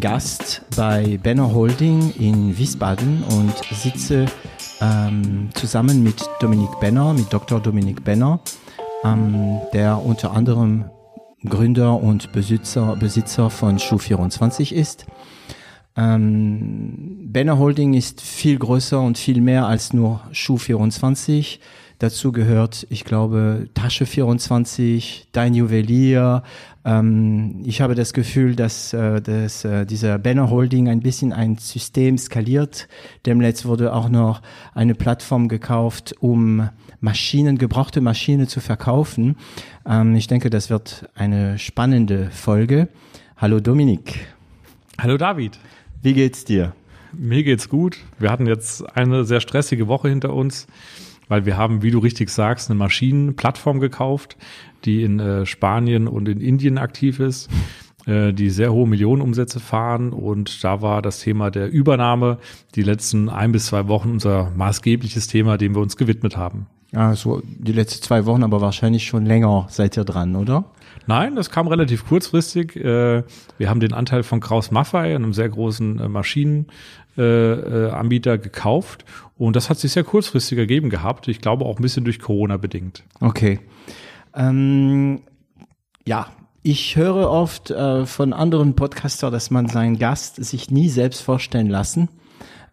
Gast bei Benner Holding in Wiesbaden und sitze ähm, zusammen mit Dominik Benner, mit Dr. Dominik Benner, ähm, der unter anderem Gründer und Besitzer, Besitzer von Schuh24 ist. Ähm, Benner Holding ist viel größer und viel mehr als nur Schuh24. Dazu gehört, ich glaube, Tasche 24, Dein Juwelier. Ähm, ich habe das Gefühl, dass, äh, dass äh, dieser Banner Holding ein bisschen ein System skaliert. Demnächst wurde auch noch eine Plattform gekauft, um Maschinen, gebrauchte Maschinen zu verkaufen. Ähm, ich denke, das wird eine spannende Folge. Hallo Dominik. Hallo David. Wie geht's dir? Mir geht's gut. Wir hatten jetzt eine sehr stressige Woche hinter uns, weil wir haben, wie du richtig sagst, eine Maschinenplattform gekauft, die in äh, Spanien und in Indien aktiv ist, äh, die sehr hohe Millionenumsätze fahren. Und da war das Thema der Übernahme die letzten ein bis zwei Wochen unser maßgebliches Thema, dem wir uns gewidmet haben. Ja, so die letzten zwei Wochen, aber wahrscheinlich schon länger seid ihr dran, oder? Nein, das kam relativ kurzfristig. Äh, wir haben den Anteil von Kraus Maffei, einem sehr großen äh, Maschinenanbieter, gekauft. Und das hat sich sehr kurzfristig ergeben gehabt. Ich glaube auch ein bisschen durch Corona bedingt. Okay. Ähm, ja, ich höre oft äh, von anderen Podcaster, dass man seinen Gast sich nie selbst vorstellen lassen.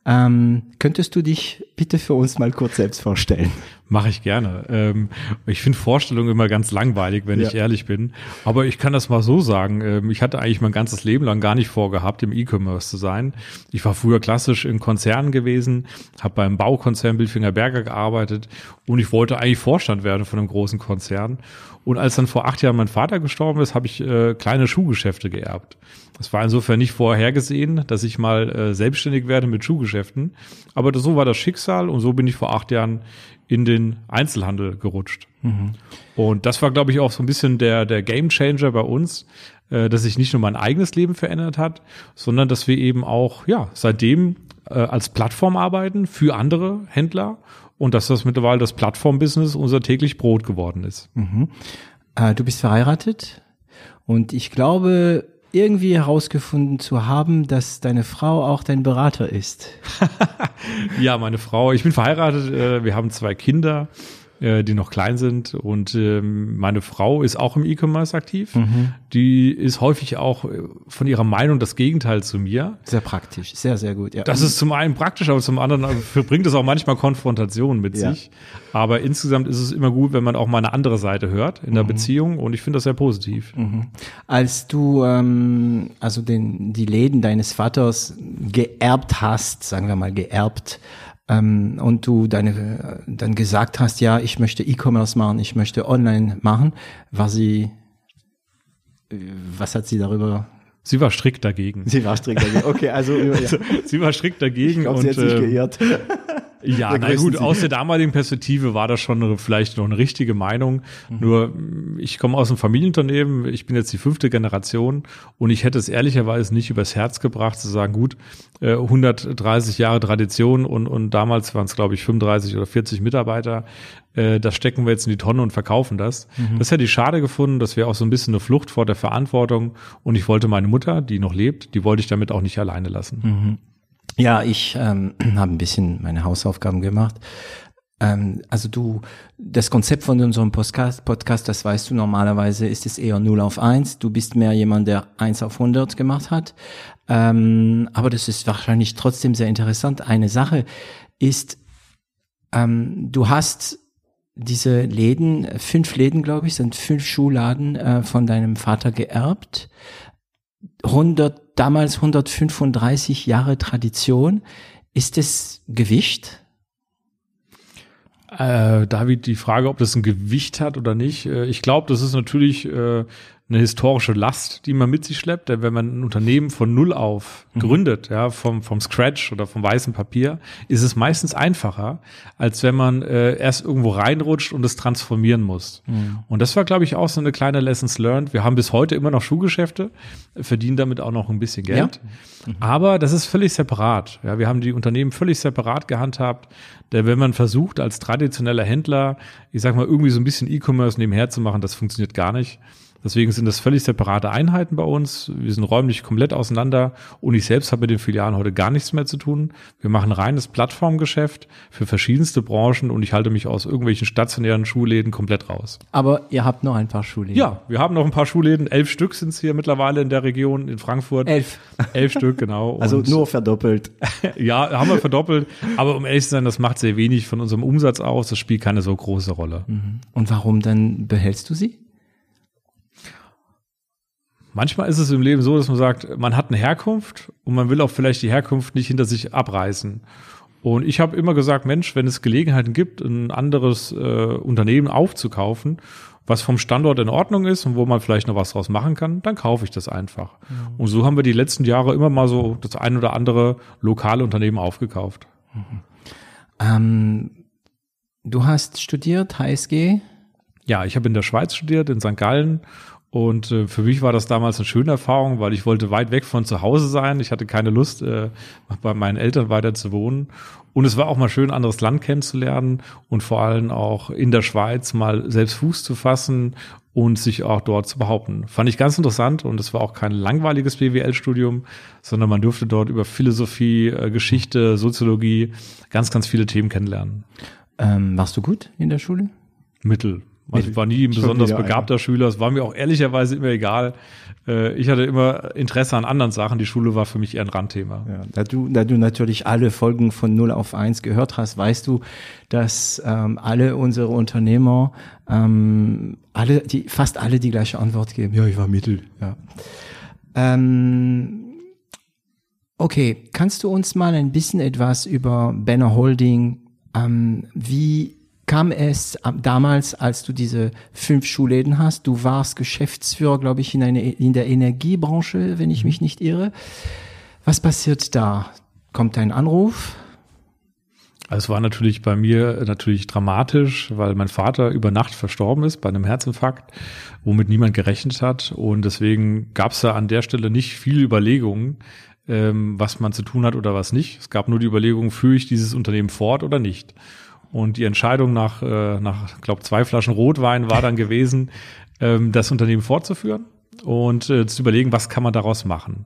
Ähm, könntest du dich bitte für uns mal kurz selbst vorstellen? Mache ich gerne. Ähm, ich finde Vorstellungen immer ganz langweilig, wenn ja. ich ehrlich bin. Aber ich kann das mal so sagen. Ähm, ich hatte eigentlich mein ganzes Leben lang gar nicht vorgehabt, im E-Commerce zu sein. Ich war früher klassisch in Konzernen gewesen, habe beim Baukonzern Bildfinger Berger gearbeitet und ich wollte eigentlich Vorstand werden von einem großen Konzern. Und als dann vor acht Jahren mein Vater gestorben ist, habe ich äh, kleine Schuhgeschäfte geerbt. Das war insofern nicht vorhergesehen, dass ich mal äh, selbstständig werde mit Schuhgeschäften. Aber das, so war das Schicksal und so bin ich vor acht Jahren in den Einzelhandel gerutscht. Mhm. Und das war, glaube ich, auch so ein bisschen der, der Game Changer bei uns, äh, dass sich nicht nur mein eigenes Leben verändert hat, sondern dass wir eben auch, ja, seitdem äh, als Plattform arbeiten für andere Händler und dass das mittlerweile das Plattform-Business unser täglich Brot geworden ist. Mhm. Äh, du bist verheiratet und ich glaube, irgendwie herausgefunden zu haben, dass deine Frau auch dein Berater ist. ja, meine Frau. Ich bin verheiratet. Äh, wir haben zwei Kinder äh, die noch klein sind. Und ähm, meine Frau ist auch im E-Commerce aktiv. Mhm. Die ist häufig auch äh, von ihrer Meinung das Gegenteil zu mir. Sehr praktisch, sehr, sehr gut. Ja. Das ist zum einen praktisch, aber zum anderen bringt es auch manchmal Konfrontationen mit ja. sich. Aber insgesamt ist es immer gut, wenn man auch mal eine andere Seite hört in der mhm. Beziehung und ich finde das sehr positiv. Mhm. Als du ähm, also den, die Läden deines Vaters geerbt hast, sagen wir mal geerbt, ähm, und du deine, dann gesagt hast, ja, ich möchte E-Commerce machen, ich möchte online machen, war sie, was hat sie darüber Sie war strikt dagegen. Sie war strikt dagegen. Okay, also ja. sie war strikt dagegen. Ich glaub, und, sie hat sich äh, geirrt. Ja, na gut, aus der damaligen Perspektive war das schon vielleicht noch eine richtige Meinung. Mhm. Nur ich komme aus einem Familienunternehmen, ich bin jetzt die fünfte Generation und ich hätte es ehrlicherweise nicht übers Herz gebracht zu sagen, gut, 130 äh, Jahre Tradition und, und damals waren es, glaube ich, 35 oder 40 Mitarbeiter. Äh, das stecken wir jetzt in die Tonne und verkaufen das. Mhm. Das hätte ich schade gefunden. Das wäre auch so ein bisschen eine Flucht vor der Verantwortung. Und ich wollte meine Mutter, die noch lebt, die wollte ich damit auch nicht alleine lassen. Mhm. Ja, ich ähm, habe ein bisschen meine Hausaufgaben gemacht. Ähm, also du, das Konzept von unserem Podcast, Podcast, das weißt du normalerweise, ist es eher 0 auf 1. Du bist mehr jemand, der 1 auf 100 gemacht hat. Ähm, aber das ist wahrscheinlich trotzdem sehr interessant. Eine Sache ist, ähm, du hast diese Läden, fünf Läden, glaube ich, sind fünf Schuhladen äh, von deinem Vater geerbt. 100 damals 135 Jahre Tradition. Ist es Gewicht? Äh, David, die Frage, ob das ein Gewicht hat oder nicht. Äh, ich glaube, das ist natürlich äh, eine historische Last, die man mit sich schleppt. Denn wenn man ein Unternehmen von Null auf mhm. gründet, ja, vom, vom Scratch oder vom weißen Papier, ist es meistens einfacher, als wenn man äh, erst irgendwo reinrutscht und es transformieren muss. Mhm. Und das war, glaube ich, auch so eine kleine Lessons learned. Wir haben bis heute immer noch Schuhgeschäfte, verdienen damit auch noch ein bisschen Geld. Ja. Mhm. Aber das ist völlig separat. Ja, wir haben die Unternehmen völlig separat gehandhabt. Denn wenn man versucht, als traditioneller Händler, ich sag mal, irgendwie so ein bisschen E-Commerce nebenher zu machen, das funktioniert gar nicht. Deswegen sind das völlig separate Einheiten bei uns. Wir sind räumlich komplett auseinander und ich selbst habe mit den Filialen heute gar nichts mehr zu tun. Wir machen reines Plattformgeschäft für verschiedenste Branchen und ich halte mich aus irgendwelchen stationären Schuhläden komplett raus. Aber ihr habt noch ein paar Schuhläden. Ja, wir haben noch ein paar Schuhläden. Elf Stück sind es hier mittlerweile in der Region in Frankfurt. Elf. Elf Stück, genau. Also und nur verdoppelt. ja, haben wir verdoppelt. Aber um ehrlich zu sein, das macht sehr wenig von unserem Umsatz aus. Das spielt keine so große Rolle. Mhm. Und warum dann behältst du sie? Manchmal ist es im Leben so, dass man sagt, man hat eine Herkunft und man will auch vielleicht die Herkunft nicht hinter sich abreißen. Und ich habe immer gesagt, Mensch, wenn es Gelegenheiten gibt, ein anderes äh, Unternehmen aufzukaufen, was vom Standort in Ordnung ist und wo man vielleicht noch was draus machen kann, dann kaufe ich das einfach. Mhm. Und so haben wir die letzten Jahre immer mal so das ein oder andere lokale Unternehmen aufgekauft. Mhm. Ähm, du hast studiert, HSG? Ja, ich habe in der Schweiz studiert, in St. Gallen und äh, für mich war das damals eine schöne Erfahrung, weil ich wollte weit weg von zu Hause sein. Ich hatte keine Lust, äh, bei meinen Eltern weiter zu wohnen. Und es war auch mal schön, anderes Land kennenzulernen und vor allem auch in der Schweiz mal selbst Fuß zu fassen und sich auch dort zu behaupten. Fand ich ganz interessant und es war auch kein langweiliges BWL-Studium, sondern man durfte dort über Philosophie, äh, Geschichte, Soziologie ganz, ganz viele Themen kennenlernen. Ähm, warst du gut in der Schule? Mittel. Also ich war nie ein besonders begabter einer. Schüler. Es war mir auch ehrlicherweise immer egal. Äh, ich hatte immer Interesse an anderen Sachen. Die Schule war für mich eher ein Randthema. Ja, da, du, da du natürlich alle Folgen von 0 auf 1 gehört hast, weißt du, dass ähm, alle unsere Unternehmer, ähm, alle, die, fast alle die gleiche Antwort geben. Ja, ich war Mittel. Ja. Ähm, okay, kannst du uns mal ein bisschen etwas über Banner Holding, ähm, wie kam es damals, als du diese fünf Schulläden hast, du warst Geschäftsführer, glaube ich, in, eine, in der Energiebranche, wenn ich mhm. mich nicht irre. Was passiert da? Kommt ein Anruf? Also es war natürlich bei mir natürlich dramatisch, weil mein Vater über Nacht verstorben ist bei einem Herzinfarkt, womit niemand gerechnet hat. Und deswegen gab es da an der Stelle nicht viel Überlegungen, ähm, was man zu tun hat oder was nicht. Es gab nur die Überlegung, führe ich dieses Unternehmen fort oder nicht. Und die Entscheidung nach, äh, nach glaube zwei Flaschen Rotwein war dann gewesen, ähm, das Unternehmen fortzuführen und äh, zu überlegen, was kann man daraus machen.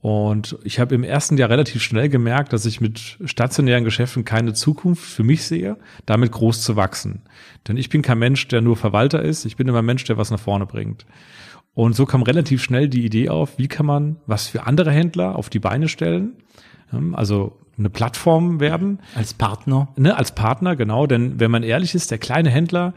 Und ich habe im ersten Jahr relativ schnell gemerkt, dass ich mit stationären Geschäften keine Zukunft für mich sehe, damit groß zu wachsen. Denn ich bin kein Mensch, der nur Verwalter ist. Ich bin immer ein Mensch, der was nach vorne bringt. Und so kam relativ schnell die Idee auf, wie kann man was für andere Händler auf die Beine stellen. Also eine Plattform werden. Als Partner? Ne, als Partner, genau. Denn wenn man ehrlich ist, der kleine Händler,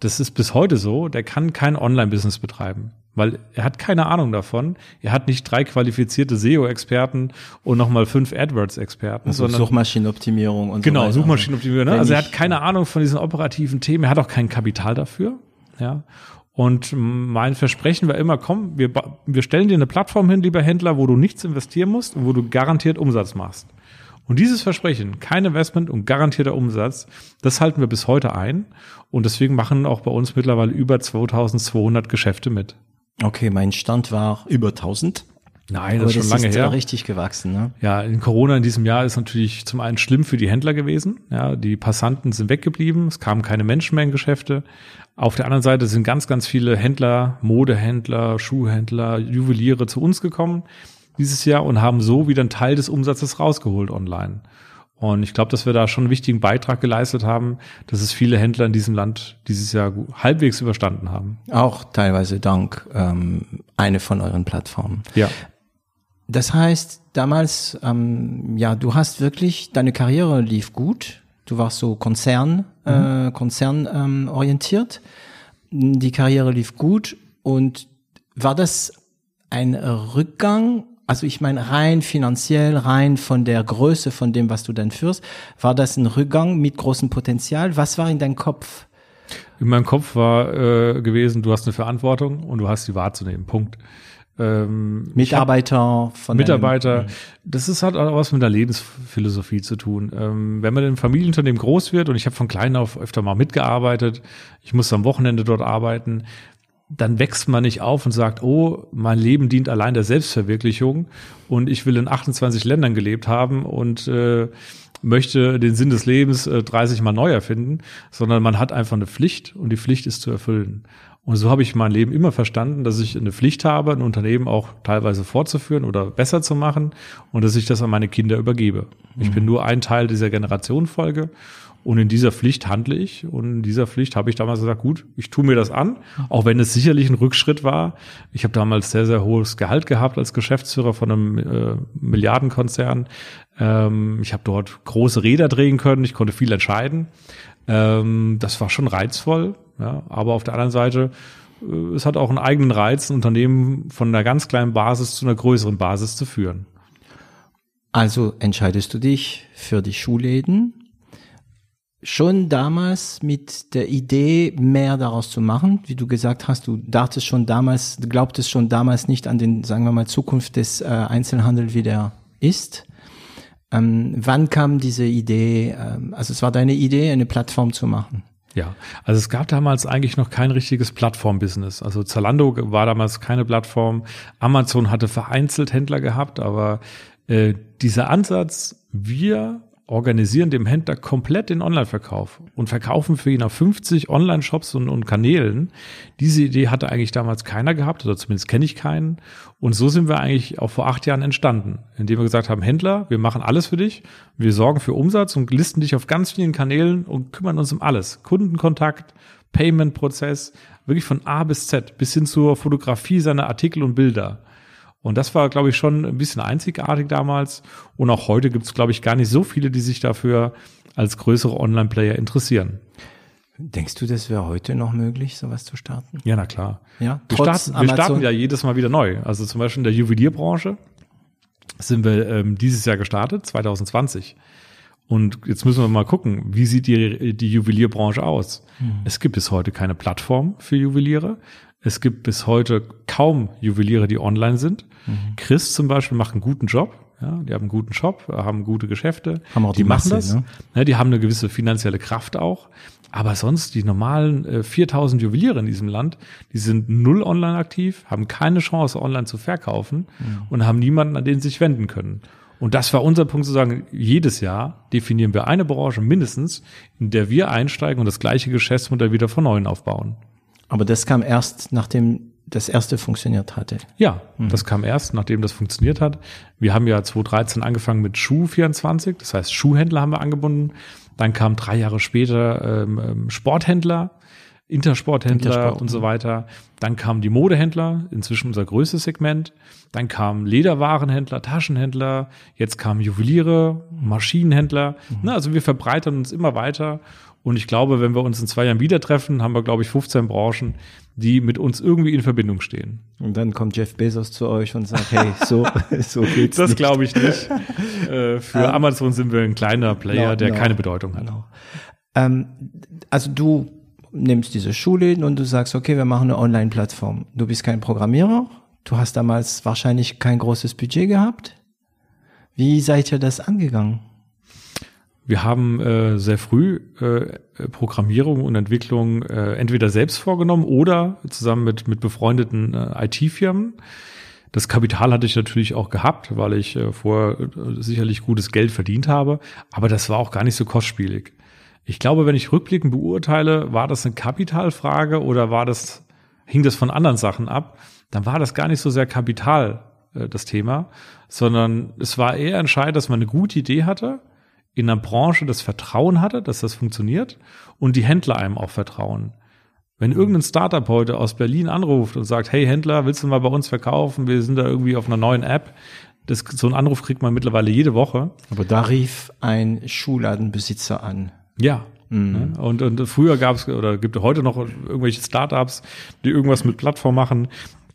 das ist bis heute so, der kann kein Online-Business betreiben. Weil er hat keine Ahnung davon. Er hat nicht drei qualifizierte SEO-Experten und nochmal fünf AdWords-Experten. Also Suchmaschinenoptimierung und genau, so Genau, Suchmaschinenoptimierung. Ne? Also er hat keine Ahnung von diesen operativen Themen. Er hat auch kein Kapital dafür. Ja. Und mein Versprechen war immer, komm, wir, wir stellen dir eine Plattform hin, lieber Händler, wo du nichts investieren musst und wo du garantiert Umsatz machst. Und dieses Versprechen, kein Investment und garantierter Umsatz, das halten wir bis heute ein. Und deswegen machen auch bei uns mittlerweile über 2200 Geschäfte mit. Okay, mein Stand war über 1000. Nein, das ist schon lange ist her. richtig gewachsen. Ne? Ja, in Corona in diesem Jahr ist natürlich zum einen schlimm für die Händler gewesen. Ja, die Passanten sind weggeblieben, es kamen keine Menschen mehr in Geschäfte. Auf der anderen Seite sind ganz, ganz viele Händler, Modehändler, Schuhhändler, Juweliere zu uns gekommen dieses Jahr und haben so wieder einen Teil des Umsatzes rausgeholt online. Und ich glaube, dass wir da schon einen wichtigen Beitrag geleistet haben, dass es viele Händler in diesem Land dieses Jahr halbwegs überstanden haben. Auch teilweise dank ähm, eine von euren Plattformen. Ja. Das heißt, damals, ähm, ja, du hast wirklich, deine Karriere lief gut. Du warst so Konzern, mhm. äh, Konzern ähm, orientiert. Die Karriere lief gut und war das ein Rückgang also ich meine rein finanziell, rein von der Größe von dem, was du dann führst, war das ein Rückgang mit großem Potenzial? Was war in deinem Kopf? In meinem Kopf war äh, gewesen, du hast eine Verantwortung und du hast die wahrzunehmen. Punkt. Ähm, Mitarbeiter von Mitarbeiter, einem, das ist halt auch was mit der Lebensphilosophie zu tun. Ähm, wenn man in einem Familienunternehmen groß wird und ich habe von klein auf öfter mal mitgearbeitet, ich muss am Wochenende dort arbeiten, dann wächst man nicht auf und sagt, oh, mein Leben dient allein der Selbstverwirklichung und ich will in 28 Ländern gelebt haben und äh, möchte den Sinn des Lebens äh, 30 Mal neu erfinden, sondern man hat einfach eine Pflicht und die Pflicht ist zu erfüllen. Und so habe ich mein Leben immer verstanden, dass ich eine Pflicht habe, ein Unternehmen auch teilweise fortzuführen oder besser zu machen und dass ich das an meine Kinder übergebe. Mhm. Ich bin nur ein Teil dieser Generationenfolge und in dieser Pflicht handle ich und in dieser Pflicht habe ich damals gesagt, gut, ich tue mir das an, auch wenn es sicherlich ein Rückschritt war. Ich habe damals sehr, sehr hohes Gehalt gehabt als Geschäftsführer von einem äh, Milliardenkonzern. Ähm, ich habe dort große Räder drehen können, ich konnte viel entscheiden. Ähm, das war schon reizvoll ja, aber auf der anderen Seite, äh, es hat auch einen eigenen Reiz, ein Unternehmen von einer ganz kleinen Basis zu einer größeren Basis zu führen. Also entscheidest du dich für die Schulläden schon damals mit der Idee, mehr daraus zu machen, wie du gesagt hast, du dachtest schon damals, glaubtest schon damals nicht an den, sagen wir mal, Zukunft des äh, Einzelhandels, wie der ist. Ähm, wann kam diese Idee, ähm, also es war deine Idee, eine Plattform zu machen? Ja, also es gab damals eigentlich noch kein richtiges Plattform-Business. Also Zalando war damals keine Plattform. Amazon hatte vereinzelt Händler gehabt, aber äh, dieser Ansatz, wir organisieren dem Händler komplett den Online-Verkauf und verkaufen für ihn auf 50 Online-Shops und, und, Kanälen. Diese Idee hatte eigentlich damals keiner gehabt, oder zumindest kenne ich keinen. Und so sind wir eigentlich auch vor acht Jahren entstanden, indem wir gesagt haben, Händler, wir machen alles für dich, wir sorgen für Umsatz und listen dich auf ganz vielen Kanälen und kümmern uns um alles. Kundenkontakt, Payment-Prozess, wirklich von A bis Z, bis hin zur Fotografie seiner Artikel und Bilder. Und das war, glaube ich, schon ein bisschen einzigartig damals. Und auch heute gibt es, glaube ich, gar nicht so viele, die sich dafür als größere Online-Player interessieren. Denkst du, das wäre heute noch möglich, sowas zu starten? Ja, na klar. Ja, wir, starten, wir starten ja jedes Mal wieder neu. Also zum Beispiel in der Juwelierbranche sind wir ähm, dieses Jahr gestartet, 2020. Und jetzt müssen wir mal gucken, wie sieht die, die Juwelierbranche aus? Hm. Es gibt bis heute keine Plattform für Juweliere. Es gibt bis heute kaum Juweliere, die online sind. Mhm. Chris zum Beispiel macht einen guten Job. Ja, die haben einen guten Job, haben gute Geschäfte. Haben auch die, die machen das. Ne? Ja, die haben eine gewisse finanzielle Kraft auch. Aber sonst die normalen äh, 4000 Juweliere in diesem Land, die sind null online aktiv, haben keine Chance online zu verkaufen mhm. und haben niemanden, an den sie sich wenden können. Und das war unser Punkt zu sagen, jedes Jahr definieren wir eine Branche mindestens, in der wir einsteigen und das gleiche Geschäftsmodell wieder von neuem aufbauen. Aber das kam erst, nachdem das erste funktioniert hatte. Ja, mhm. das kam erst, nachdem das funktioniert hat. Wir haben ja 2013 angefangen mit Schuh24, das heißt Schuhhändler haben wir angebunden. Dann kam drei Jahre später ähm, ähm Sporthändler, Intersporthändler Intersport, und so weiter. Dann kamen die Modehändler, inzwischen unser größtes Segment. Dann kamen Lederwarenhändler, Taschenhändler. Jetzt kamen Juweliere, Maschinenhändler. Mhm. Na, also wir verbreitern uns immer weiter und ich glaube, wenn wir uns in zwei Jahren wieder treffen, haben wir, glaube ich, 15 Branchen, die mit uns irgendwie in Verbindung stehen. Und dann kommt Jeff Bezos zu euch und sagt, hey, so, so geht's Das glaube ich nicht. äh, für ähm, Amazon sind wir ein kleiner Player, no, der no, keine Bedeutung hat. No. Ähm, also du nimmst diese Schule und du sagst, okay, wir machen eine Online-Plattform. Du bist kein Programmierer. Du hast damals wahrscheinlich kein großes Budget gehabt. Wie seid ihr das angegangen? Wir haben äh, sehr früh äh, Programmierung und Entwicklung äh, entweder selbst vorgenommen oder zusammen mit, mit befreundeten äh, IT-Firmen. Das Kapital hatte ich natürlich auch gehabt, weil ich äh, vorher äh, sicherlich gutes Geld verdient habe, aber das war auch gar nicht so kostspielig. Ich glaube, wenn ich rückblickend beurteile, war das eine Kapitalfrage oder war das, hing das von anderen Sachen ab, dann war das gar nicht so sehr Kapital äh, das Thema, sondern es war eher entscheidend, dass man eine gute Idee hatte, in einer Branche das Vertrauen hatte, dass das funktioniert und die Händler einem auch vertrauen. Wenn irgendein Startup heute aus Berlin anruft und sagt, hey Händler, willst du mal bei uns verkaufen? Wir sind da irgendwie auf einer neuen App. Das, so einen Anruf kriegt man mittlerweile jede Woche. Aber da rief ein Schuhladenbesitzer an. Ja. Mhm. Und, und früher gab es oder gibt es heute noch irgendwelche Startups, die irgendwas mit Plattform machen.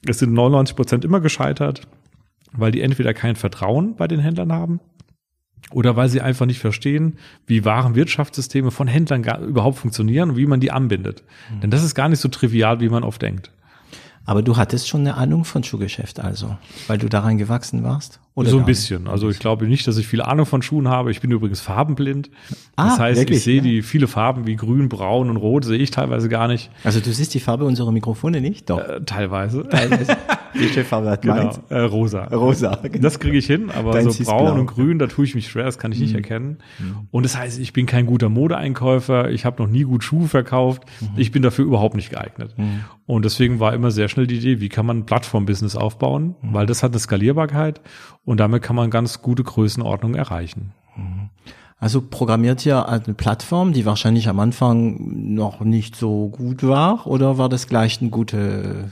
Es sind 99 Prozent immer gescheitert, weil die entweder kein Vertrauen bei den Händlern haben oder weil sie einfach nicht verstehen, wie Warenwirtschaftssysteme von Händlern gar, überhaupt funktionieren und wie man die anbindet. Mhm. Denn das ist gar nicht so trivial, wie man oft denkt. Aber du hattest schon eine Ahnung von Schuhgeschäft also, weil du daran gewachsen warst? Oder so ein bisschen. Also ich glaube nicht, dass ich viel Ahnung von Schuhen habe. Ich bin übrigens farbenblind. Ah, das heißt, wirklich? ich sehe ja. die viele Farben wie grün, braun und rot sehe ich teilweise gar nicht. Also du siehst die Farbe unserer Mikrofone nicht? Doch. Äh, teilweise. Teilweise. Welche Farbe hat genau. Äh, rosa. Rosa. Genau. Das kriege ich hin, aber Dein so braun blau. und grün, da tue ich mich schwer, das kann ich nicht mhm. erkennen. Mhm. Und das heißt, ich bin kein guter Modeeinkäufer, ich habe noch nie gut Schuhe verkauft, mhm. ich bin dafür überhaupt nicht geeignet. Mhm. Und deswegen war immer sehr schnell die Idee, wie kann man ein Plattform-Business aufbauen, mhm. weil das hat eine Skalierbarkeit und damit kann man ganz gute Größenordnung erreichen. Mhm. Also programmiert ihr eine Plattform, die wahrscheinlich am Anfang noch nicht so gut war, oder war das gleich eine gute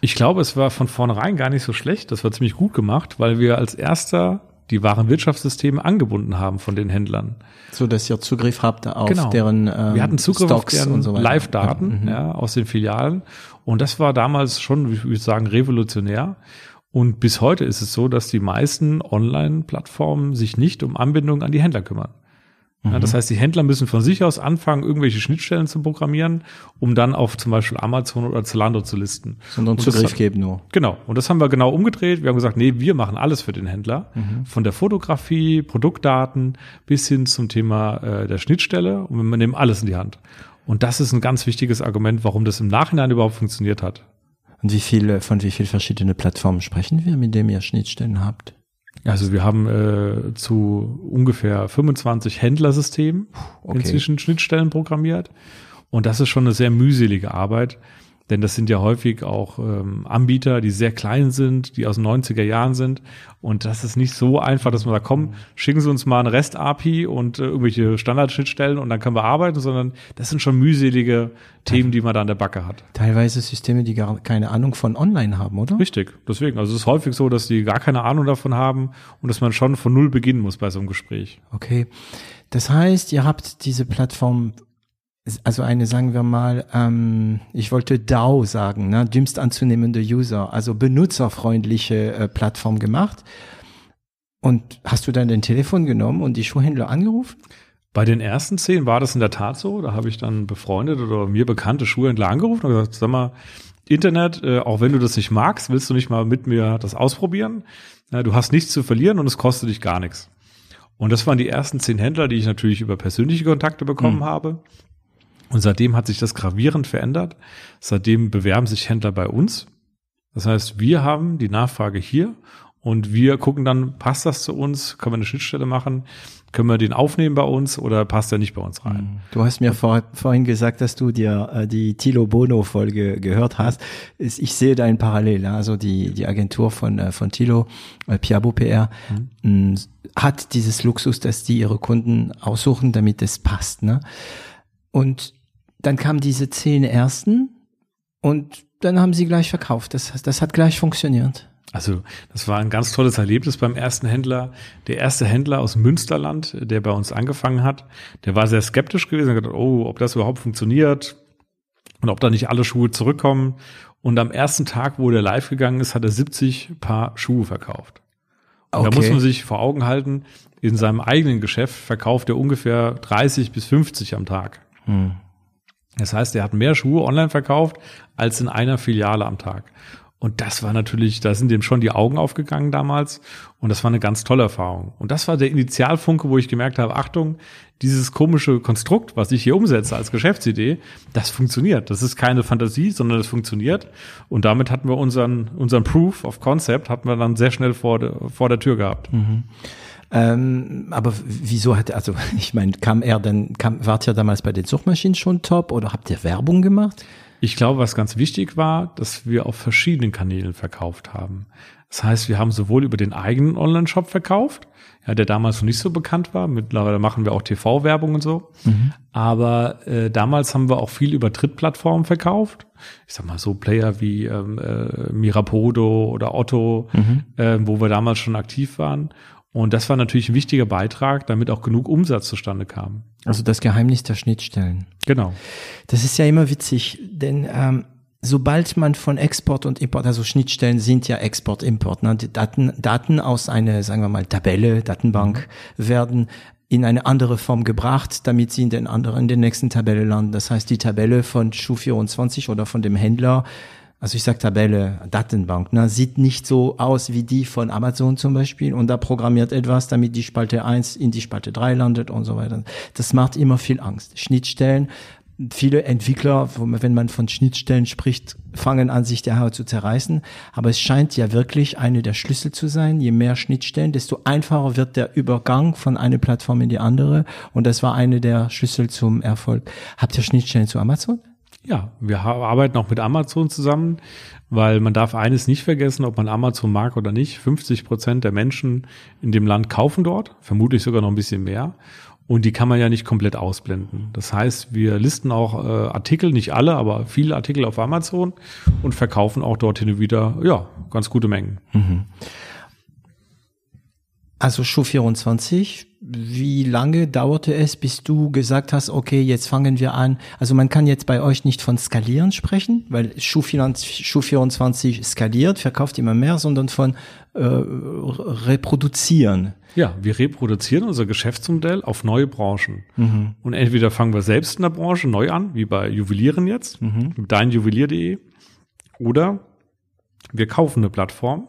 ich glaube, es war von vornherein gar nicht so schlecht. Das war ziemlich gut gemacht, weil wir als erster die wahren Wirtschaftssysteme angebunden haben von den Händlern. So dass ihr Zugriff habt auf genau. deren ähm, Wir hatten Zugriff Stocks auf deren so Live-Daten mhm. ja, aus den Filialen. Und das war damals schon, wie ich würde sagen, revolutionär. Und bis heute ist es so, dass die meisten Online-Plattformen sich nicht um Anbindung an die Händler kümmern. Ja, das mhm. heißt, die Händler müssen von sich aus anfangen, irgendwelche Schnittstellen zu programmieren, um dann auf zum Beispiel Amazon oder Zalando zu listen. Sondern Zugriff geben nur. Genau. Und das haben wir genau umgedreht. Wir haben gesagt, nee, wir machen alles für den Händler. Mhm. Von der Fotografie, Produktdaten bis hin zum Thema äh, der Schnittstelle. Und wir nehmen alles in die Hand. Und das ist ein ganz wichtiges Argument, warum das im Nachhinein überhaupt funktioniert hat. Und wie viele, von wie vielen verschiedenen Plattformen sprechen wir, mit denen ihr Schnittstellen habt? Also wir haben äh, zu ungefähr 25 Händlersystemen okay. inzwischen Schnittstellen programmiert. Und das ist schon eine sehr mühselige Arbeit, denn das sind ja häufig auch ähm, Anbieter, die sehr klein sind, die aus den 90er Jahren sind. Und das ist nicht so einfach, dass man sagt, komm, schicken Sie uns mal eine REST-API und äh, irgendwelche Standardschnittstellen und dann können wir arbeiten, sondern das sind schon mühselige Themen, die man da an der Backe hat. Teilweise Systeme, die gar keine Ahnung von Online haben, oder? Richtig, deswegen. Also es ist häufig so, dass die gar keine Ahnung davon haben und dass man schon von Null beginnen muss bei so einem Gespräch. Okay. Das heißt, ihr habt diese Plattform also eine, sagen wir mal, ähm, ich wollte DAO sagen, ne, dümmst anzunehmende User, also benutzerfreundliche äh, Plattform gemacht. Und hast du dann dein Telefon genommen und die Schuhhändler angerufen? Bei den ersten zehn war das in der Tat so. Da habe ich dann befreundet oder mir bekannte Schuhhändler angerufen und gesagt, sag mal, Internet, äh, auch wenn du das nicht magst, willst du nicht mal mit mir das ausprobieren? Ja, du hast nichts zu verlieren und es kostet dich gar nichts. Und das waren die ersten zehn Händler, die ich natürlich über persönliche Kontakte bekommen mhm. habe. Und seitdem hat sich das gravierend verändert. Seitdem bewerben sich Händler bei uns. Das heißt, wir haben die Nachfrage hier und wir gucken dann, passt das zu uns? Können wir eine Schnittstelle machen? Können wir den aufnehmen bei uns oder passt er nicht bei uns rein? Mhm. Du hast mir vor, vorhin gesagt, dass du dir äh, die Tilo Bono Folge gehört hast. Ich sehe da ein Parallel. Also die, die Agentur von, äh, von Tilo, äh, Piabo PR, mhm. hat dieses Luxus, dass die ihre Kunden aussuchen, damit es passt. Ne? Und dann kamen diese zehn ersten und dann haben sie gleich verkauft. Das, das hat gleich funktioniert. Also das war ein ganz tolles Erlebnis beim ersten Händler. Der erste Händler aus Münsterland, der bei uns angefangen hat, der war sehr skeptisch gewesen, hat gedacht, oh, ob das überhaupt funktioniert und ob da nicht alle Schuhe zurückkommen. Und am ersten Tag, wo der live gegangen ist, hat er 70 Paar Schuhe verkauft. Okay. Da muss man sich vor Augen halten, in seinem eigenen Geschäft verkauft er ungefähr 30 bis 50 am Tag. Hm. Das heißt, er hat mehr Schuhe online verkauft als in einer Filiale am Tag. Und das war natürlich, da sind dem schon die Augen aufgegangen damals. Und das war eine ganz tolle Erfahrung. Und das war der Initialfunke, wo ich gemerkt habe, Achtung, dieses komische Konstrukt, was ich hier umsetze als Geschäftsidee, das funktioniert. Das ist keine Fantasie, sondern es funktioniert. Und damit hatten wir unseren, unseren Proof of Concept, hatten wir dann sehr schnell vor, de, vor der Tür gehabt. Mhm. Ähm, aber wieso hat, also ich meine, kam er dann, kam, wart ihr damals bei den Suchmaschinen schon top oder habt ihr Werbung gemacht? Ich glaube, was ganz wichtig war, dass wir auf verschiedenen Kanälen verkauft haben. Das heißt, wir haben sowohl über den eigenen Online-Shop verkauft, ja, der damals noch nicht so bekannt war. Mittlerweile machen wir auch TV-Werbung und so. Mhm. Aber äh, damals haben wir auch viel über Drittplattformen verkauft. Ich sag mal so Player wie ähm, äh, Mirapodo oder Otto, mhm. äh, wo wir damals schon aktiv waren. Und das war natürlich ein wichtiger Beitrag, damit auch genug Umsatz zustande kam. Also das Geheimnis der Schnittstellen. Genau. Das ist ja immer witzig, denn ähm, sobald man von Export und Import, also Schnittstellen sind ja Export, Import, ne? Die Daten, Daten aus einer, sagen wir mal, Tabelle, Datenbank mhm. werden in eine andere Form gebracht, damit sie in den anderen, in den nächsten Tabelle landen. Das heißt, die Tabelle von Schuh24 oder von dem Händler, also ich sag Tabelle, Datenbank, ne, sieht nicht so aus wie die von Amazon zum Beispiel und da programmiert etwas, damit die Spalte 1 in die Spalte 3 landet und so weiter. Das macht immer viel Angst. Schnittstellen viele Entwickler, wenn man von Schnittstellen spricht, fangen an, sich der Haut zu zerreißen. Aber es scheint ja wirklich eine der Schlüssel zu sein. Je mehr Schnittstellen, desto einfacher wird der Übergang von einer Plattform in die andere. Und das war eine der Schlüssel zum Erfolg. Habt ihr Schnittstellen zu Amazon? Ja, wir arbeiten auch mit Amazon zusammen, weil man darf eines nicht vergessen, ob man Amazon mag oder nicht. 50 Prozent der Menschen in dem Land kaufen dort, vermutlich sogar noch ein bisschen mehr. Und die kann man ja nicht komplett ausblenden. Das heißt, wir listen auch äh, Artikel, nicht alle, aber viele Artikel auf Amazon und verkaufen auch dorthin wieder, ja, ganz gute Mengen. Mhm. Also Schuh24, wie lange dauerte es, bis du gesagt hast, okay, jetzt fangen wir an. Also man kann jetzt bei euch nicht von skalieren sprechen, weil Schuh24 skaliert, verkauft immer mehr, sondern von äh, reproduzieren. Ja, wir reproduzieren unser Geschäftsmodell auf neue Branchen. Mhm. Und entweder fangen wir selbst in der Branche neu an, wie bei Juwelieren jetzt, mhm. mit deinjuwelier.de, oder wir kaufen eine Plattform,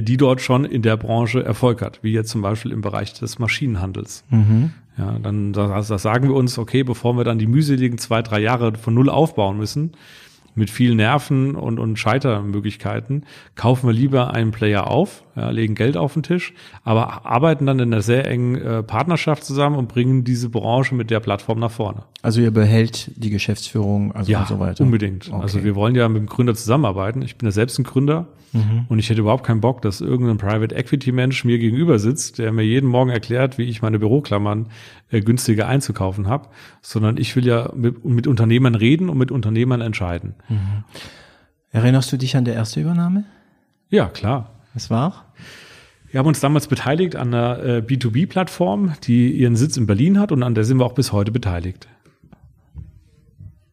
die dort schon in der Branche Erfolg hat, wie jetzt zum Beispiel im Bereich des Maschinenhandels. Mhm. Ja, dann das, das sagen wir uns, okay, bevor wir dann die mühseligen zwei, drei Jahre von null aufbauen müssen, mit viel Nerven und, und Scheitermöglichkeiten, kaufen wir lieber einen Player auf, ja, legen Geld auf den Tisch, aber arbeiten dann in einer sehr engen äh, Partnerschaft zusammen und bringen diese Branche mit der Plattform nach vorne. Also ihr behält die Geschäftsführung also ja, und so weiter? unbedingt. Okay. Also wir wollen ja mit dem Gründer zusammenarbeiten. Ich bin ja selbst ein Gründer mhm. und ich hätte überhaupt keinen Bock, dass irgendein Private Equity Mensch mir gegenüber sitzt, der mir jeden Morgen erklärt, wie ich meine Büroklammern äh, günstiger einzukaufen habe, sondern ich will ja mit, mit Unternehmern reden und mit Unternehmern entscheiden. Mhm. Erinnerst du dich an der erste Übernahme? Ja, klar. Was war? Wir haben uns damals beteiligt an einer äh, B2B-Plattform, die ihren Sitz in Berlin hat und an der sind wir auch bis heute beteiligt.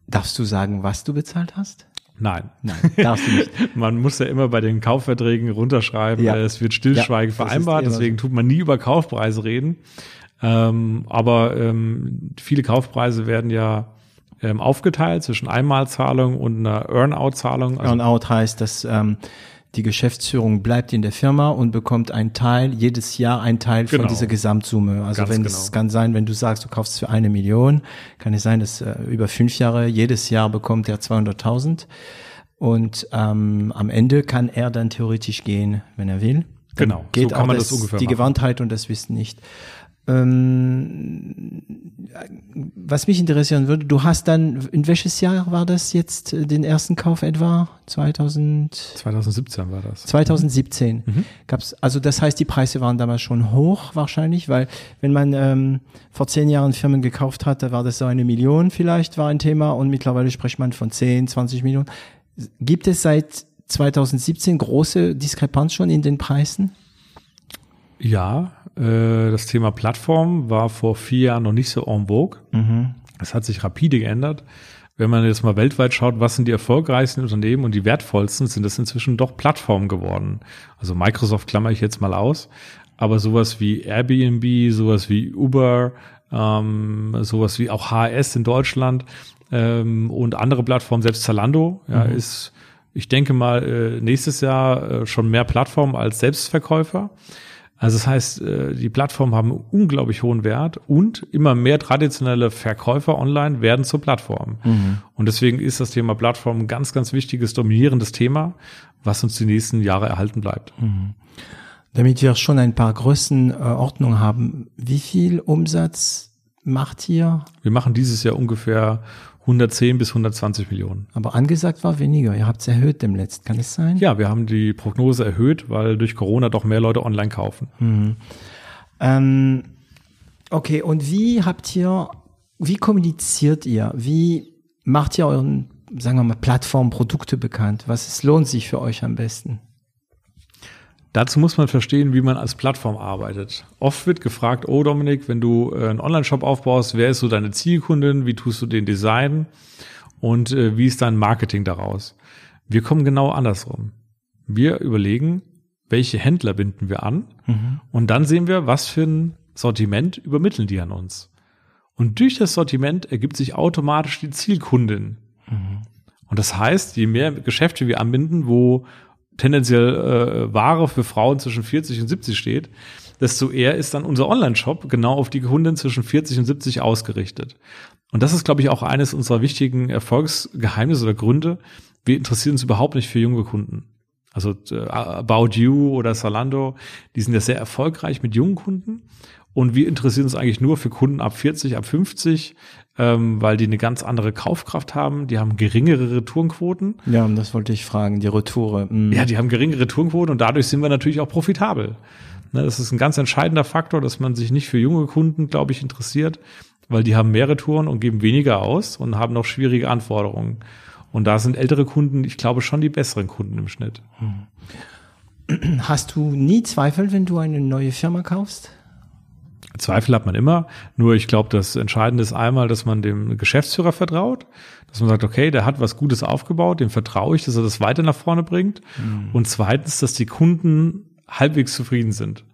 Darfst du sagen, was du bezahlt hast? Nein. Nein, darfst du nicht. man muss ja immer bei den Kaufverträgen runterschreiben, ja. es wird Stillschweigen ja, vereinbart, deswegen tut man nie über Kaufpreise reden. Ähm, aber ähm, viele Kaufpreise werden ja ähm, aufgeteilt zwischen Einmalzahlung und einer Earnout-Zahlung. Also Earnout heißt, dass ähm, die Geschäftsführung bleibt in der Firma und bekommt einen Teil, jedes Jahr einen Teil genau. von dieser Gesamtsumme. Also Ganz wenn es genau. kann sein, wenn du sagst, du kaufst für eine Million, kann es sein, dass äh, über fünf Jahre, jedes Jahr bekommt er 200.000 und ähm, am Ende kann er dann theoretisch gehen, wenn er will. Dann genau, geht so kann man das, das ungefähr Die machen. Gewandtheit und das Wissen nicht. Ähm, was mich interessieren würde, du hast dann, in welches Jahr war das jetzt, äh, den ersten Kauf etwa? 2000? 2017 war das. 2017 mhm. gab's, also das heißt, die Preise waren damals schon hoch wahrscheinlich, weil wenn man ähm, vor zehn Jahren Firmen gekauft hat, da war das so eine Million vielleicht, war ein Thema und mittlerweile spricht man von 10, 20 Millionen. Gibt es seit 2017 große Diskrepanz schon in den Preisen? Ja, äh, das Thema Plattform war vor vier Jahren noch nicht so en vogue. Mhm. Es hat sich rapide geändert. Wenn man jetzt mal weltweit schaut, was sind die erfolgreichsten Unternehmen und die wertvollsten, sind das inzwischen doch Plattformen geworden. Also Microsoft klammer ich jetzt mal aus. Aber sowas wie Airbnb, sowas wie Uber, ähm, sowas wie auch HS in Deutschland ähm, und andere Plattformen, selbst Zalando, ja, mhm. ist, ich denke mal, äh, nächstes Jahr äh, schon mehr Plattformen als Selbstverkäufer. Also das heißt, äh, die Plattformen haben unglaublich hohen Wert und immer mehr traditionelle Verkäufer online werden zur Plattform. Mhm. Und deswegen ist das Thema Plattform ein ganz, ganz wichtiges, dominierendes Thema, was uns die nächsten Jahre erhalten bleibt. Mhm. Damit wir schon ein paar Größenordnungen haben, wie viel Umsatz macht ihr? Wir machen dieses Jahr ungefähr 110 bis 120 Millionen. Aber angesagt war weniger. Ihr habt es erhöht dem letzten. Kann es sein? Ja, wir haben die Prognose erhöht, weil durch Corona doch mehr Leute online kaufen. Mhm. Ähm, okay, und wie habt ihr, wie kommuniziert ihr? Wie macht ihr euren, sagen wir mal, Plattformprodukte bekannt? Was ist, lohnt sich für euch am besten? Dazu muss man verstehen, wie man als Plattform arbeitet. Oft wird gefragt, oh Dominik, wenn du äh, einen Online-Shop aufbaust, wer ist so deine Zielkundin, wie tust du den Design? und äh, wie ist dein Marketing daraus? Wir kommen genau andersrum. Wir überlegen, welche Händler binden wir an mhm. und dann sehen wir, was für ein Sortiment übermitteln die an uns. Und durch das Sortiment ergibt sich automatisch die Zielkundin. Mhm. Und das heißt, je mehr Geschäfte wir anbinden, wo tendenziell äh, Ware für Frauen zwischen 40 und 70 steht, desto eher ist dann unser Online-Shop genau auf die Kunden zwischen 40 und 70 ausgerichtet. Und das ist, glaube ich, auch eines unserer wichtigen Erfolgsgeheimnisse oder Gründe. Wir interessieren uns überhaupt nicht für junge Kunden. Also äh, About You oder Salando, die sind ja sehr erfolgreich mit jungen Kunden. Und wir interessieren uns eigentlich nur für Kunden ab 40, ab 50, ähm, weil die eine ganz andere Kaufkraft haben. Die haben geringere Retourenquoten. Ja, das wollte ich fragen, die Retoure. Mhm. Ja, die haben geringere Retourenquoten und dadurch sind wir natürlich auch profitabel. Ne, das ist ein ganz entscheidender Faktor, dass man sich nicht für junge Kunden, glaube ich, interessiert, weil die haben mehr Retouren und geben weniger aus und haben noch schwierige Anforderungen. Und da sind ältere Kunden, ich glaube, schon die besseren Kunden im Schnitt. Hm. Hast du nie Zweifel, wenn du eine neue Firma kaufst? Zweifel hat man immer. Nur ich glaube, das Entscheidende ist einmal, dass man dem Geschäftsführer vertraut, dass man sagt, okay, der hat was Gutes aufgebaut, dem vertraue ich, dass er das weiter nach vorne bringt. Mhm. Und zweitens, dass die Kunden halbwegs zufrieden sind.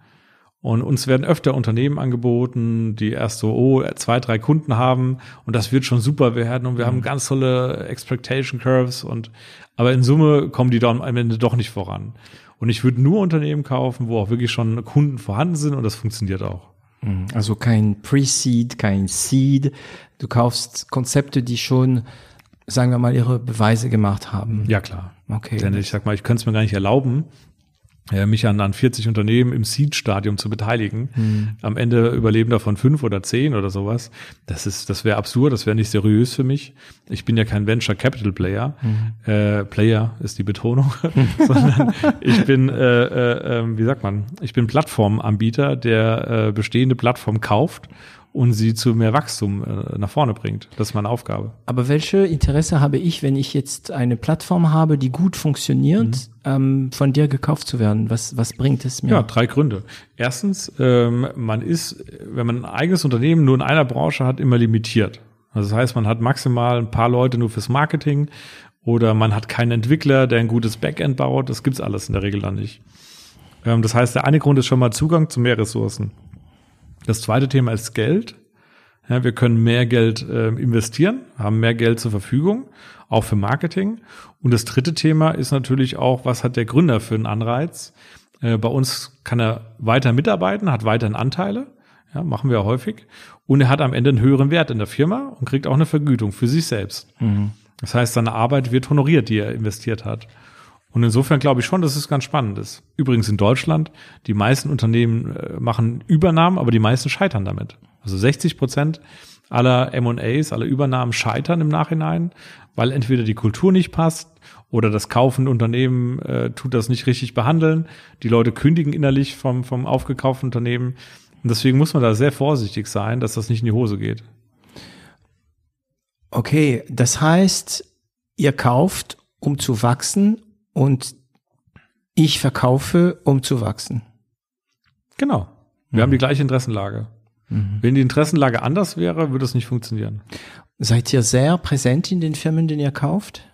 Und uns werden öfter Unternehmen angeboten, die erst so, oh, zwei, drei Kunden haben und das wird schon super werden und wir mhm. haben ganz tolle Expectation Curves und, aber in Summe kommen die dann am Ende doch nicht voran. Und ich würde nur Unternehmen kaufen, wo auch wirklich schon Kunden vorhanden sind und das funktioniert auch. Mhm. Also kein Pre-Seed, kein Seed. Du kaufst Konzepte, die schon, sagen wir mal, ihre Beweise gemacht haben. Ja, klar. Okay. Denn ich sag mal, ich könnte es mir gar nicht erlauben, mich an, an 40 Unternehmen im Seed-Stadium zu beteiligen. Mhm. Am Ende überleben davon fünf oder zehn oder sowas. Das ist, das wäre absurd, das wäre nicht seriös für mich. Ich bin ja kein Venture Capital Player. Mhm. Äh, Player ist die Betonung, sondern ich bin, äh, äh, ähm, wie sagt man, ich bin Plattformanbieter, der äh, bestehende Plattform kauft und sie zu mehr Wachstum äh, nach vorne bringt. Das ist meine Aufgabe. Aber welche Interesse habe ich, wenn ich jetzt eine Plattform habe, die gut funktioniert, mhm. ähm, von dir gekauft zu werden? Was, was bringt es mir? Ja, drei Gründe. Erstens, ähm, man ist, wenn man ein eigenes Unternehmen nur in einer Branche hat, immer limitiert. Also das heißt, man hat maximal ein paar Leute nur fürs Marketing oder man hat keinen Entwickler, der ein gutes Backend baut. Das gibt's alles in der Regel dann nicht. Ähm, das heißt, der eine Grund ist schon mal Zugang zu mehr Ressourcen. Das zweite Thema ist Geld. Ja, wir können mehr Geld äh, investieren, haben mehr Geld zur Verfügung, auch für Marketing. Und das dritte Thema ist natürlich auch, was hat der Gründer für einen Anreiz? Äh, bei uns kann er weiter mitarbeiten, hat weiterhin Anteile, ja, machen wir häufig. Und er hat am Ende einen höheren Wert in der Firma und kriegt auch eine Vergütung für sich selbst. Mhm. Das heißt, seine Arbeit wird honoriert, die er investiert hat. Und insofern glaube ich schon, dass es ganz spannend ist. Übrigens in Deutschland, die meisten Unternehmen äh, machen Übernahmen, aber die meisten scheitern damit. Also 60 Prozent aller M&As, aller Übernahmen scheitern im Nachhinein, weil entweder die Kultur nicht passt oder das kaufende Unternehmen äh, tut das nicht richtig behandeln. Die Leute kündigen innerlich vom, vom aufgekauften Unternehmen. Und deswegen muss man da sehr vorsichtig sein, dass das nicht in die Hose geht. Okay, das heißt, ihr kauft, um zu wachsen und ich verkaufe, um zu wachsen. Genau. Wir mhm. haben die gleiche Interessenlage. Mhm. Wenn die Interessenlage anders wäre, würde es nicht funktionieren. Seid ihr sehr präsent in den Firmen, den ihr kauft?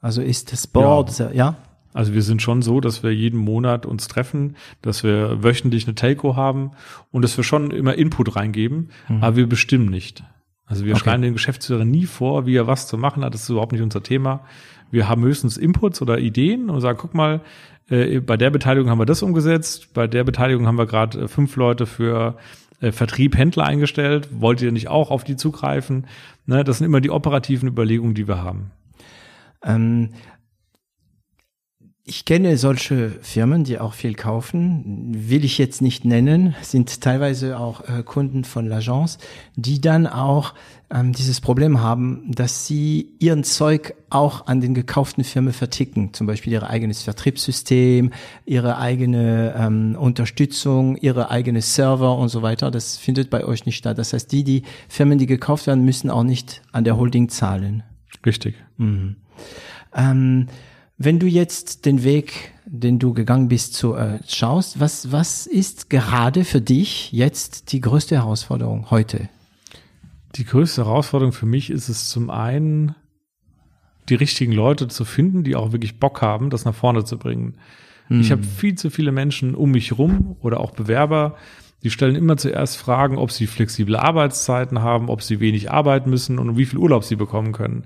Also ist das Board, ja. Sehr, ja? Also wir sind schon so, dass wir jeden Monat uns treffen, dass wir wöchentlich eine Telco haben und dass wir schon immer Input reingeben, mhm. aber wir bestimmen nicht. Also wir okay. schreiben den Geschäftsführer nie vor, wie er was zu machen hat. Das ist überhaupt nicht unser Thema. Wir haben höchstens Inputs oder Ideen und sagen, guck mal, äh, bei der Beteiligung haben wir das umgesetzt, bei der Beteiligung haben wir gerade äh, fünf Leute für äh, Vertrieb, Händler eingestellt. Wollt ihr nicht auch auf die zugreifen? Ne, das sind immer die operativen Überlegungen, die wir haben. Ähm, ich kenne solche Firmen, die auch viel kaufen, will ich jetzt nicht nennen, sind teilweise auch äh, Kunden von L'Agence, die dann auch ähm, dieses Problem haben, dass sie ihren Zeug auch an den gekauften Firmen verticken, zum Beispiel ihr eigenes Vertriebssystem, ihre eigene ähm, Unterstützung, ihre eigene Server und so weiter. Das findet bei euch nicht statt. Das heißt, die, die Firmen, die gekauft werden, müssen auch nicht an der Holding zahlen. Richtig. Mhm. Ähm, wenn du jetzt den Weg, den du gegangen bist, zu, äh, schaust, was, was ist gerade für dich jetzt die größte Herausforderung heute? Die größte Herausforderung für mich ist es zum einen, die richtigen Leute zu finden, die auch wirklich Bock haben, das nach vorne zu bringen. Mhm. Ich habe viel zu viele Menschen um mich rum oder auch Bewerber, die stellen immer zuerst Fragen, ob sie flexible Arbeitszeiten haben, ob sie wenig arbeiten müssen und wie viel Urlaub sie bekommen können.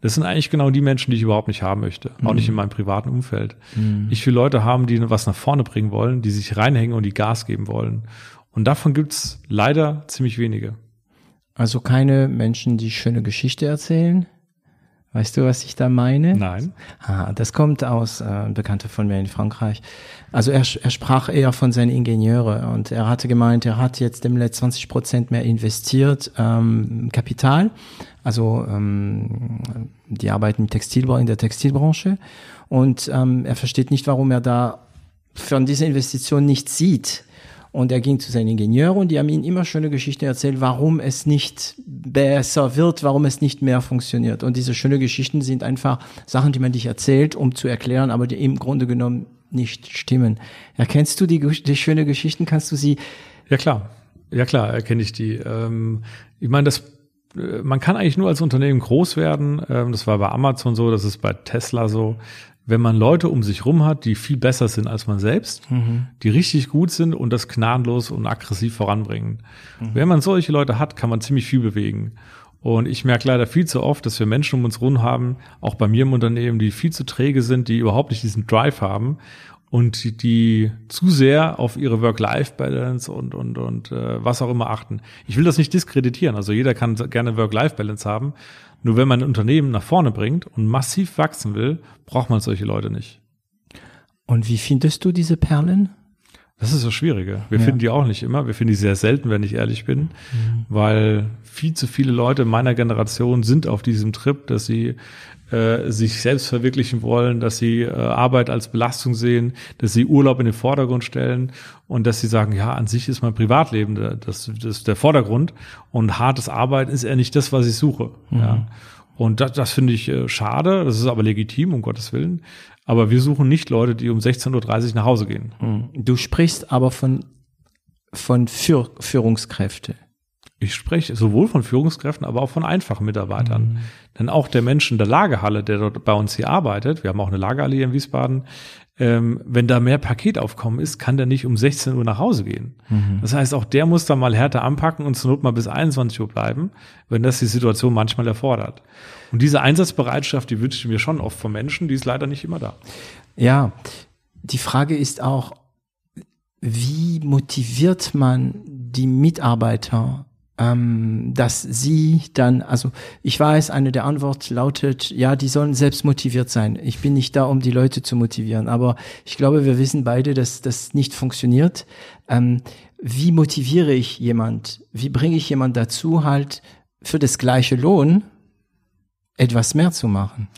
Das sind eigentlich genau die Menschen, die ich überhaupt nicht haben möchte. Auch mhm. nicht in meinem privaten Umfeld. Mhm. Ich will Leute haben, die was nach vorne bringen wollen, die sich reinhängen und die Gas geben wollen. Und davon gibt's leider ziemlich wenige. Also keine Menschen, die schöne Geschichte erzählen, Weißt du, was ich da meine? Nein. Ah, das kommt aus äh, ein Bekannter von mir in Frankreich. Also er, er sprach eher von seinen Ingenieure und er hatte gemeint, er hat jetzt im Letzten 20 Prozent mehr investiert ähm, Kapital. Also ähm, die arbeiten im Textilbau in der Textilbranche und ähm, er versteht nicht, warum er da von dieser Investition nichts sieht. Und er ging zu seinen Ingenieuren und die haben ihm immer schöne Geschichten erzählt, warum es nicht besser wird, warum es nicht mehr funktioniert. Und diese schönen Geschichten sind einfach Sachen, die man dich erzählt, um zu erklären, aber die im Grunde genommen nicht stimmen. Erkennst du die, die schönen Geschichten? Kannst du sie? Ja klar, ja klar, erkenne ich die. Ähm, ich meine, das äh, man kann eigentlich nur als Unternehmen groß werden. Ähm, das war bei Amazon so, das ist bei Tesla so wenn man Leute um sich rum hat, die viel besser sind als man selbst, mhm. die richtig gut sind und das gnadenlos und aggressiv voranbringen. Mhm. Wenn man solche Leute hat, kann man ziemlich viel bewegen. Und ich merke leider viel zu oft, dass wir Menschen um uns rum haben, auch bei mir im Unternehmen, die viel zu träge sind, die überhaupt nicht diesen Drive haben und die, die zu sehr auf ihre Work-Life-Balance und, und, und äh, was auch immer achten. Ich will das nicht diskreditieren. Also jeder kann gerne Work-Life-Balance haben. Nur wenn man ein Unternehmen nach vorne bringt und massiv wachsen will, braucht man solche Leute nicht. Und wie findest du diese Perlen? Das ist das Schwierige. Wir ja. finden die auch nicht immer. Wir finden die sehr selten, wenn ich ehrlich bin, mhm. weil viel zu viele Leute meiner Generation sind auf diesem Trip, dass sie äh, sich selbst verwirklichen wollen, dass sie äh, Arbeit als Belastung sehen, dass sie Urlaub in den Vordergrund stellen und dass sie sagen, ja, an sich ist mein Privatleben das, das ist der Vordergrund und hartes Arbeiten ist eher nicht das, was ich suche. Mhm. Ja. Und das, das finde ich äh, schade, das ist aber legitim, um Gottes Willen. Aber wir suchen nicht Leute, die um 16.30 Uhr nach Hause gehen. Mhm. Du sprichst aber von, von Führ Führungskräfte. Ich spreche sowohl von Führungskräften, aber auch von einfachen Mitarbeitern. Mhm. Denn auch der Mensch in der Lagerhalle, der dort bei uns hier arbeitet, wir haben auch eine Lagerhalle hier in Wiesbaden, ähm, wenn da mehr Paketaufkommen ist, kann der nicht um 16 Uhr nach Hause gehen. Mhm. Das heißt, auch der muss da mal härter anpacken und zur Not mal bis 21 Uhr bleiben, wenn das die Situation manchmal erfordert. Und diese Einsatzbereitschaft, die wünsche ich mir schon oft von Menschen, die ist leider nicht immer da. Ja, die Frage ist auch, wie motiviert man die Mitarbeiter ähm, dass sie dann, also ich weiß, eine der Antworten lautet, ja, die sollen selbst motiviert sein. Ich bin nicht da, um die Leute zu motivieren, aber ich glaube, wir wissen beide, dass das nicht funktioniert. Ähm, wie motiviere ich jemand? Wie bringe ich jemand dazu, halt für das gleiche Lohn etwas mehr zu machen?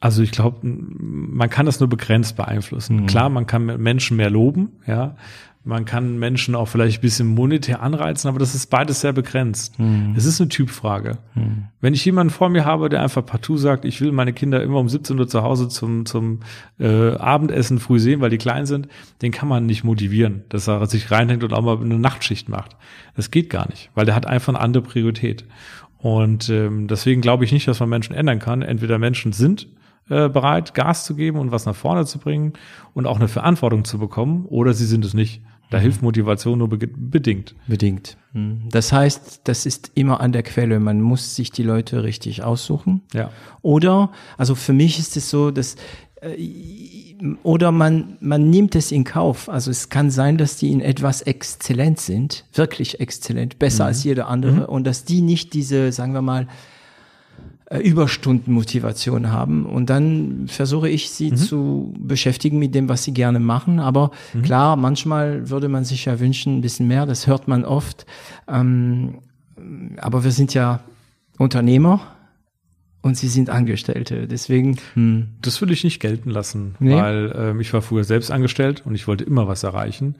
Also ich glaube, man kann das nur begrenzt beeinflussen. Mhm. Klar, man kann Menschen mehr loben, ja, man kann Menschen auch vielleicht ein bisschen monetär anreizen, aber das ist beides sehr begrenzt. Mhm. Es ist eine Typfrage. Mhm. Wenn ich jemanden vor mir habe, der einfach partout sagt, ich will meine Kinder immer um 17 Uhr zu Hause zum, zum äh, Abendessen früh sehen, weil die klein sind, den kann man nicht motivieren, dass er sich reinhängt und auch mal eine Nachtschicht macht. Das geht gar nicht, weil der hat einfach eine andere Priorität. Und ähm, deswegen glaube ich nicht, dass man Menschen ändern kann. Entweder Menschen sind äh, bereit, Gas zu geben und was nach vorne zu bringen und auch eine Verantwortung zu bekommen, oder sie sind es nicht. Da hilft Motivation nur bedingt. Bedingt. Hm. Das heißt, das ist immer an der Quelle. Man muss sich die Leute richtig aussuchen. Ja. Oder, also für mich ist es so, dass äh, oder man, man nimmt es in Kauf. Also es kann sein, dass die in etwas exzellent sind, wirklich exzellent, besser mhm. als jeder andere, mhm. und dass die nicht diese, sagen wir mal, Überstundenmotivation haben. Und dann versuche ich sie mhm. zu beschäftigen mit dem, was sie gerne machen. Aber mhm. klar, manchmal würde man sich ja wünschen, ein bisschen mehr. Das hört man oft. Ähm, aber wir sind ja Unternehmer und sie sind Angestellte. Deswegen. Hm. Das will ich nicht gelten lassen, nee. weil ähm, ich war früher selbst angestellt und ich wollte immer was erreichen.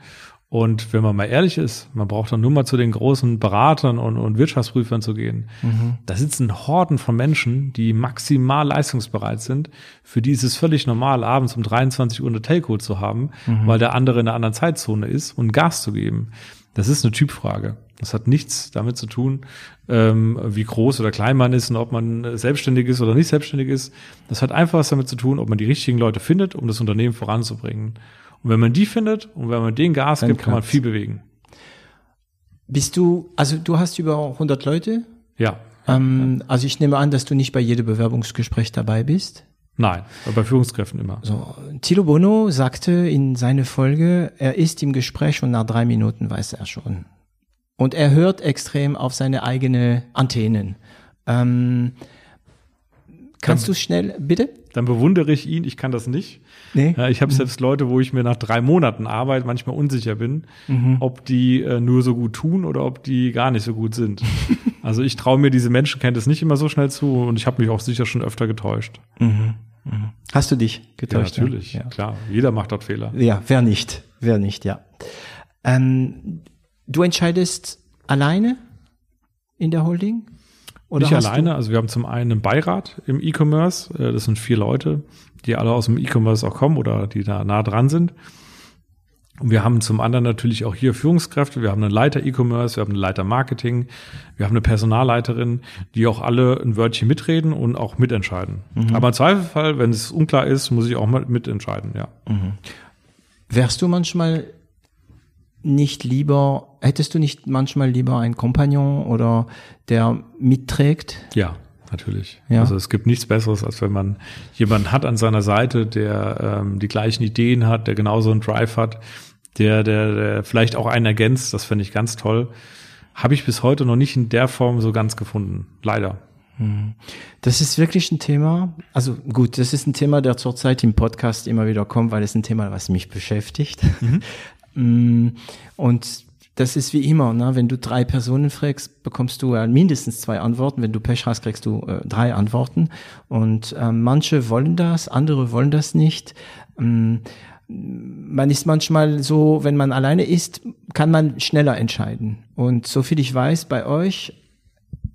Und wenn man mal ehrlich ist, man braucht dann nur mal zu den großen Beratern und, und Wirtschaftsprüfern zu gehen. Mhm. Da sitzen Horden von Menschen, die maximal leistungsbereit sind. Für die ist es völlig normal, abends um 23 Uhr eine Telco zu haben, mhm. weil der andere in einer anderen Zeitzone ist und Gas zu geben. Das ist eine Typfrage. Das hat nichts damit zu tun, ähm, wie groß oder klein man ist und ob man selbstständig ist oder nicht selbstständig ist. Das hat einfach was damit zu tun, ob man die richtigen Leute findet, um das Unternehmen voranzubringen. Und wenn man die findet und wenn man den Gas Dann gibt, kann man viel bewegen. Bist du, also du hast über 100 Leute? Ja. Ähm, also ich nehme an, dass du nicht bei jedem Bewerbungsgespräch dabei bist. Nein, bei Führungskräften immer. So, Thilo Bono sagte in seiner Folge, er ist im Gespräch und nach drei Minuten weiß er schon. Und er hört extrem auf seine eigene Antennen. Ähm, kannst du schnell, bitte? Dann bewundere ich ihn, ich kann das nicht. Nee. Ja, ich habe mhm. selbst Leute, wo ich mir nach drei Monaten Arbeit manchmal unsicher bin, mhm. ob die äh, nur so gut tun oder ob die gar nicht so gut sind. also ich traue mir diese Menschenkenntnis nicht immer so schnell zu und ich habe mich auch sicher schon öfter getäuscht. Mhm. Mhm. Hast du dich getäuscht? Ja, natürlich, ja. klar. Jeder macht dort Fehler. Ja, wer nicht? Wer nicht, ja. Ähm, du entscheidest alleine in der Holding? Oder nicht alleine, also wir haben zum einen einen Beirat im E-Commerce, äh, das sind vier Leute, die alle aus dem E-Commerce auch kommen oder die da nah dran sind. Und wir haben zum anderen natürlich auch hier Führungskräfte. Wir haben einen Leiter E-Commerce, wir haben einen Leiter Marketing, wir haben eine Personalleiterin, die auch alle ein Wörtchen mitreden und auch mitentscheiden. Mhm. Aber im Zweifelfall, wenn es unklar ist, muss ich auch mal mitentscheiden, ja. Mhm. Wärst du manchmal nicht lieber, hättest du nicht manchmal lieber einen Kompagnon oder der mitträgt? Ja, natürlich. Ja. Also es gibt nichts Besseres, als wenn man jemanden hat an seiner Seite, der ähm, die gleichen Ideen hat, der genauso einen Drive hat, der, der, der vielleicht auch einen ergänzt. Das finde ich ganz toll. Habe ich bis heute noch nicht in der Form so ganz gefunden. Leider. Hm. Das ist wirklich ein Thema. Also gut, das ist ein Thema, der zurzeit im Podcast immer wieder kommt, weil es ein Thema, was mich beschäftigt. Mhm. Mm, und das ist wie immer, ne? wenn du drei Personen fragst, bekommst du äh, mindestens zwei Antworten. Wenn du Pech hast, kriegst du äh, drei Antworten. Und äh, manche wollen das, andere wollen das nicht. Ähm, man ist manchmal so, wenn man alleine ist, kann man schneller entscheiden. Und so viel ich weiß, bei euch,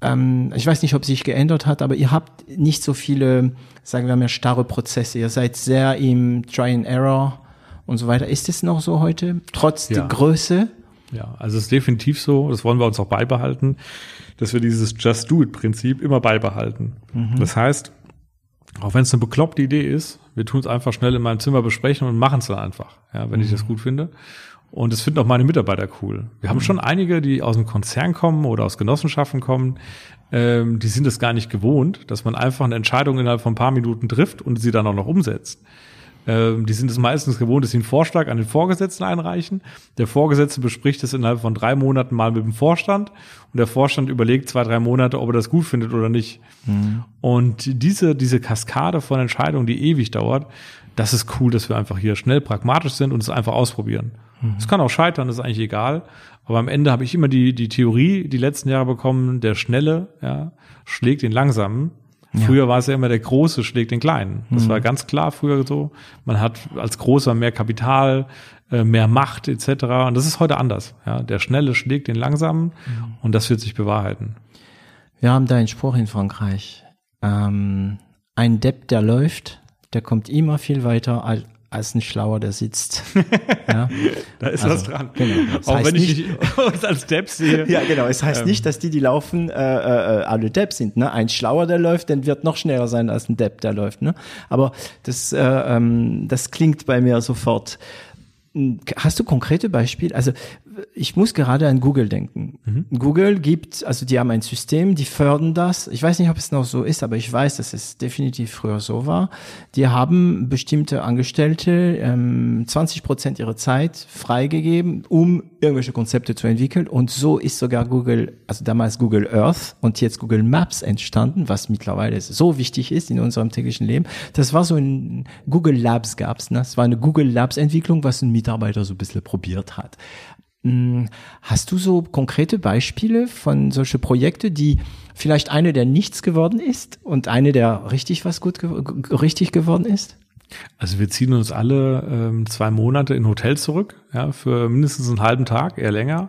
ähm, ich weiß nicht, ob sich geändert hat, aber ihr habt nicht so viele, sagen wir mal, starre Prozesse. Ihr seid sehr im Try and Error und so weiter. Ist es noch so heute, trotz ja. der Größe? Ja, also es ist definitiv so, das wollen wir uns auch beibehalten, dass wir dieses Just Do It Prinzip immer beibehalten. Mhm. Das heißt, auch wenn es eine bekloppte Idee ist, wir tun es einfach schnell in meinem Zimmer besprechen und machen es dann einfach, ja, wenn mhm. ich das gut finde. Und das finden auch meine Mitarbeiter cool. Wir haben mhm. schon einige, die aus dem Konzern kommen oder aus Genossenschaften kommen, ähm, die sind es gar nicht gewohnt, dass man einfach eine Entscheidung innerhalb von ein paar Minuten trifft und sie dann auch noch umsetzt. Ähm, die sind es meistens gewohnt, dass sie einen Vorschlag an den Vorgesetzten einreichen. Der Vorgesetzte bespricht es innerhalb von drei Monaten mal mit dem Vorstand und der Vorstand überlegt zwei, drei Monate, ob er das gut findet oder nicht. Mhm. Und diese, diese Kaskade von Entscheidungen, die ewig dauert, das ist cool, dass wir einfach hier schnell pragmatisch sind und es einfach ausprobieren. Mhm. Es mhm. kann auch scheitern, das ist eigentlich egal. Aber am Ende habe ich immer die, die Theorie die letzten Jahre bekommen, der Schnelle ja, schlägt den Langsamen. Ja. Früher war es ja immer der Große schlägt den Kleinen. Das mhm. war ganz klar früher so. Man hat als Großer mehr Kapital, äh, mehr Macht etc. Und das ist heute anders. Ja, der Schnelle schlägt den Langsamen mhm. und das wird sich bewahrheiten. Wir haben da einen Spruch in Frankreich. Ähm, ein Depp, der läuft, der kommt immer viel weiter als, als ein Schlauer, der sitzt. ja. Da ist also, was dran. Genau. Das Auch wenn ich nicht, uns als Depp sehe. Ja, genau. Es heißt ähm. nicht, dass die, die laufen, äh, äh, alle Depp sind. Ne? Ein Schlauer, der läuft, dann wird noch schneller sein als ein Depp, der läuft. Ne? Aber das, äh, ähm, das klingt bei mir sofort. Hast du konkrete Beispiele? Also ich muss gerade an Google denken. Mhm. Google gibt, also die haben ein System, die fördern das. Ich weiß nicht, ob es noch so ist, aber ich weiß, dass es definitiv früher so war. Die haben bestimmte Angestellte ähm, 20 Prozent ihrer Zeit freigegeben, um irgendwelche Konzepte zu entwickeln. Und so ist sogar Google, also damals Google Earth und jetzt Google Maps entstanden, was mittlerweile so wichtig ist in unserem täglichen Leben. Das war so ein Google Labs gab's. Ne? Das war eine Google Labs Entwicklung, was ein Mitarbeiter so ein bisschen probiert hat. Hm, hast du so konkrete Beispiele von solche Projekte, die vielleicht eine, der nichts geworden ist und eine, der richtig was gut ge richtig geworden ist? Also wir ziehen uns alle ähm, zwei Monate in Hotel zurück, ja, für mindestens einen halben Tag, eher länger,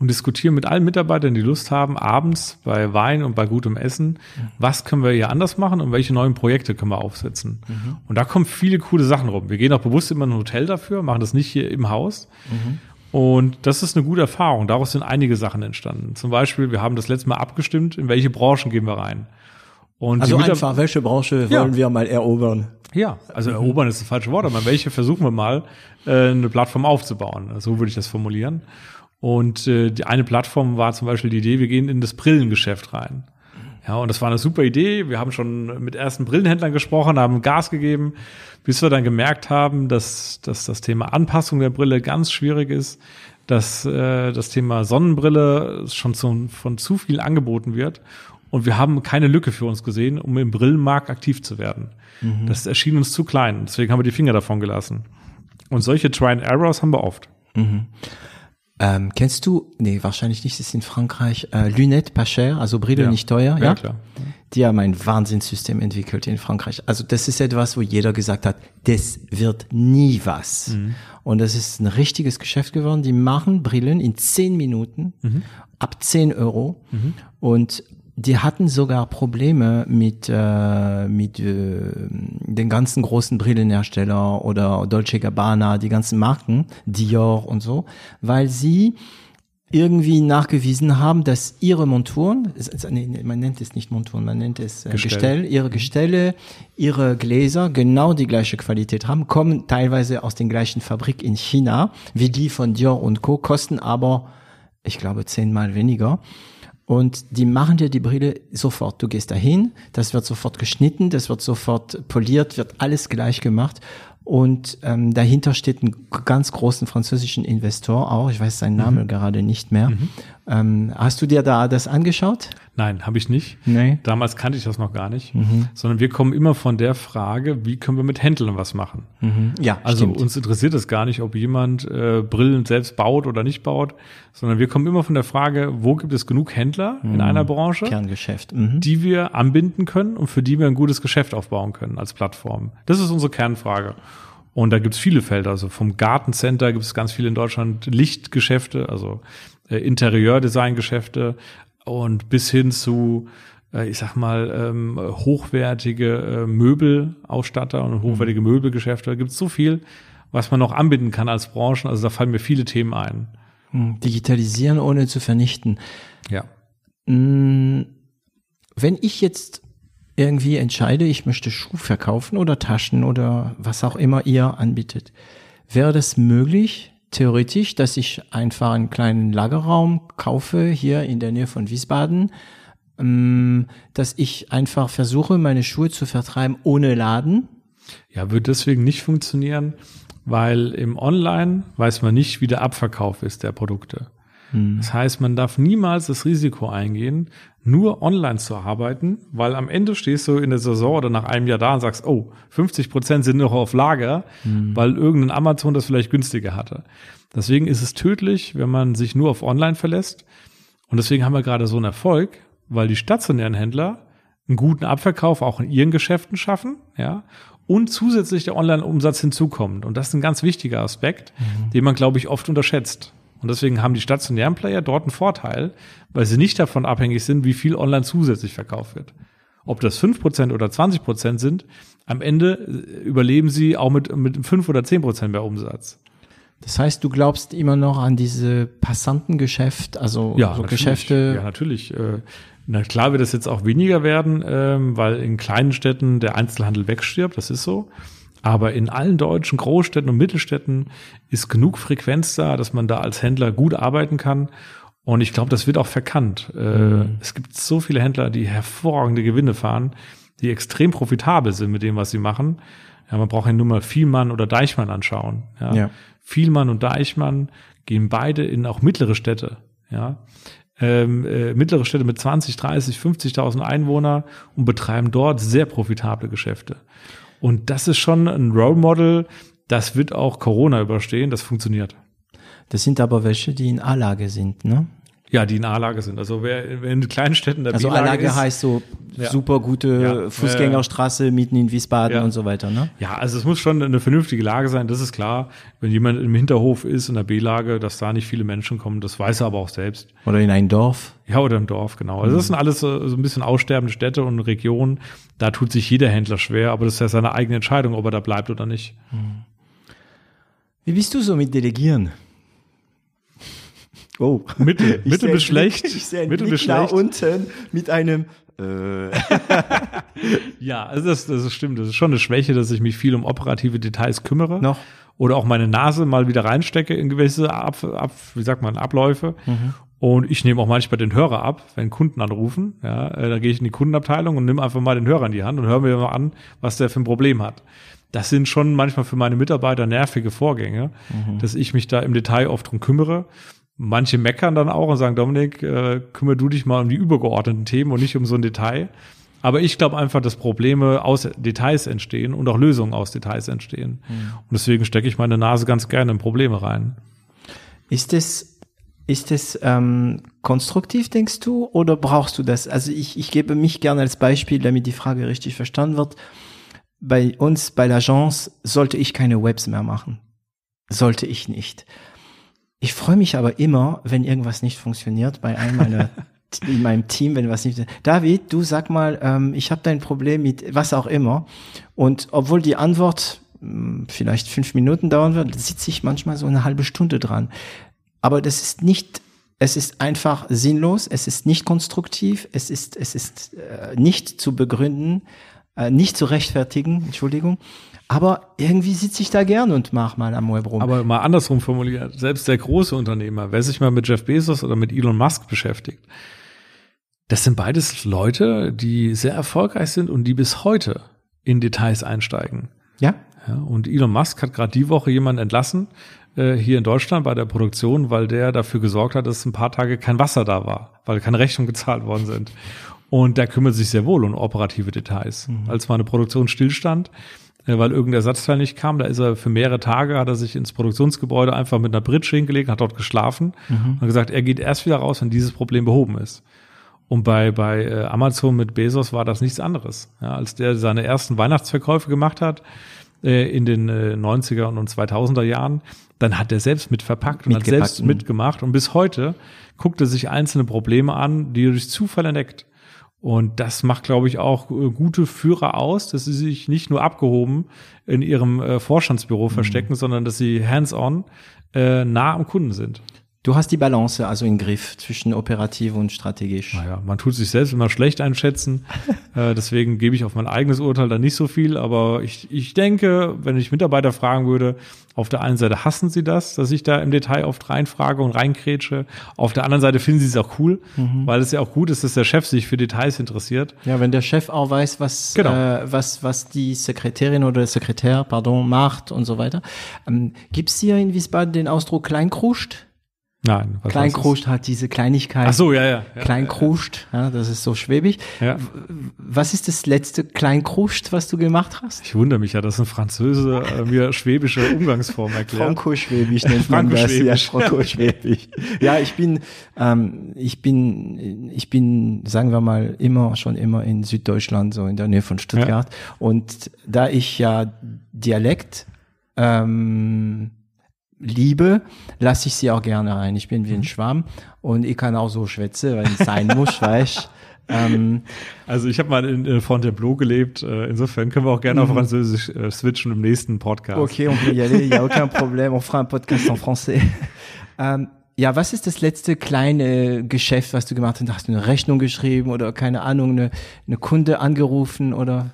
und diskutieren mit allen Mitarbeitern, die Lust haben, abends bei Wein und bei gutem Essen, mhm. was können wir hier anders machen und welche neuen Projekte können wir aufsetzen. Mhm. Und da kommen viele coole Sachen rum. Wir gehen auch bewusst immer in ein Hotel dafür, machen das nicht hier im Haus. Mhm. Und das ist eine gute Erfahrung. Daraus sind einige Sachen entstanden. Zum Beispiel, wir haben das letzte Mal abgestimmt, in welche Branchen gehen wir rein. Und also einfach, welche Branche ja. wollen wir mal erobern? Ja, also erobern ist das falsche Wort, aber welche versuchen wir mal, äh, eine Plattform aufzubauen. So würde ich das formulieren. Und äh, die eine Plattform war zum Beispiel die Idee, wir gehen in das Brillengeschäft rein. Ja, und das war eine super Idee. Wir haben schon mit ersten Brillenhändlern gesprochen, haben Gas gegeben, bis wir dann gemerkt haben, dass, dass das Thema Anpassung der Brille ganz schwierig ist, dass äh, das Thema Sonnenbrille schon zu, von zu viel angeboten wird. Und wir haben keine Lücke für uns gesehen, um im Brillenmarkt aktiv zu werden. Mhm. Das erschien uns zu klein. Deswegen haben wir die Finger davon gelassen. Und solche Try and Errors haben wir oft. Mhm. Ähm, kennst du, nee, wahrscheinlich nicht, das ist in Frankreich, äh, Lunette pas cher, also Brille ja. nicht teuer, ja? ja? klar. Die haben ein Wahnsinnssystem entwickelt in Frankreich. Also das ist etwas, wo jeder gesagt hat, das wird nie was. Mhm. Und das ist ein richtiges Geschäft geworden. Die machen Brillen in zehn Minuten mhm. ab zehn Euro. Mhm. Und die hatten sogar Probleme mit äh, mit äh, den ganzen großen Brillenhersteller oder Dolce Gabbana, die ganzen Marken, Dior und so, weil sie irgendwie nachgewiesen haben, dass ihre Monturen, man nennt es nicht Monturen, man nennt es äh, Gestell. Gestell, ihre mhm. Gestelle, ihre Gläser genau die gleiche Qualität haben, kommen teilweise aus den gleichen Fabrik in China, wie die von Dior und Co., kosten aber, ich glaube, zehnmal weniger. Und die machen dir die Brille sofort. Du gehst dahin, das wird sofort geschnitten, das wird sofort poliert, wird alles gleich gemacht. Und ähm, dahinter steht ein ganz großen französischen Investor auch, ich weiß seinen Namen mhm. gerade nicht mehr. Mhm. Ähm, hast du dir da das angeschaut? Nein, habe ich nicht. Nee. Damals kannte ich das noch gar nicht. Mhm. Sondern wir kommen immer von der Frage, wie können wir mit Händlern was machen? Mhm. Ja, also stimmt. uns interessiert es gar nicht, ob jemand äh, Brillen selbst baut oder nicht baut, sondern wir kommen immer von der Frage, wo gibt es genug Händler in mhm. einer Branche, Kerngeschäft, mhm. die wir anbinden können und für die wir ein gutes Geschäft aufbauen können als Plattform. Das ist unsere Kernfrage. Und da gibt es viele Felder. Also vom Gartencenter gibt es ganz viele in Deutschland Lichtgeschäfte, also äh, Interieurdesigngeschäfte und bis hin zu äh, ich sag mal, ähm, hochwertige äh, Möbelausstatter und hochwertige mhm. Möbelgeschäfte. Da gibt es so viel, was man noch anbieten kann als Branchen. Also da fallen mir viele Themen ein. Hm, digitalisieren ohne zu vernichten. Ja. Hm, wenn ich jetzt irgendwie entscheide, ich möchte Schuh verkaufen oder Taschen oder was auch immer ihr anbietet, wäre das möglich, theoretisch, dass ich einfach einen kleinen Lagerraum kaufe hier in der Nähe von Wiesbaden, ähm, dass ich einfach versuche, meine Schuhe zu vertreiben ohne Laden. Ja, wird deswegen nicht funktionieren, weil im Online weiß man nicht, wie der Abverkauf ist der Produkte. Hm. Das heißt, man darf niemals das Risiko eingehen, nur online zu arbeiten, weil am Ende stehst du in der Saison oder nach einem Jahr da und sagst, oh, 50 Prozent sind noch auf Lager, hm. weil irgendein Amazon das vielleicht günstiger hatte. Deswegen ist es tödlich, wenn man sich nur auf online verlässt. Und deswegen haben wir gerade so einen Erfolg, weil die stationären Händler einen guten Abverkauf auch in ihren Geschäften schaffen, ja, und zusätzlich der Online-Umsatz hinzukommt. Und das ist ein ganz wichtiger Aspekt, mhm. den man, glaube ich, oft unterschätzt. Und deswegen haben die stationären Player dort einen Vorteil, weil sie nicht davon abhängig sind, wie viel online zusätzlich verkauft wird. Ob das fünf Prozent oder 20% sind, am Ende äh, überleben sie auch mit, mit fünf oder zehn Prozent mehr Umsatz. Das heißt, du glaubst immer noch an diese Passantengeschäft, also ja, so Geschäfte? Ja, natürlich. Äh, na klar wird es jetzt auch weniger werden, ähm, weil in kleinen Städten der Einzelhandel wegstirbt, das ist so. Aber in allen deutschen Großstädten und Mittelstädten ist genug Frequenz da, dass man da als Händler gut arbeiten kann. Und ich glaube, das wird auch verkannt. Äh, mhm. Es gibt so viele Händler, die hervorragende Gewinne fahren, die extrem profitabel sind mit dem, was sie machen. Ja, man braucht ja nur mal Vielmann oder Deichmann anschauen. Ja. ja. Vielmann und Deichmann gehen beide in auch mittlere Städte. Ja. Ähm, äh, mittlere Städte mit 20, 30, 50.000 Einwohner und betreiben dort sehr profitable Geschäfte. Und das ist schon ein Role Model, das wird auch Corona überstehen, das funktioniert. Das sind aber welche, die in A-Lage sind, ne? Ja, die in A-Lage sind. Also wer, wer in kleinen Städten der Also A-Lage heißt so ja. super gute ja. Fußgängerstraße mitten in Wiesbaden ja. und so weiter, ne? Ja, also es muss schon eine vernünftige Lage sein, das ist klar. Wenn jemand im Hinterhof ist, in der B-Lage, dass da nicht viele Menschen kommen, das weiß er aber auch selbst. Oder in ein Dorf. Ja, oder im Dorf, genau. Also das sind alles so, so ein bisschen aussterbende Städte und Regionen. Da tut sich jeder Händler schwer, aber das ist ja seine eigene Entscheidung, ob er da bleibt oder nicht. Wie bist du so mit Delegieren? Oh. Mittel, mittel bis schlecht. Ich sehe mittel bis da schlecht. unten mit einem äh, Ja, also das, das stimmt. Das ist schon eine Schwäche, dass ich mich viel um operative Details kümmere. Noch. Oder auch meine Nase mal wieder reinstecke in gewisse ab, ab, wie sagt man, Abläufe. Und ich nehme auch manchmal den Hörer ab, wenn Kunden anrufen. Ja, äh, da gehe ich in die Kundenabteilung und nehme einfach mal den Hörer in die Hand und höre mir mal an, was der für ein Problem hat. Das sind schon manchmal für meine Mitarbeiter nervige Vorgänge, dass ich mich da im Detail oft drum kümmere. Manche meckern dann auch und sagen, Dominik, äh, kümmere du dich mal um die übergeordneten Themen und nicht um so ein Detail. Aber ich glaube einfach, dass Probleme aus Details entstehen und auch Lösungen aus Details entstehen. Und deswegen stecke ich meine Nase ganz gerne in Probleme rein. Ist es, ist es ähm, konstruktiv, denkst du, oder brauchst du das? Also ich, ich gebe mich gerne als Beispiel, damit die Frage richtig verstanden wird. Bei uns, bei l'Agence, sollte ich keine Webs mehr machen. Sollte ich nicht. Ich freue mich aber immer, wenn irgendwas nicht funktioniert bei einem meiner in meinem Team, wenn was nicht. David, du sag mal, ähm, ich habe dein Problem mit was auch immer. Und obwohl die Antwort mh, vielleicht fünf Minuten dauern wird, sitze ich manchmal so eine halbe Stunde dran. Aber das ist nicht, es ist einfach sinnlos, es ist nicht konstruktiv, es ist, es ist äh, nicht zu begründen, äh, nicht zu rechtfertigen, Entschuldigung. Aber irgendwie sitze ich da gern und mach mal am Web rum. Aber mal andersrum formuliert, selbst der große Unternehmer, wer sich mal mit Jeff Bezos oder mit Elon Musk beschäftigt, das sind beides Leute, die sehr erfolgreich sind und die bis heute in Details einsteigen. ja? Ja, und Elon Musk hat gerade die Woche jemanden entlassen äh, hier in Deutschland bei der Produktion, weil der dafür gesorgt hat, dass ein paar Tage kein Wasser da war, weil keine Rechnungen gezahlt worden sind. Und der kümmert sich sehr wohl um operative Details. Als mal eine Produktion stillstand, weil irgendein Ersatzteil nicht kam, da ist er für mehrere Tage, hat er sich ins Produktionsgebäude einfach mit einer Bridge hingelegt, hat dort geschlafen und gesagt, er geht erst wieder raus, wenn dieses Problem behoben ist. Und bei, bei äh, Amazon mit Bezos war das nichts anderes. Ja, als der seine ersten Weihnachtsverkäufe gemacht hat, äh, in den äh, 90er und 2000er Jahren, dann hat er selbst mit verpackt und hat selbst mhm. mitgemacht. Und bis heute guckt er sich einzelne Probleme an, die er durch Zufall entdeckt. Und das macht, glaube ich, auch äh, gute Führer aus, dass sie sich nicht nur abgehoben in ihrem äh, Vorstandsbüro Mhm. verstecken, sondern dass sie hands-on äh, nah am Kunden sind. Du hast die Balance also im Griff zwischen operativ und strategisch. Naja, man tut sich selbst immer schlecht einschätzen. äh, deswegen gebe ich auf mein eigenes Urteil dann nicht so viel. Aber ich, ich denke, wenn ich Mitarbeiter fragen würde, auf der einen Seite hassen sie das, dass ich da im Detail oft reinfrage und reinkrätsche. Auf der anderen Seite finden sie es auch cool, weil es ja auch gut ist, dass der Chef sich für Details interessiert. Ja, wenn der Chef auch weiß, was, Genau. äh, was, was die Sekretärin oder der Sekretär, pardon, macht und so weiter. Ähm, Gibt es hier in Wiesbaden den Ausdruck Kleinkruscht? Nein. was Kleinkruscht hat diese Kleinigkeit. Ach so, ja, ja. ja Kleinkruscht, ja, das ist so schwäbisch. Ja. Was ist das letzte Kleinkruscht, was du gemacht hast? Ich wundere mich ja, dass ein Französe äh, mir schwäbische Umgangsform erklärt. Franco-Schwäbisch nennt man das. Ja. Franco-Schwäbisch. Ja, ich bin, ähm, ich bin, ich bin, sagen wir mal, immer, schon immer in Süddeutschland, so in der Nähe von Stuttgart. Und da ich ja Dialekt, ähm, liebe, lasse ich sie auch gerne rein. Ich bin wie ein Schwamm und ich kann auch so schwätzen, wenn es sein muss, weißt ähm, Also ich habe mal in, in Fontainebleau gelebt. Äh, insofern können wir auch gerne auf Französisch äh, switchen im nächsten Podcast. Ok, on peut y aller, il n'y a aucun problème. On fera un podcast en français. ähm, ja, was ist das letzte kleine Geschäft, was du gemacht hast? Hast du eine Rechnung geschrieben oder keine Ahnung, eine, eine Kunde angerufen oder?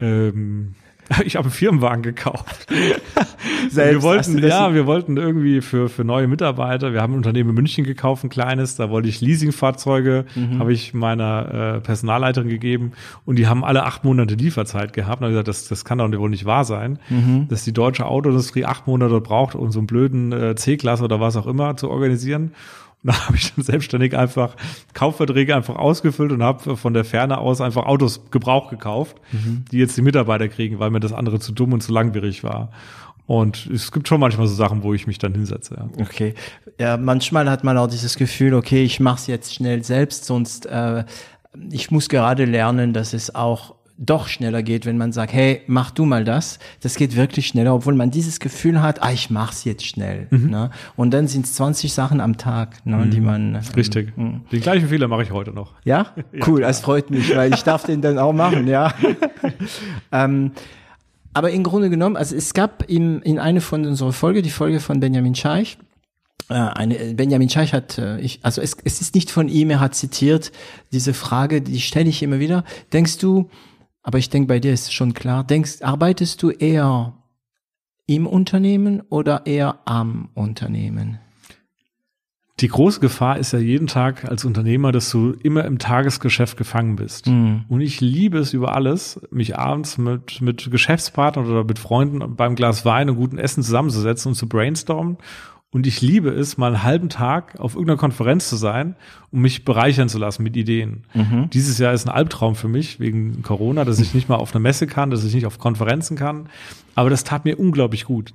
Ähm, ich habe einen Firmenwagen gekauft. Selbst wir wollten, ja, wir wollten irgendwie für, für neue Mitarbeiter, wir haben ein Unternehmen in München gekauft, ein kleines, da wollte ich Leasingfahrzeuge, Mhm. habe ich meiner äh, Personalleiterin gegeben und die haben alle acht Monate Lieferzeit gehabt. Und hab ich gesagt, das, das kann doch wohl nicht wahr sein, Mhm. dass die deutsche Autoindustrie acht Monate braucht, um so einen blöden äh, C-Klasse oder was auch immer zu organisieren. Und da habe ich dann selbstständig einfach Kaufverträge einfach ausgefüllt und habe von der Ferne aus einfach Autos Gebrauch gekauft, die jetzt die Mitarbeiter kriegen, weil mir das andere zu dumm und zu langwierig war. Und es gibt schon manchmal so Sachen, wo ich mich dann hinsetze. Ja. Okay. Ja, manchmal hat man auch dieses Gefühl, okay, ich mache es jetzt schnell selbst, sonst äh, ich muss gerade lernen, dass es auch doch schneller geht, wenn man sagt, hey, mach du mal das. Das geht wirklich schneller, obwohl man dieses Gefühl hat, ah, ich mach's jetzt schnell. Ne? Und dann sind es 20 Sachen am Tag, ne, die man. ähm, Richtig. Den gleichen Fehler mache ich heute noch. Ja? Cool, das freut mich, weil ich darf den dann auch machen, ja. ähm, aber im Grunde genommen, also es gab in, in eine von unserer Folge, die Folge von Benjamin Scheich, äh, eine, Benjamin Scheich hat, äh, ich, also es, es ist nicht von ihm, er hat zitiert diese Frage, die stelle ich immer wieder. Denkst du, aber ich denke, bei dir ist schon klar, denkst, arbeitest du eher im Unternehmen oder eher am Unternehmen? Die große Gefahr ist ja jeden Tag als Unternehmer, dass du immer im Tagesgeschäft gefangen bist. Mhm. Und ich liebe es über alles, mich abends mit, mit Geschäftspartnern oder mit Freunden beim Glas Wein und gutem Essen zusammenzusetzen und zu brainstormen und ich liebe es, mal einen halben Tag auf irgendeiner Konferenz zu sein, um mich bereichern zu lassen mit Ideen. Mhm. Dieses Jahr ist ein Albtraum für mich wegen Corona, dass ich nicht mal auf eine Messe kann, dass ich nicht auf Konferenzen kann. Aber das tat mir unglaublich gut.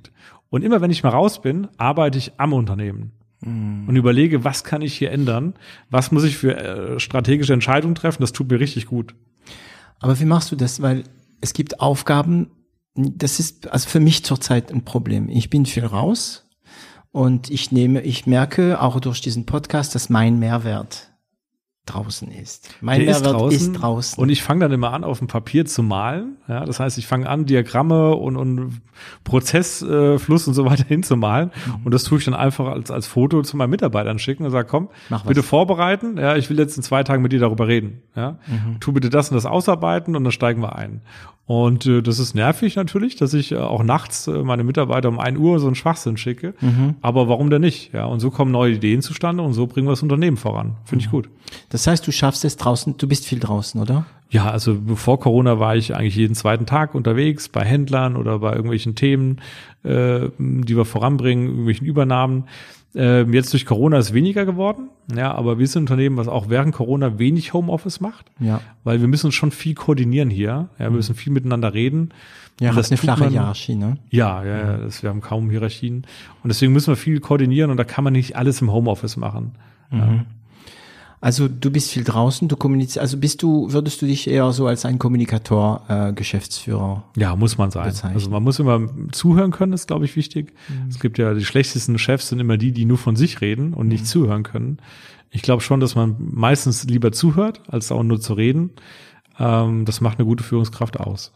Und immer wenn ich mal raus bin, arbeite ich am Unternehmen. Mhm. Und überlege, was kann ich hier ändern? Was muss ich für äh, strategische Entscheidungen treffen? Das tut mir richtig gut. Aber wie machst du das? Weil es gibt Aufgaben, das ist also für mich zurzeit ein Problem. Ich bin viel raus, und ich nehme, ich merke auch durch diesen Podcast, dass mein Mehrwert draußen ist. Mein Der Mehrwert ist draußen, ist draußen. Und ich fange dann immer an, auf dem Papier zu malen. Ja, das heißt, ich fange an, Diagramme und, und Prozessfluss äh, und so weiter hinzumalen. Mhm. Und das tue ich dann einfach als, als Foto zu meinen Mitarbeitern schicken und sage, komm, bitte vorbereiten. Ja, ich will jetzt in zwei Tagen mit dir darüber reden. Ja, mhm. tu bitte das und das ausarbeiten und dann steigen wir ein. Und äh, das ist nervig natürlich, dass ich äh, auch nachts äh, meine Mitarbeiter um ein Uhr so einen Schwachsinn schicke. Mhm. Aber warum denn nicht? Ja, und so kommen neue Ideen zustande und so bringen wir das Unternehmen voran. Finde ich mhm. gut. Das heißt, du schaffst es draußen, du bist viel draußen, oder? Ja, also bevor Corona war ich eigentlich jeden zweiten Tag unterwegs bei Händlern oder bei irgendwelchen Themen, äh, die wir voranbringen, irgendwelchen Übernahmen. Ähm, jetzt durch Corona ist weniger geworden, ja, aber wir sind ein Unternehmen, was auch während Corona wenig Homeoffice macht, ja. weil wir müssen schon viel koordinieren hier, ja, wir müssen viel miteinander reden. Ja, das ist eine flache man, Hierarchie, ne? Ja, ja, ja das, wir haben kaum Hierarchien und deswegen müssen wir viel koordinieren und da kann man nicht alles im Homeoffice machen. Mhm. Ja. Also du bist viel draußen, du kommunizierst, also bist du, würdest du dich eher so als ein Kommunikator, äh, Geschäftsführer? Ja, muss man sein. Bezeichnen. Also man muss immer zuhören können, ist glaube ich wichtig. Mhm. Es gibt ja die schlechtesten Chefs sind immer die, die nur von sich reden und nicht mhm. zuhören können. Ich glaube schon, dass man meistens lieber zuhört, als auch nur zu reden. Ähm, das macht eine gute Führungskraft aus.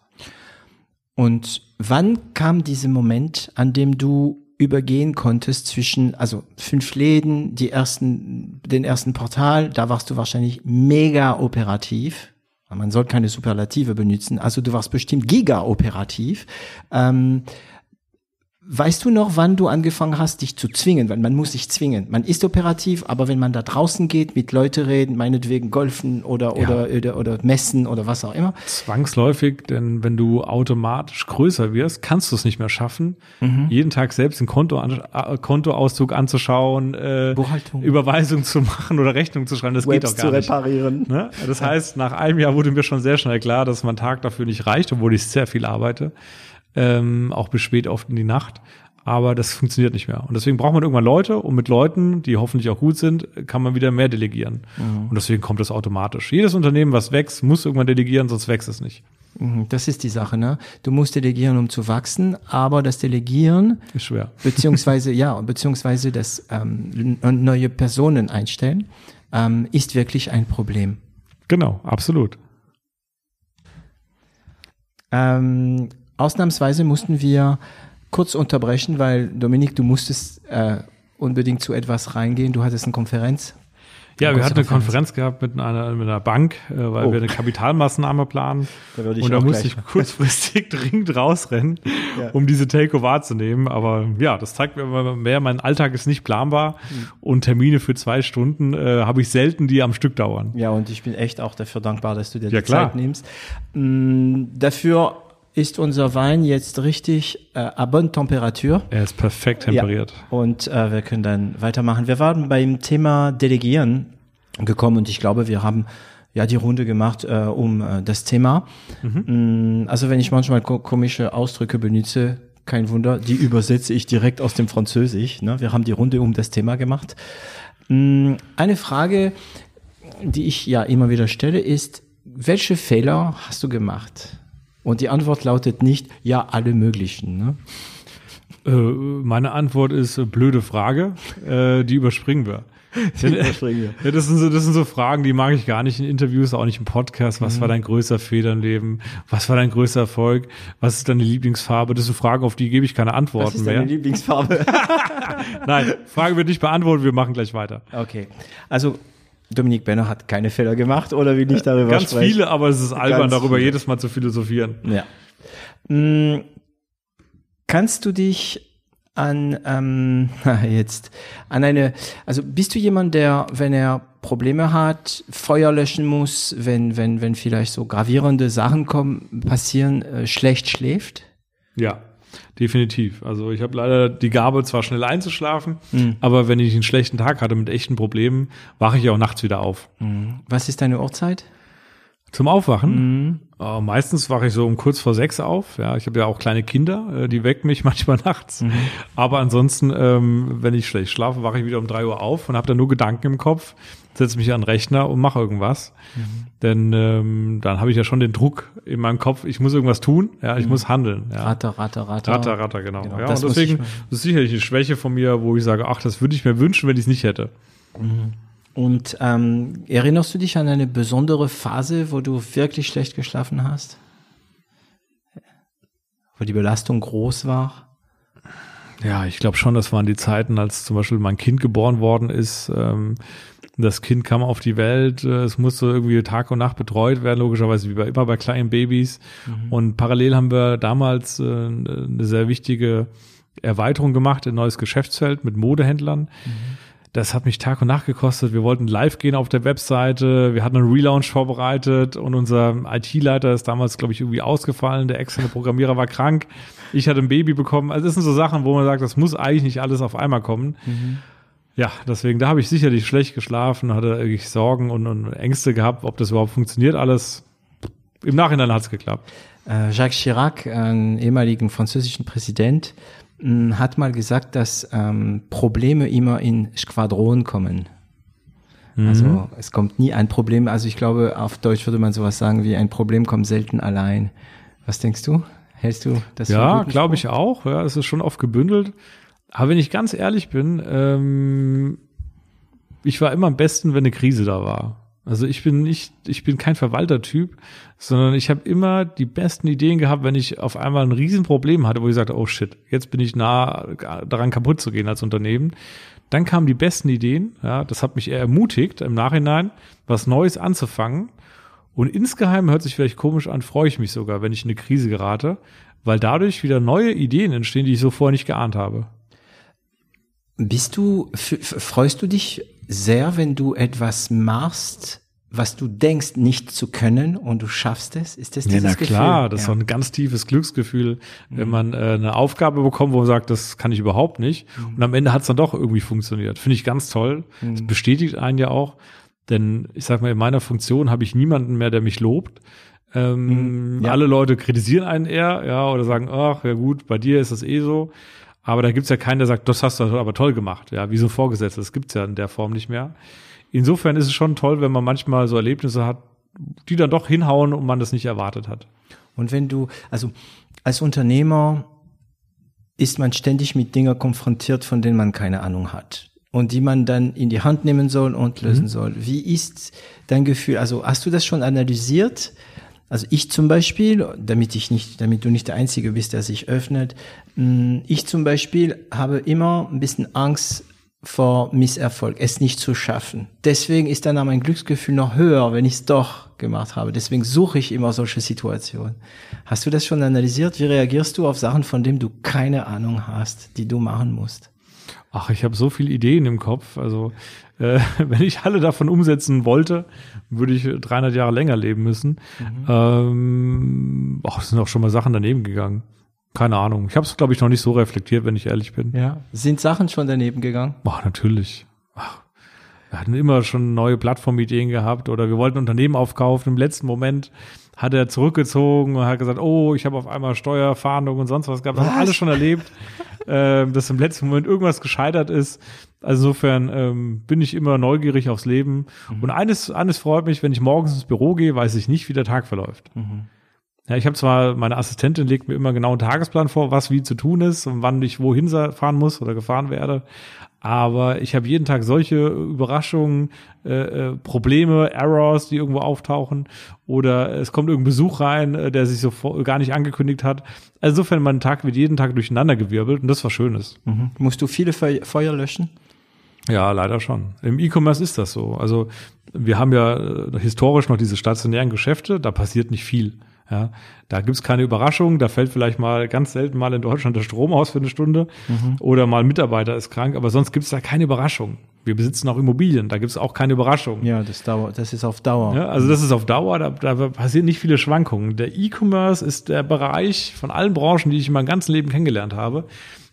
Und wann kam dieser Moment, an dem du übergehen konntest zwischen, also fünf Läden, die ersten, den ersten Portal, da warst du wahrscheinlich mega operativ. Man soll keine Superlative benutzen, also du warst bestimmt giga operativ. Ähm, Weißt du noch, wann du angefangen hast, dich zu zwingen? Weil man muss sich zwingen. Man ist operativ, aber wenn man da draußen geht, mit Leute reden, meinetwegen golfen oder, ja. oder, oder, oder messen oder was auch immer. Zwangsläufig, denn wenn du automatisch größer wirst, kannst du es nicht mehr schaffen, mhm. jeden Tag selbst einen Konto, äh, Kontoauszug anzuschauen, äh, Buchhaltung. Überweisung zu machen oder Rechnung zu schreiben. Das Webs geht doch gar nicht. zu reparieren. Ne? Das heißt, nach einem Jahr wurde mir schon sehr schnell klar, dass mein Tag dafür nicht reicht, obwohl ich sehr viel arbeite ähm, auch bis spät oft in die Nacht. Aber das funktioniert nicht mehr. Und deswegen braucht man irgendwann Leute und mit Leuten, die hoffentlich auch gut sind, kann man wieder mehr delegieren. Mhm. Und deswegen kommt das automatisch. Jedes Unternehmen, was wächst, muss irgendwann delegieren, sonst wächst es nicht. Mhm, das ist die Sache, ne? Du musst delegieren, um zu wachsen, aber das Delegieren ist schwer. Beziehungsweise, ja, beziehungsweise das ähm, neue Personen einstellen, ähm, ist wirklich ein Problem. Genau, absolut. Ähm, Ausnahmsweise mussten wir kurz unterbrechen, weil Dominik, du musstest äh, unbedingt zu etwas reingehen. Du hattest eine Konferenz. Ja, wir hatten eine Konferenz gehabt mit einer, mit einer Bank, äh, weil oh. wir eine Kapitalmaßnahme planen. Da würde ich und da musste ich kurzfristig dringend rausrennen, ja. um diese Telco wahrzunehmen. Aber ja, das zeigt mir immer mehr, mein Alltag ist nicht planbar mhm. und Termine für zwei Stunden äh, habe ich selten, die am Stück dauern. Ja, und ich bin echt auch dafür dankbar, dass du dir ja, die klar. Zeit nimmst. Mhm, dafür ist unser Wein jetzt richtig äh, à bonne Temperatur. Er ist perfekt temperiert. Ja. Und äh, wir können dann weitermachen. Wir waren beim Thema Delegieren gekommen und ich glaube, wir haben ja die Runde gemacht äh, um äh, das Thema. Mhm. Mm, also wenn ich manchmal ko komische Ausdrücke benutze, kein Wunder, die übersetze ich direkt aus dem Französisch. Ne? Wir haben die Runde um das Thema gemacht. Mm, eine Frage, die ich ja immer wieder stelle, ist, welche Fehler hast du gemacht? Und die Antwort lautet nicht, ja, alle möglichen. Ne? Äh, meine Antwort ist äh, blöde Frage, äh, die überspringen wir. Die überspringen wir. Ja, das, sind so, das sind so Fragen, die mag ich gar nicht in Interviews, auch nicht im Podcast. Was mhm. war dein größter Fehler im Leben? Was war dein größter Erfolg? Was ist deine Lieblingsfarbe? Das sind Fragen, auf die gebe ich keine Antworten mehr. Was ist deine mehr. Lieblingsfarbe? Nein, Frage wird nicht beantwortet, wir machen gleich weiter. Okay. Also Dominik Benner hat keine Fehler gemacht oder will nicht darüber Ganz sprechen? viele, aber es ist albern, Ganz darüber viele. jedes Mal zu philosophieren. Ja. Mm, Kannst du dich an ähm, jetzt an eine, also bist du jemand, der, wenn er Probleme hat, Feuer löschen muss, wenn wenn wenn vielleicht so gravierende Sachen kommen, passieren, äh, schlecht schläft? Ja, definitiv. Also ich habe leider die Gabe, zwar schnell einzuschlafen, aber wenn ich einen schlechten Tag hatte mit echten Problemen, wache ich auch nachts wieder auf. Was ist deine Uhrzeit? Zum Aufwachen? Äh, meistens wache ich so um kurz vor sechs auf. Ja, ich habe ja auch kleine Kinder, äh, die wecken mich manchmal nachts. Aber ansonsten, ähm, wenn ich schlecht schlafe, wache ich wieder um drei Uhr auf und habe dann nur Gedanken im Kopf, setze mich an den Rechner und mache irgendwas. Denn ähm, dann habe ich ja schon den Druck in meinem Kopf, ich muss irgendwas tun, ja, ich muss handeln. Ja. Ratter, ratter, ratter. Ratter, Ratter, genau. Genau, ja, und deswegen ist sicherlich eine Schwäche von mir, wo ich sage, ach, das würde ich mir wünschen, wenn ich es nicht hätte. Und ähm, erinnerst du dich an eine besondere Phase, wo du wirklich schlecht geschlafen hast? Wo die Belastung groß war? Ja, ich glaube schon, das waren die Zeiten, als zum Beispiel mein Kind geboren worden ist. Ähm, das Kind kam auf die Welt, äh, es musste irgendwie Tag und Nacht betreut werden, logischerweise wie bei, immer bei kleinen Babys. Und parallel haben wir damals äh, eine sehr wichtige Erweiterung gemacht, ein neues Geschäftsfeld mit Modehändlern. Das hat mich Tag und Nacht gekostet. Wir wollten live gehen auf der Webseite. Wir hatten einen Relaunch vorbereitet und unser IT-Leiter ist damals, glaube ich, irgendwie ausgefallen. Der externe Programmierer war krank. Ich hatte ein Baby bekommen. Also das sind so Sachen, wo man sagt, das muss eigentlich nicht alles auf einmal kommen. Ja, deswegen, da habe ich sicherlich schlecht geschlafen, hatte wirklich Sorgen und, und Ängste gehabt, ob das überhaupt funktioniert alles. Im Nachhinein hat es geklappt. Äh, Jacques Chirac, einen ehemaligen französischen Präsident, hat mal gesagt, dass ähm, Probleme immer in Schwadronen kommen. Also es kommt nie ein Problem. Also ich glaube, auf Deutsch würde man sowas sagen wie ein Problem kommt selten allein. Was denkst du? Hältst du das Ja, glaube ich auch. Ja, es ist schon oft gebündelt. Aber wenn ich ganz ehrlich bin, ähm, ich war immer am besten, wenn eine Krise da war. Also ich bin nicht, ich bin kein Verwaltertyp, sondern ich habe immer die besten Ideen gehabt, wenn ich auf einmal ein Riesenproblem hatte, wo ich sagte, oh shit, jetzt bin ich nah daran kaputt zu gehen als Unternehmen. Dann kamen die besten Ideen. Ja, das hat mich eher ermutigt, im Nachhinein was Neues anzufangen. Und insgeheim hört sich vielleicht komisch an, freue ich mich sogar, wenn ich in eine Krise gerate, weil dadurch wieder neue Ideen entstehen, die ich so vorher nicht geahnt habe. Bist du, freust du dich sehr, wenn du etwas machst, was du denkst nicht zu können und du schaffst es? Ist das Ja, dieses na klar, Gefühl? das ist ja. doch ein ganz tiefes Glücksgefühl, wenn man äh, eine Aufgabe bekommt, wo man sagt, das kann ich überhaupt nicht. Und am Ende hat es dann doch irgendwie funktioniert. Finde ich ganz toll. Das bestätigt einen ja auch. Denn ich sag mal, in meiner Funktion habe ich niemanden mehr, der mich lobt. Ähm, Ja. Alle Leute kritisieren einen eher, ja, oder sagen, ach, ja gut, bei dir ist das eh so. Aber da gibt's ja keinen, der sagt, das hast du aber toll gemacht, ja, wie so ein Vorgesetzter. Das gibt's ja in der Form nicht mehr. Insofern ist es schon toll, wenn man manchmal so Erlebnisse hat, die dann doch hinhauen und man das nicht erwartet hat. Und wenn du, also als Unternehmer ist man ständig mit Dingen konfrontiert, von denen man keine Ahnung hat. Und die man dann in die Hand nehmen soll und lösen soll. Wie ist dein Gefühl? Also hast du das schon analysiert? Also ich zum Beispiel, damit ich nicht, damit du nicht der Einzige bist, der sich öffnet, mh, ich zum Beispiel habe immer ein bisschen Angst vor Misserfolg, es nicht zu schaffen. Deswegen ist dann mein Glücksgefühl noch höher, wenn ich es doch gemacht habe. Deswegen suche ich immer solche Situationen. Hast du das schon analysiert? Wie reagierst du auf Sachen, von denen du keine Ahnung hast, die du machen musst? Ach, ich habe so viele Ideen im Kopf. Also, äh, wenn ich alle davon umsetzen wollte, würde ich 300 Jahre länger leben müssen. Ähm, ach, es sind auch schon mal Sachen daneben gegangen. Keine Ahnung. Ich habe es, glaube ich, noch nicht so reflektiert, wenn ich ehrlich bin. Ja. Sind Sachen schon daneben gegangen? Ach, natürlich. Ach, wir hatten immer schon neue Plattformideen gehabt oder wir wollten Unternehmen aufkaufen. Im letzten Moment hat er zurückgezogen und hat gesagt, oh, ich habe auf einmal Steuerfahndung und sonst was gehabt. Das haben wir alles schon erlebt, ähm, dass im letzten Moment irgendwas gescheitert ist. Also insofern ähm, bin ich immer neugierig aufs Leben. Und eines, eines freut mich, wenn ich morgens ins Büro gehe, weiß ich nicht, wie der Tag verläuft. Ja, ich habe zwar, meine Assistentin legt mir immer genau einen Tagesplan vor, was wie zu tun ist und wann ich wohin fahren muss oder gefahren werde. Aber ich habe jeden Tag solche Überraschungen, äh, äh, Probleme, Errors, die irgendwo auftauchen. Oder es kommt irgendein Besuch rein, äh, der sich so gar nicht angekündigt hat. Also insofern, mein Tag wird jeden Tag durcheinander gewirbelt und das war Schönes. Mhm. Musst du viele Fe Feuer löschen? Ja, leider schon. Im E-Commerce ist das so. Also wir haben ja äh, historisch noch diese stationären Geschäfte, da passiert nicht viel. Ja, da gibt's keine Überraschung, da fällt vielleicht mal ganz selten mal in Deutschland der Strom aus für eine Stunde mhm. oder mal ein Mitarbeiter ist krank, aber sonst gibt's da keine Überraschung. Wir besitzen auch Immobilien, da gibt's auch keine Überraschung. Ja, das, dauert, das ist auf Dauer. Ja, also das ist auf Dauer, da, da passieren nicht viele Schwankungen. Der E-Commerce ist der Bereich von allen Branchen, die ich in meinem ganzen Leben kennengelernt habe,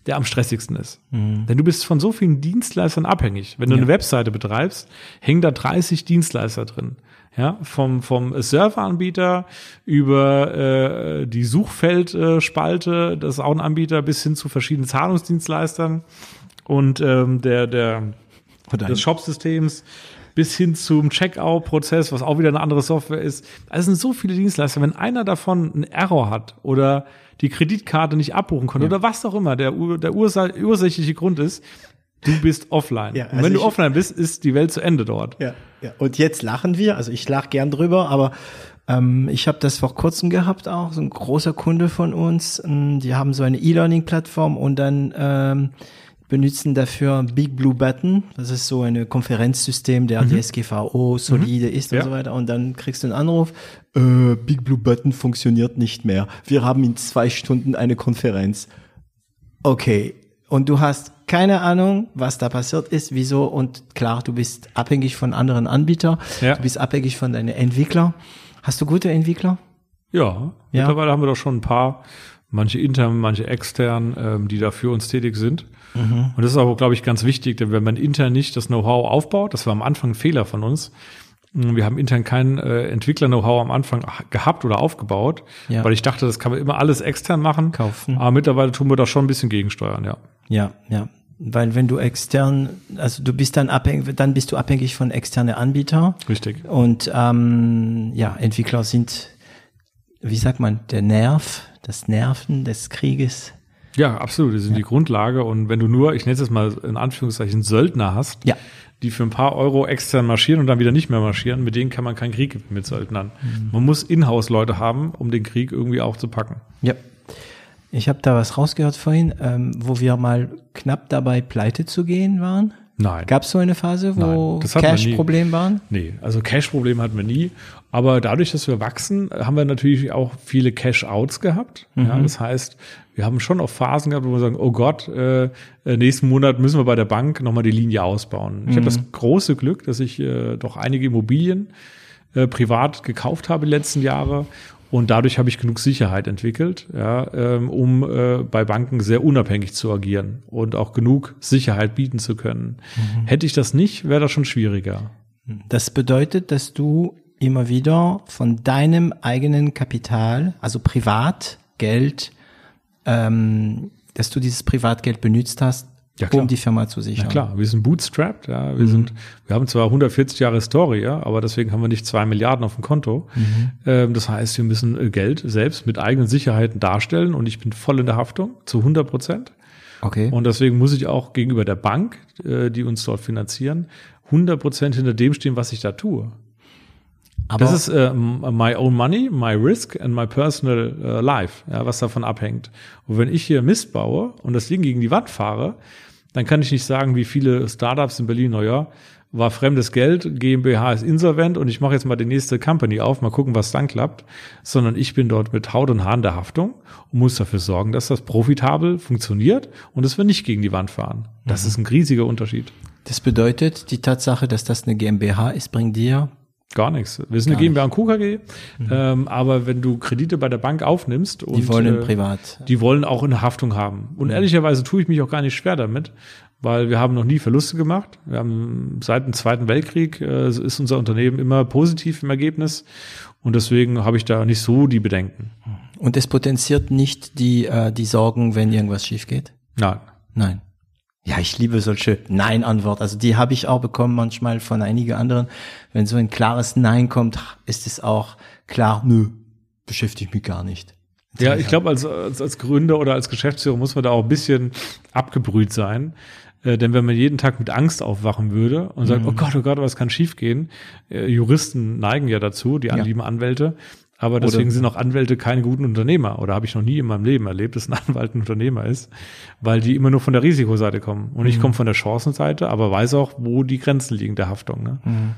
der am stressigsten ist. Mhm. Denn du bist von so vielen Dienstleistern abhängig. Wenn du ja. eine Webseite betreibst, hängen da 30 Dienstleister drin ja, vom, vom Serveranbieter über äh, die Suchfeldspalte, das ist auch ein Anbieter, bis hin zu verschiedenen Zahlungsdienstleistern und ähm, der, der des Shopsystems bis hin zum Checkout-Prozess, was auch wieder eine andere Software ist. Also es sind so viele Dienstleister. Wenn einer davon einen Error hat oder die Kreditkarte nicht abbuchen konnte ja. oder was auch immer der, der ursächliche Grund ist, Du bist offline. Ja, also und wenn du offline bist, ist die Welt zu Ende dort. Ja, ja. Und jetzt lachen wir, also ich lache gern drüber, aber ähm, ich habe das vor kurzem gehabt auch, so ein großer Kunde von uns, ähm, die haben so eine E-Learning-Plattform und dann ähm, benutzen dafür Big Blue Button. Das ist so ein Konferenzsystem, der mhm. DSGVO solide mhm. ist und ja. so weiter. Und dann kriegst du einen Anruf, äh, Big Blue Button funktioniert nicht mehr. Wir haben in zwei Stunden eine Konferenz. Okay, und du hast keine Ahnung, was da passiert ist, wieso und klar, du bist abhängig von anderen Anbietern, ja. du bist abhängig von deinen Entwicklern. Hast du gute Entwickler? Ja, ja, mittlerweile haben wir doch schon ein paar, manche intern, manche extern, ähm, die da für uns tätig sind. Mhm. Und das ist auch, glaube ich, ganz wichtig, denn wenn man intern nicht das Know-how aufbaut, das war am Anfang ein Fehler von uns, wir haben intern kein äh, Entwickler-Know-how am Anfang gehabt oder aufgebaut, ja. weil ich dachte, das kann man immer alles extern machen. Kaufen. Aber mittlerweile tun wir da schon ein bisschen gegensteuern, ja. Ja, ja. Weil wenn du extern, also du bist dann abhängig, dann bist du abhängig von externen Anbietern. Richtig. Und ähm, ja, Entwickler sind, wie sagt man, der Nerv, das Nerven des Krieges. Ja, absolut. Die sind ja. die Grundlage. Und wenn du nur, ich nenne es jetzt mal in Anführungszeichen, Söldner hast, ja die für ein paar Euro extern marschieren und dann wieder nicht mehr marschieren, mit denen kann man keinen Krieg mit Söldnern. Mhm. Man muss Inhouse-Leute haben, um den Krieg irgendwie auch zu packen. Ja. Ich habe da was rausgehört vorhin, ähm, wo wir mal knapp dabei, pleite zu gehen waren. Nein. Gab es so eine Phase, wo Cash-Problem waren? Nee, also Cash-Problem hatten wir nie. Aber dadurch, dass wir wachsen, haben wir natürlich auch viele Cash-Outs gehabt. Mhm. Ja, das heißt, wir haben schon auch Phasen gehabt, wo wir sagen, oh Gott, äh, äh nächsten Monat müssen wir bei der Bank nochmal die Linie ausbauen. Ich mhm. habe das große Glück, dass ich äh, doch einige Immobilien äh, privat gekauft habe die letzten Jahre und dadurch habe ich genug Sicherheit entwickelt, ja, ähm, um äh, bei Banken sehr unabhängig zu agieren und auch genug Sicherheit bieten zu können. Mhm. Hätte ich das nicht, wäre das schon schwieriger. Das bedeutet, dass du immer wieder von deinem eigenen Kapital, also Privatgeld, ähm, dass du dieses Privatgeld benutzt hast, ja, um die Firma zu sichern. Ja klar, wir sind bootstrapped, ja, wir mhm. sind, wir haben zwar 140 Jahre Story, ja, aber deswegen haben wir nicht zwei Milliarden auf dem Konto. Mhm. Ähm, das heißt, wir müssen äh, Geld selbst mit eigenen Sicherheiten darstellen und ich bin voll in der Haftung zu 100 Prozent. Okay. Und deswegen muss ich auch gegenüber der Bank, äh, die uns dort finanzieren, 100 Prozent hinter dem stehen, was ich da tue. Aber das ist äh, my own money, my risk and my personal uh, life, ja, was davon abhängt. Und wenn ich hier Mist baue und das Ding gegen die Wand fahre, dann kann ich nicht sagen, wie viele Startups in Berlin, naja, war fremdes Geld, GmbH ist insolvent und ich mache jetzt mal die nächste Company auf, mal gucken, was dann klappt, sondern ich bin dort mit Haut und Haaren der Haftung und muss dafür sorgen, dass das profitabel funktioniert und dass wir nicht gegen die Wand fahren. Das mhm. ist ein riesiger Unterschied. Das bedeutet, die Tatsache, dass das eine GmbH ist, bringt dir Gar nichts. Wir sind Gar eine GmbH und KKG, mhm. ähm, aber wenn du Kredite bei der Bank aufnimmst und die wollen äh, privat, die wollen auch eine Haftung haben. Und mhm. ehrlicherweise tue ich mich auch gar nicht schwer damit, weil wir haben noch nie Verluste gemacht. Wir haben seit dem Zweiten Weltkrieg äh, ist unser Unternehmen immer positiv im Ergebnis und deswegen habe ich da nicht so die Bedenken. Und es potenziert nicht die äh, die Sorgen, wenn irgendwas schief geht? Nein. Nein. Ja, ich liebe solche Nein-Antwort. Also die habe ich auch bekommen manchmal von einigen anderen. Wenn so ein klares Nein kommt, ist es auch klar, nö, beschäftigt mich gar nicht. Ja, ich glaube, als, als, als Gründer oder als Geschäftsführer muss man da auch ein bisschen abgebrüht sein. Äh, denn wenn man jeden Tag mit Angst aufwachen würde und sagt, mhm. oh Gott, oh Gott, was kann schiefgehen? Äh, Juristen neigen ja dazu, die ja. lieben Anwälte. Aber deswegen oder sind auch Anwälte keine guten Unternehmer. Oder habe ich noch nie in meinem Leben erlebt, dass ein Anwalt ein Unternehmer ist, weil die immer nur von der Risikoseite kommen. Und ich mhm. komme von der Chancenseite, aber weiß auch, wo die Grenzen liegen der Haftung. Ne? Mhm.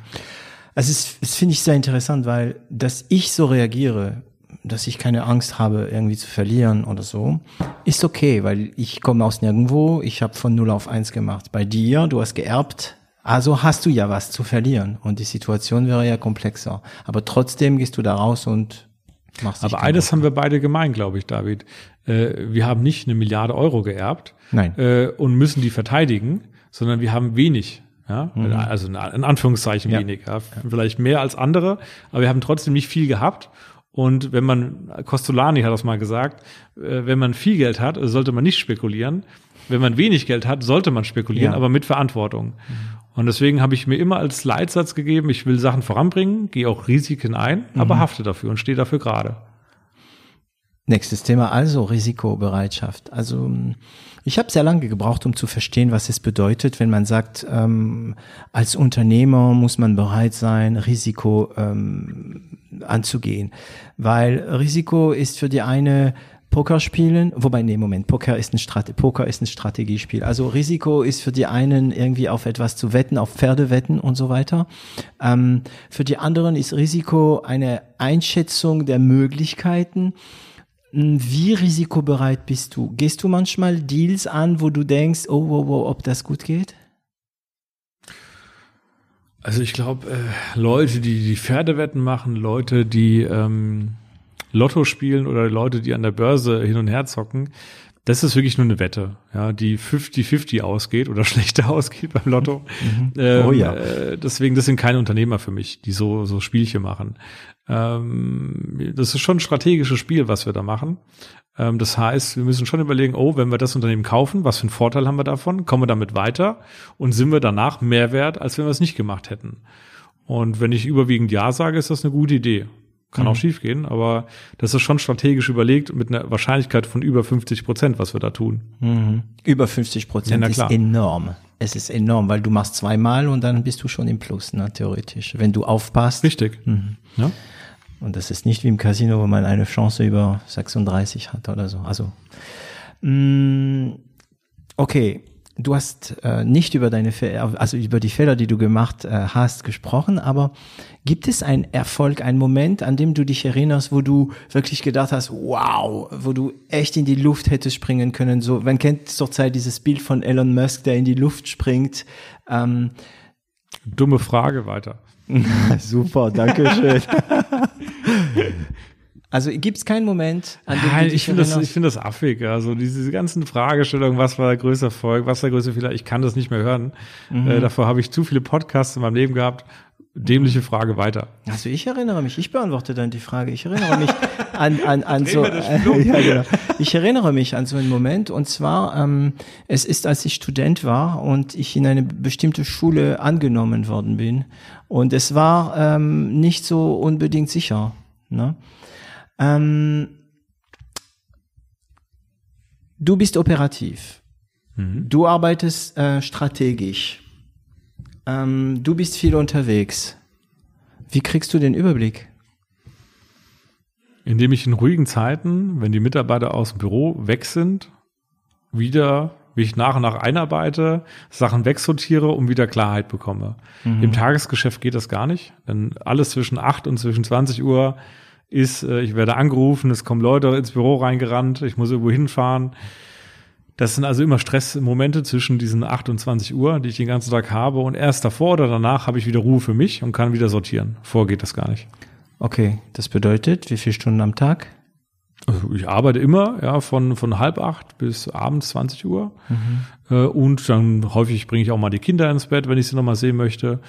Also es, es finde ich sehr interessant, weil dass ich so reagiere, dass ich keine Angst habe, irgendwie zu verlieren oder so, ist okay, weil ich komme aus nirgendwo, ich habe von 0 auf 1 gemacht. Bei dir, du hast geerbt, also hast du ja was zu verlieren und die Situation wäre ja komplexer. Aber trotzdem gehst du da raus und machst Aber eines haben wir beide gemein, glaube ich, David. Äh, wir haben nicht eine Milliarde Euro geerbt Nein. Äh, und müssen die verteidigen, sondern wir haben wenig ja, mhm. also in Anführungszeichen ja. wenig, ja. vielleicht mehr als andere, aber wir haben trotzdem nicht viel gehabt und wenn man, Costolani hat das mal gesagt, äh, wenn man viel Geld hat, sollte man nicht spekulieren. Wenn man wenig Geld hat, sollte man spekulieren, ja. aber mit Verantwortung. Mhm. Und deswegen habe ich mir immer als Leitsatz gegeben, ich will Sachen voranbringen, gehe auch Risiken ein, mhm. aber hafte dafür und stehe dafür gerade. Nächstes Thema also Risikobereitschaft. Also ich habe sehr lange gebraucht, um zu verstehen, was es bedeutet, wenn man sagt, ähm, als Unternehmer muss man bereit sein, Risiko ähm, anzugehen. Weil Risiko ist für die eine Poker spielen, wobei, nee, Moment, Poker ist ein, Strate Poker ist ein Strategiespiel. Also Risiko ist für die einen irgendwie auf etwas zu wetten, auf Pferde wetten und so weiter. Ähm, für die anderen ist Risiko eine Einschätzung der Möglichkeiten. Hm, wie risikobereit bist du? Gehst du manchmal Deals an, wo du denkst, oh, oh, oh ob das gut geht? Also ich glaube, äh, Leute, die die Pferdewetten machen, Leute, die ähm, Lotto spielen oder Leute, die an der Börse hin und her zocken, das ist wirklich nur eine Wette, ja, die 50-50 ausgeht oder schlechter ausgeht beim Lotto. Mhm. Ähm, oh ja. Äh, deswegen, das sind keine Unternehmer für mich, die so, so Spielchen machen. Ähm, das ist schon ein strategisches Spiel, was wir da machen. Ähm, das heißt, wir müssen schon überlegen, oh, wenn wir das Unternehmen kaufen, was für einen Vorteil haben wir davon? Kommen wir damit weiter? Und sind wir danach mehr wert, als wenn wir es nicht gemacht hätten? Und wenn ich überwiegend Ja sage, ist das eine gute Idee. Kann mhm. auch schiefgehen, aber das ist schon strategisch überlegt mit einer Wahrscheinlichkeit von über 50 Prozent, was wir da tun. Mhm. Über 50 Prozent ja, ist enorm. Es ist enorm, weil du machst zweimal und dann bist du schon im Plus, ne, theoretisch. Wenn du aufpasst. Richtig. Mhm. Ja. Und das ist nicht wie im Casino, wo man eine Chance über 36 hat oder so. Also, mh, mm, okay, du hast äh, nicht über deine Fehler, also über die Fehler, die du gemacht äh, hast, gesprochen, aber gibt es einen Erfolg, einen Moment, an dem du dich erinnerst, wo du wirklich gedacht hast, wow, wo du echt in die Luft hättest springen können? So, man kennt zurzeit dieses Bild von Elon Musk, der in die Luft springt. Ähm, Dumme Frage weiter. Super, danke schön. Also gibt es keinen Moment, an dem dich ich finde das, ich finde das affig. Also diese ganzen Fragestellungen, was war der größte Erfolg, was war der größte Fehler, ich kann das nicht mehr hören. Mhm. Äh, davor habe ich zu viele Podcasts in meinem Leben gehabt. Dämliche Frage weiter. Also ich erinnere mich, ich beantworte dann die Frage. Ich erinnere mich an, an, an so, äh, ja, genau. ich erinnere mich an so einen Moment und zwar, ähm, es ist, als ich Student war und ich in eine bestimmte Schule angenommen worden bin und es war ähm, nicht so unbedingt sicher. Ne? Ähm, du bist operativ. Mhm. Du arbeitest äh, strategisch. Ähm, du bist viel unterwegs. Wie kriegst du den Überblick? Indem ich in ruhigen Zeiten, wenn die Mitarbeiter aus dem Büro weg sind, wieder wie ich nach und nach einarbeite, Sachen wegsortiere und wieder Klarheit bekomme. Mhm. Im Tagesgeschäft geht das gar nicht, denn alles zwischen 8 und zwischen 20 Uhr ist, äh, ich werde angerufen, es kommen Leute ins Büro reingerannt, ich muss irgendwo hinfahren. Das sind also immer Stressmomente zwischen diesen 28 Uhr, die ich den ganzen Tag habe. Und erst davor oder danach habe ich wieder Ruhe für mich und kann wieder sortieren. Vorgeht das gar nicht. Okay, das bedeutet, wie viele Stunden am Tag? Also ich arbeite immer, ja, von, von halb acht bis abends 20 Uhr. Mhm. Äh, und dann häufig bringe ich auch mal die Kinder ins Bett, wenn ich sie nochmal sehen möchte.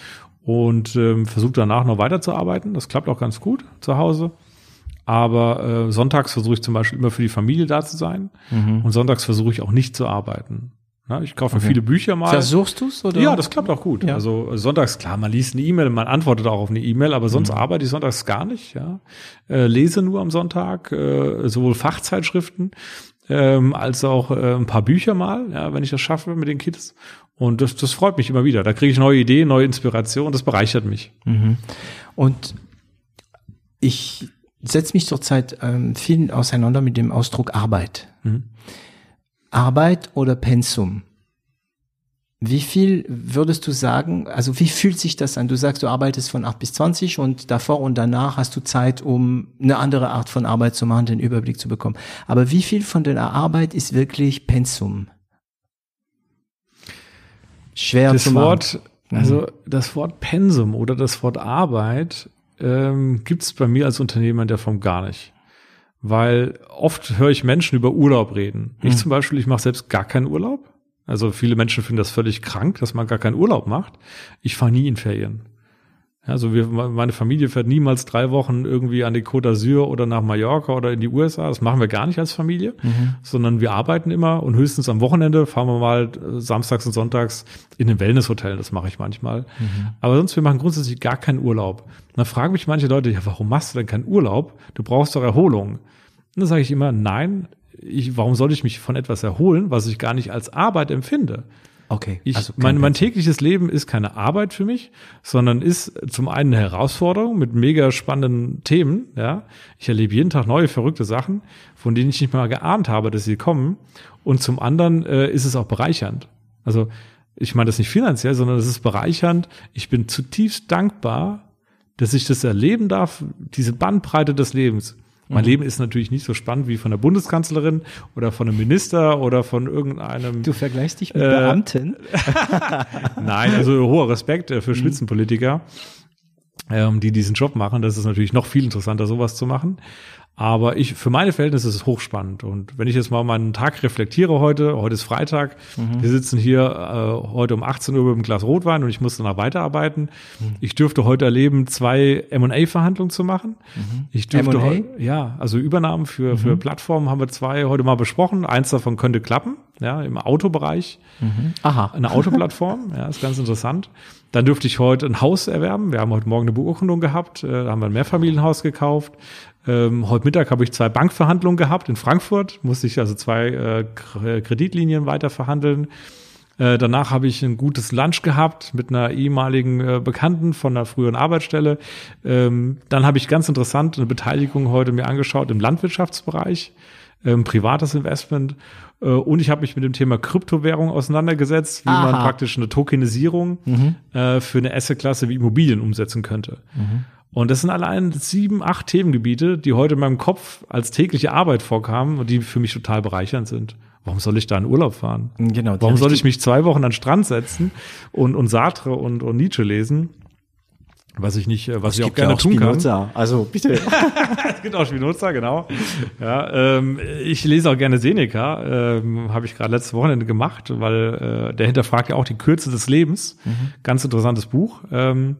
Und ähm, versuche danach noch weiterzuarbeiten. Das klappt auch ganz gut zu Hause. Aber äh, sonntags versuche ich zum Beispiel immer für die Familie da zu sein. Mhm. Und sonntags versuche ich auch nicht zu arbeiten. Ja, ich kaufe okay. viele Bücher mal. Versuchst du es? Ja, das klappt auch gut. Ja. Also sonntags, klar, man liest eine E-Mail, man antwortet auch auf eine E-Mail, aber sonst mhm. arbeite ich sonntags gar nicht. Ja. Äh, lese nur am Sonntag, äh, sowohl Fachzeitschriften ähm, als auch äh, ein paar Bücher mal, ja, wenn ich das schaffe mit den Kids. Und das, das freut mich immer wieder. Da kriege ich neue Ideen, neue Inspiration, das bereichert mich. Mhm. Und ich setze mich zurzeit ähm, viel auseinander mit dem Ausdruck Arbeit. Mhm. Arbeit oder Pensum? Wie viel würdest du sagen, also wie fühlt sich das an? Du sagst, du arbeitest von 8 bis 20 und davor und danach hast du Zeit, um eine andere Art von Arbeit zu machen, den Überblick zu bekommen. Aber wie viel von deiner Arbeit ist wirklich Pensum? Schwer das zu machen. Wort, mhm. also das Wort Pensum oder das Wort Arbeit ähm, gibt es bei mir als Unternehmer in der Form gar nicht. Weil oft höre ich Menschen über Urlaub reden. Ich zum Beispiel, ich mache selbst gar keinen Urlaub. Also viele Menschen finden das völlig krank, dass man gar keinen Urlaub macht. Ich fahre nie in Ferien. Also wir, meine Familie fährt niemals drei Wochen irgendwie an die Côte d'Azur oder nach Mallorca oder in die USA. Das machen wir gar nicht als Familie, mhm. sondern wir arbeiten immer und höchstens am Wochenende fahren wir mal äh, samstags und sonntags in den Wellnesshotel. Das mache ich manchmal. Mhm. Aber sonst, wir machen grundsätzlich gar keinen Urlaub. Und dann fragen mich manche Leute, ja, warum machst du denn keinen Urlaub? Du brauchst doch Erholung. Und dann sage ich immer, nein, ich, warum soll ich mich von etwas erholen, was ich gar nicht als Arbeit empfinde? Okay. Ich, also mein, mein tägliches Leben ist keine Arbeit für mich, sondern ist zum einen eine Herausforderung mit mega spannenden Themen. Ja, ich erlebe jeden Tag neue verrückte Sachen, von denen ich nicht mal geahnt habe, dass sie kommen. Und zum anderen äh, ist es auch bereichernd. Also ich meine das nicht finanziell, sondern es ist bereichernd. Ich bin zutiefst dankbar, dass ich das erleben darf, diese Bandbreite des Lebens. Mein mhm. Leben ist natürlich nicht so spannend wie von der Bundeskanzlerin oder von einem Minister oder von irgendeinem. Du vergleichst dich mit äh, Beamten? Nein, also hoher Respekt äh, für mhm. Spitzenpolitiker, ähm, die diesen Job machen. Das ist natürlich noch viel interessanter, sowas zu machen. Aber ich, für meine Verhältnisse ist es hochspannend. Und wenn ich jetzt mal meinen Tag reflektiere heute, heute ist Freitag, mhm. wir sitzen hier äh, heute um 18 Uhr mit einem Glas Rotwein und ich muss danach weiterarbeiten. Mhm. Ich dürfte heute erleben, zwei M&A-Verhandlungen zu machen. Mhm. Ich dürfte heute, ja, also Übernahmen für, für mhm. Plattformen haben wir zwei heute mal besprochen. Eins davon könnte klappen, ja, im Autobereich. Mhm. Aha. Eine Autoplattform, ja, ist ganz interessant. Dann dürfte ich heute ein Haus erwerben. Wir haben heute Morgen eine Beurkundung gehabt, äh, da haben wir ein Mehrfamilienhaus gekauft. Ähm, heute Mittag habe ich zwei Bankverhandlungen gehabt in Frankfurt, musste ich also zwei äh, Kreditlinien weiter verhandeln. Äh, danach habe ich ein gutes Lunch gehabt mit einer ehemaligen äh, Bekannten von einer früheren Arbeitsstelle. Ähm, dann habe ich ganz interessant eine Beteiligung heute mir angeschaut im Landwirtschaftsbereich, ähm, privates Investment. Äh, und ich habe mich mit dem Thema Kryptowährung auseinandergesetzt, wie Aha. man praktisch eine Tokenisierung mhm. äh, für eine Assetklasse wie Immobilien umsetzen könnte. Mhm. Und das sind allein sieben, acht Themengebiete, die heute in meinem Kopf als tägliche Arbeit vorkamen und die für mich total bereichernd sind. Warum soll ich da in Urlaub fahren? Genau. Warum soll ich mich zwei Wochen an den Strand setzen und, und Sartre und, und Nietzsche lesen? Was ich nicht, was ich auch gerne ja auch tun Spinoza. kann. Also bitte. es gibt auch Spinoza, genau. Ja, ähm, ich lese auch gerne Seneca, ähm, habe ich gerade letztes Wochenende gemacht, weil äh, der hinterfragt ja auch die Kürze des Lebens. Mhm. Ganz interessantes Buch. Ähm,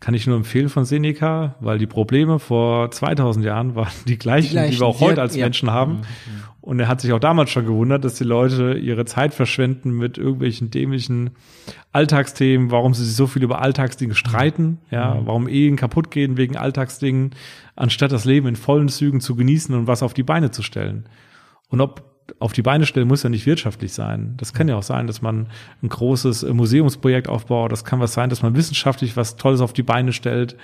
kann ich nur empfehlen von Seneca, weil die Probleme vor 2000 Jahren waren die gleichen, die, gleichen, die wir auch heute als ja. Menschen haben. Mhm. Und er hat sich auch damals schon gewundert, dass die Leute ihre Zeit verschwenden mit irgendwelchen dämlichen Alltagsthemen, warum sie sich so viel über Alltagsdinge streiten, ja, mhm. warum Ehen kaputt gehen wegen Alltagsdingen, anstatt das Leben in vollen Zügen zu genießen und was auf die Beine zu stellen. Und ob auf die Beine stellen muss ja nicht wirtschaftlich sein. Das kann ja auch sein, dass man ein großes äh, Museumsprojekt aufbaut. Das kann was sein, dass man wissenschaftlich was Tolles auf die Beine stellt.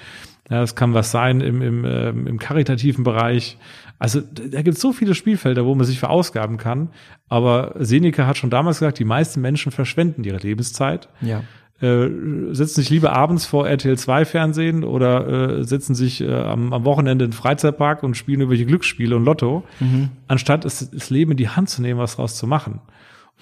Ja, das kann was sein im, im, ähm, im karitativen Bereich. Also da gibt es so viele Spielfelder, wo man sich verausgaben kann. Aber Seneca hat schon damals gesagt, die meisten Menschen verschwenden ihre Lebenszeit. Ja äh, setzen sich lieber abends vor RTL 2 Fernsehen oder äh, setzen sich äh, am, am Wochenende in den Freizeitpark und spielen irgendwelche Glücksspiele und Lotto, mhm. anstatt es, das Leben in die Hand zu nehmen, was draus zu machen.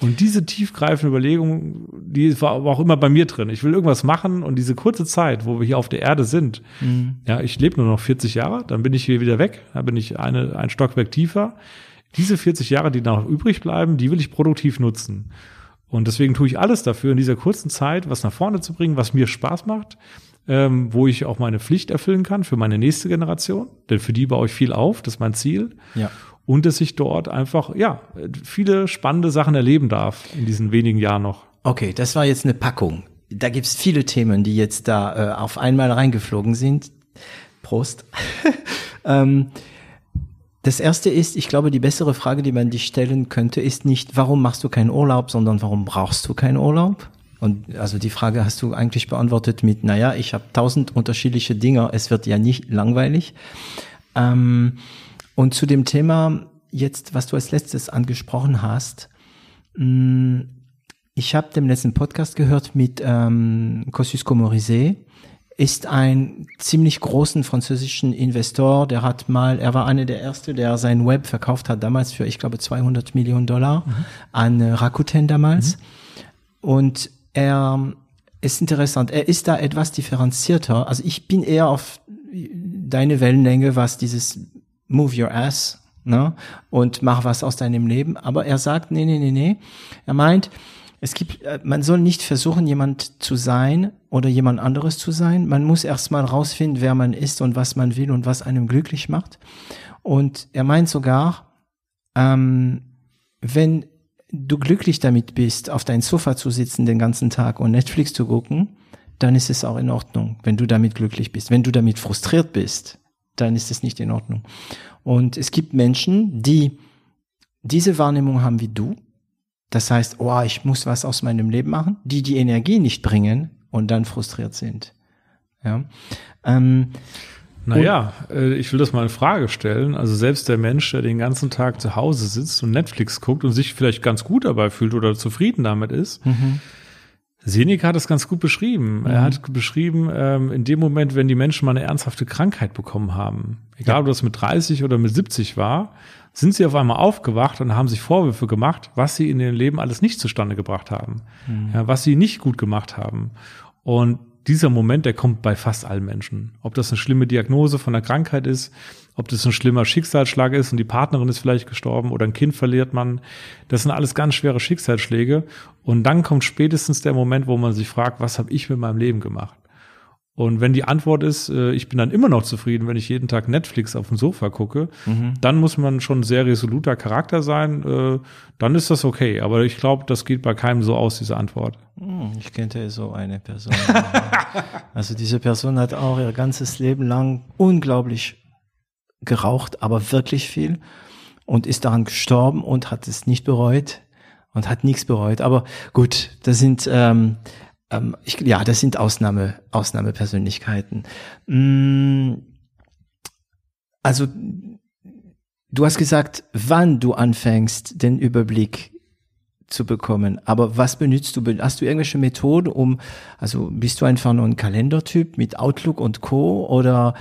Und diese tiefgreifende Überlegung, die war aber auch immer bei mir drin. Ich will irgendwas machen und diese kurze Zeit, wo wir hier auf der Erde sind, mhm. ja, ich lebe nur noch 40 Jahre, dann bin ich hier wieder weg, dann bin ich eine, ein Stockwerk tiefer. Diese 40 Jahre, die noch übrig bleiben, die will ich produktiv nutzen. Und deswegen tue ich alles dafür, in dieser kurzen Zeit was nach vorne zu bringen, was mir Spaß macht, ähm, wo ich auch meine Pflicht erfüllen kann für meine nächste Generation. Denn für die baue ich viel auf, das ist mein Ziel. Ja. und dass ich dort einfach, ja, viele spannende Sachen erleben darf in diesen wenigen Jahren noch. Okay, das war jetzt eine Packung. Da gibt's viele Themen, die jetzt da äh, auf einmal reingeflogen sind. Prost. ähm, das erste ist, ich glaube, die bessere Frage, die man dich stellen könnte, ist nicht, warum machst du keinen Urlaub, sondern warum brauchst du keinen Urlaub? Und also die Frage hast du eigentlich beantwortet mit, naja, ich habe tausend unterschiedliche Dinge, es wird ja nicht langweilig. Ähm, und zu dem Thema jetzt, was du als letztes angesprochen hast, mm, ich habe den letzten Podcast gehört mit ähm, Kosciusko Morizet, ist ein ziemlich großen französischen Investor, der hat mal, er war einer der erste, der sein Web verkauft hat, damals für, ich glaube, 200 Millionen Dollar mhm. an äh, Rakuten damals. Mhm. Und er ist interessant. Er ist da etwas differenzierter. Also ich bin eher auf deine Wellenlänge, was dieses Move Your Ass ne? und mach was aus deinem Leben. Aber er sagt, nee, nee, nee, nee. Er meint, es gibt, äh, man soll nicht versuchen, jemand zu sein oder jemand anderes zu sein. Man muss erstmal rausfinden, wer man ist und was man will und was einem glücklich macht. Und er meint sogar, ähm, wenn du glücklich damit bist, auf dein Sofa zu sitzen den ganzen Tag und Netflix zu gucken, dann ist es auch in Ordnung, wenn du damit glücklich bist. Wenn du damit frustriert bist, dann ist es nicht in Ordnung. Und es gibt Menschen, die diese Wahrnehmung haben wie du, das heißt, oh, ich muss was aus meinem Leben machen, die die Energie nicht bringen und dann frustriert sind. Ja. Ähm, naja, äh, ich will das mal in Frage stellen. Also selbst der Mensch, der den ganzen Tag zu Hause sitzt und Netflix guckt und sich vielleicht ganz gut dabei fühlt oder zufrieden damit ist, mhm. Seneca hat das ganz gut beschrieben. Mhm. Er hat beschrieben, ähm, in dem Moment, wenn die Menschen mal eine ernsthafte Krankheit bekommen haben, egal ja. ob das mit 30 oder mit 70 war, sind sie auf einmal aufgewacht und haben sich Vorwürfe gemacht, was sie in ihrem Leben alles nicht zustande gebracht haben, mhm. ja, was sie nicht gut gemacht haben. Und dieser Moment, der kommt bei fast allen Menschen. Ob das eine schlimme Diagnose von einer Krankheit ist, ob das ein schlimmer Schicksalsschlag ist und die Partnerin ist vielleicht gestorben oder ein Kind verliert man. Das sind alles ganz schwere Schicksalsschläge. Und dann kommt spätestens der Moment, wo man sich fragt, was habe ich mit meinem Leben gemacht? Und wenn die Antwort ist, äh, ich bin dann immer noch zufrieden, wenn ich jeden Tag Netflix auf dem Sofa gucke, mhm. dann muss man schon sehr resoluter Charakter sein, äh, dann ist das okay. Aber ich glaube, das geht bei keinem so aus, diese Antwort. Hm, ich kenne so eine Person. also diese Person hat auch ihr ganzes Leben lang unglaublich geraucht, aber wirklich viel und ist daran gestorben und hat es nicht bereut und hat nichts bereut. Aber gut, das sind ähm, ähm, ich, ja, das sind Ausnahme, Ausnahmepersönlichkeiten. Mm, also, du hast gesagt, wann du anfängst, den Überblick zu bekommen. Aber was benutzt du? Hast du irgendwelche Methoden, um, also bist du einfach nur ein Kalendertyp mit Outlook und Co. oder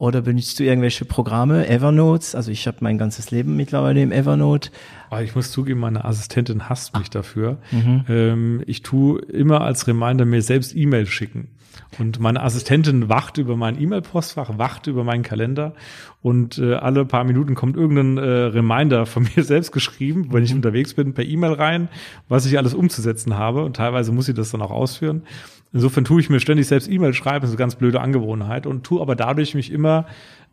oder benutzt du irgendwelche Programme, Evernote? Also ich habe mein ganzes Leben mittlerweile im Evernote. Ah, ich muss zugeben, meine Assistentin hasst mich dafür. Mhm. Ähm, ich tue immer als Reminder mir selbst E-Mail schicken. Und meine Assistentin wacht über mein E-Mail-Postfach, wacht über meinen Kalender und äh, alle paar Minuten kommt irgendein äh, Reminder von mir selbst geschrieben, wenn ich unterwegs bin, per E-Mail rein, was ich alles umzusetzen habe. Und teilweise muss sie das dann auch ausführen. Insofern tue ich mir ständig selbst E-Mail schreiben, das ist eine ganz blöde Angewohnheit und tue aber dadurch mich immer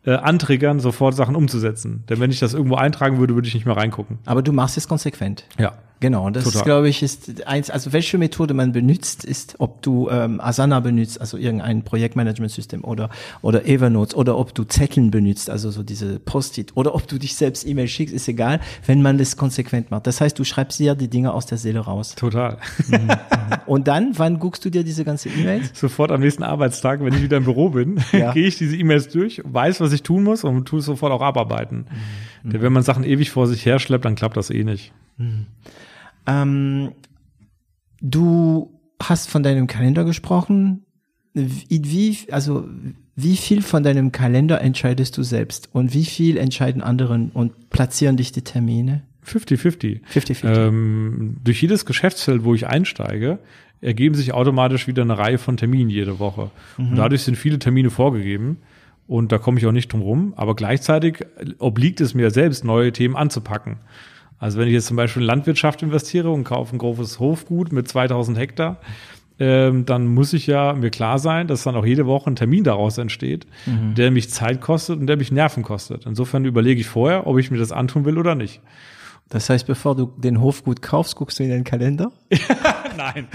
äh, antriggern, sofort Sachen umzusetzen. Denn wenn ich das irgendwo eintragen würde, würde ich nicht mehr reingucken. Aber du machst es konsequent. Ja. Genau, und das Total. glaube ich ist eins, also welche Methode man benutzt, ist, ob du ähm, Asana benutzt, also irgendein Projektmanagementsystem oder oder Evernote oder ob du Zetteln benutzt, also so diese Post-it oder ob du dich selbst E-Mail schickst, ist egal, wenn man das konsequent macht. Das heißt, du schreibst dir die Dinge aus der Seele raus. Total. Mhm, mhm. und dann, wann guckst du dir diese ganze E-Mails? Sofort am nächsten Arbeitstag, wenn ich wieder im Büro bin, ja. gehe ich diese E-Mails durch, weiß, was ich tun muss und tue es sofort auch abarbeiten. Mhm. Denn wenn man Sachen ewig vor sich her schleppt, dann klappt das eh nicht. Mhm. Ähm, du hast von deinem Kalender gesprochen. Wie, also, wie viel von deinem Kalender entscheidest du selbst und wie viel entscheiden anderen und platzieren dich die Termine? 50-50. 50-50. Ähm, durch jedes Geschäftsfeld, wo ich einsteige, ergeben sich automatisch wieder eine Reihe von Terminen jede Woche. Mhm. Und dadurch sind viele Termine vorgegeben. Und da komme ich auch nicht drum rum. Aber gleichzeitig obliegt es mir selbst, neue Themen anzupacken. Also wenn ich jetzt zum Beispiel in Landwirtschaft investiere und kaufe ein großes Hofgut mit 2000 Hektar, ähm, dann muss ich ja mir klar sein, dass dann auch jede Woche ein Termin daraus entsteht, mhm. der mich Zeit kostet und der mich Nerven kostet. Insofern überlege ich vorher, ob ich mir das antun will oder nicht. Das heißt, bevor du den Hofgut kaufst, guckst du in den Kalender? Nein.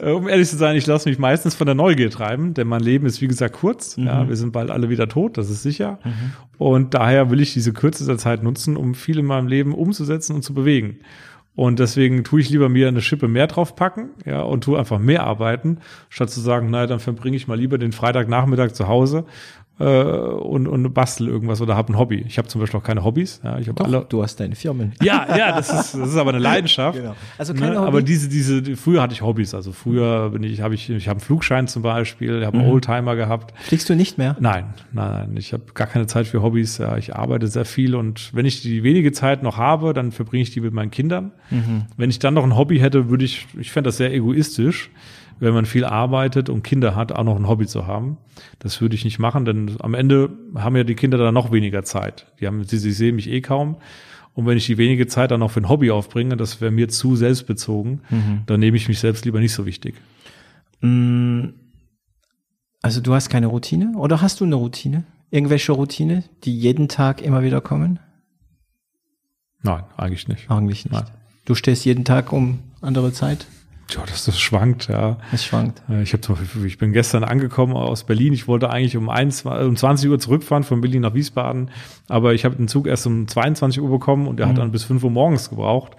Um ehrlich zu sein, ich lasse mich meistens von der Neugier treiben, denn mein Leben ist wie gesagt kurz. Mhm. Ja, wir sind bald alle wieder tot, das ist sicher. Mhm. Und daher will ich diese Kürze der Zeit nutzen, um viel in meinem Leben umzusetzen und zu bewegen. Und deswegen tue ich lieber mir eine Schippe mehr draufpacken, ja, und tue einfach mehr arbeiten, statt zu sagen, naja, dann verbringe ich mal lieber den Freitagnachmittag zu Hause äh, und, und bastel irgendwas oder habe ein Hobby. Ich habe zum Beispiel auch keine Hobbys. Ja, ich habe alle. Du hast deine Firmen. Ja, ja, das ist, das ist aber eine Leidenschaft. genau. Also keine ne? Hobby. Aber diese, diese, früher hatte ich Hobbys. Also früher bin ich, habe ich, ich habe einen Flugschein zum Beispiel, habe einen mhm. Oldtimer gehabt. Fliegst du nicht mehr? Nein, nein, nein. Ich habe gar keine Zeit für Hobbys. Ja, ich arbeite sehr viel und wenn ich die wenige Zeit noch habe, dann verbringe ich die mit meinen Kindern. Mhm. Wenn ich dann noch ein Hobby hätte, würde ich, ich fände das sehr egoistisch wenn man viel arbeitet und Kinder hat, auch noch ein Hobby zu haben. Das würde ich nicht machen, denn am Ende haben ja die Kinder dann noch weniger Zeit. Die haben, sie, sie sehen mich eh kaum. Und wenn ich die wenige Zeit dann noch für ein Hobby aufbringe, das wäre mir zu selbstbezogen, mhm. dann nehme ich mich selbst lieber nicht so wichtig. Mm, also du hast keine Routine oder hast du eine Routine? Irgendwelche Routine, die jeden Tag immer wieder kommen? Nein, eigentlich nicht. Eigentlich nicht. Nein. Du stehst jeden Tag um andere Zeit? Ja, das, das schwankt, ja. Es schwankt. Äh, ich, hab zum Beispiel, ich bin gestern angekommen aus Berlin. Ich wollte eigentlich um, 1, um 20 Uhr zurückfahren von Berlin nach Wiesbaden, aber ich habe den Zug erst um 22 Uhr bekommen und der mhm. hat dann bis 5 Uhr morgens gebraucht.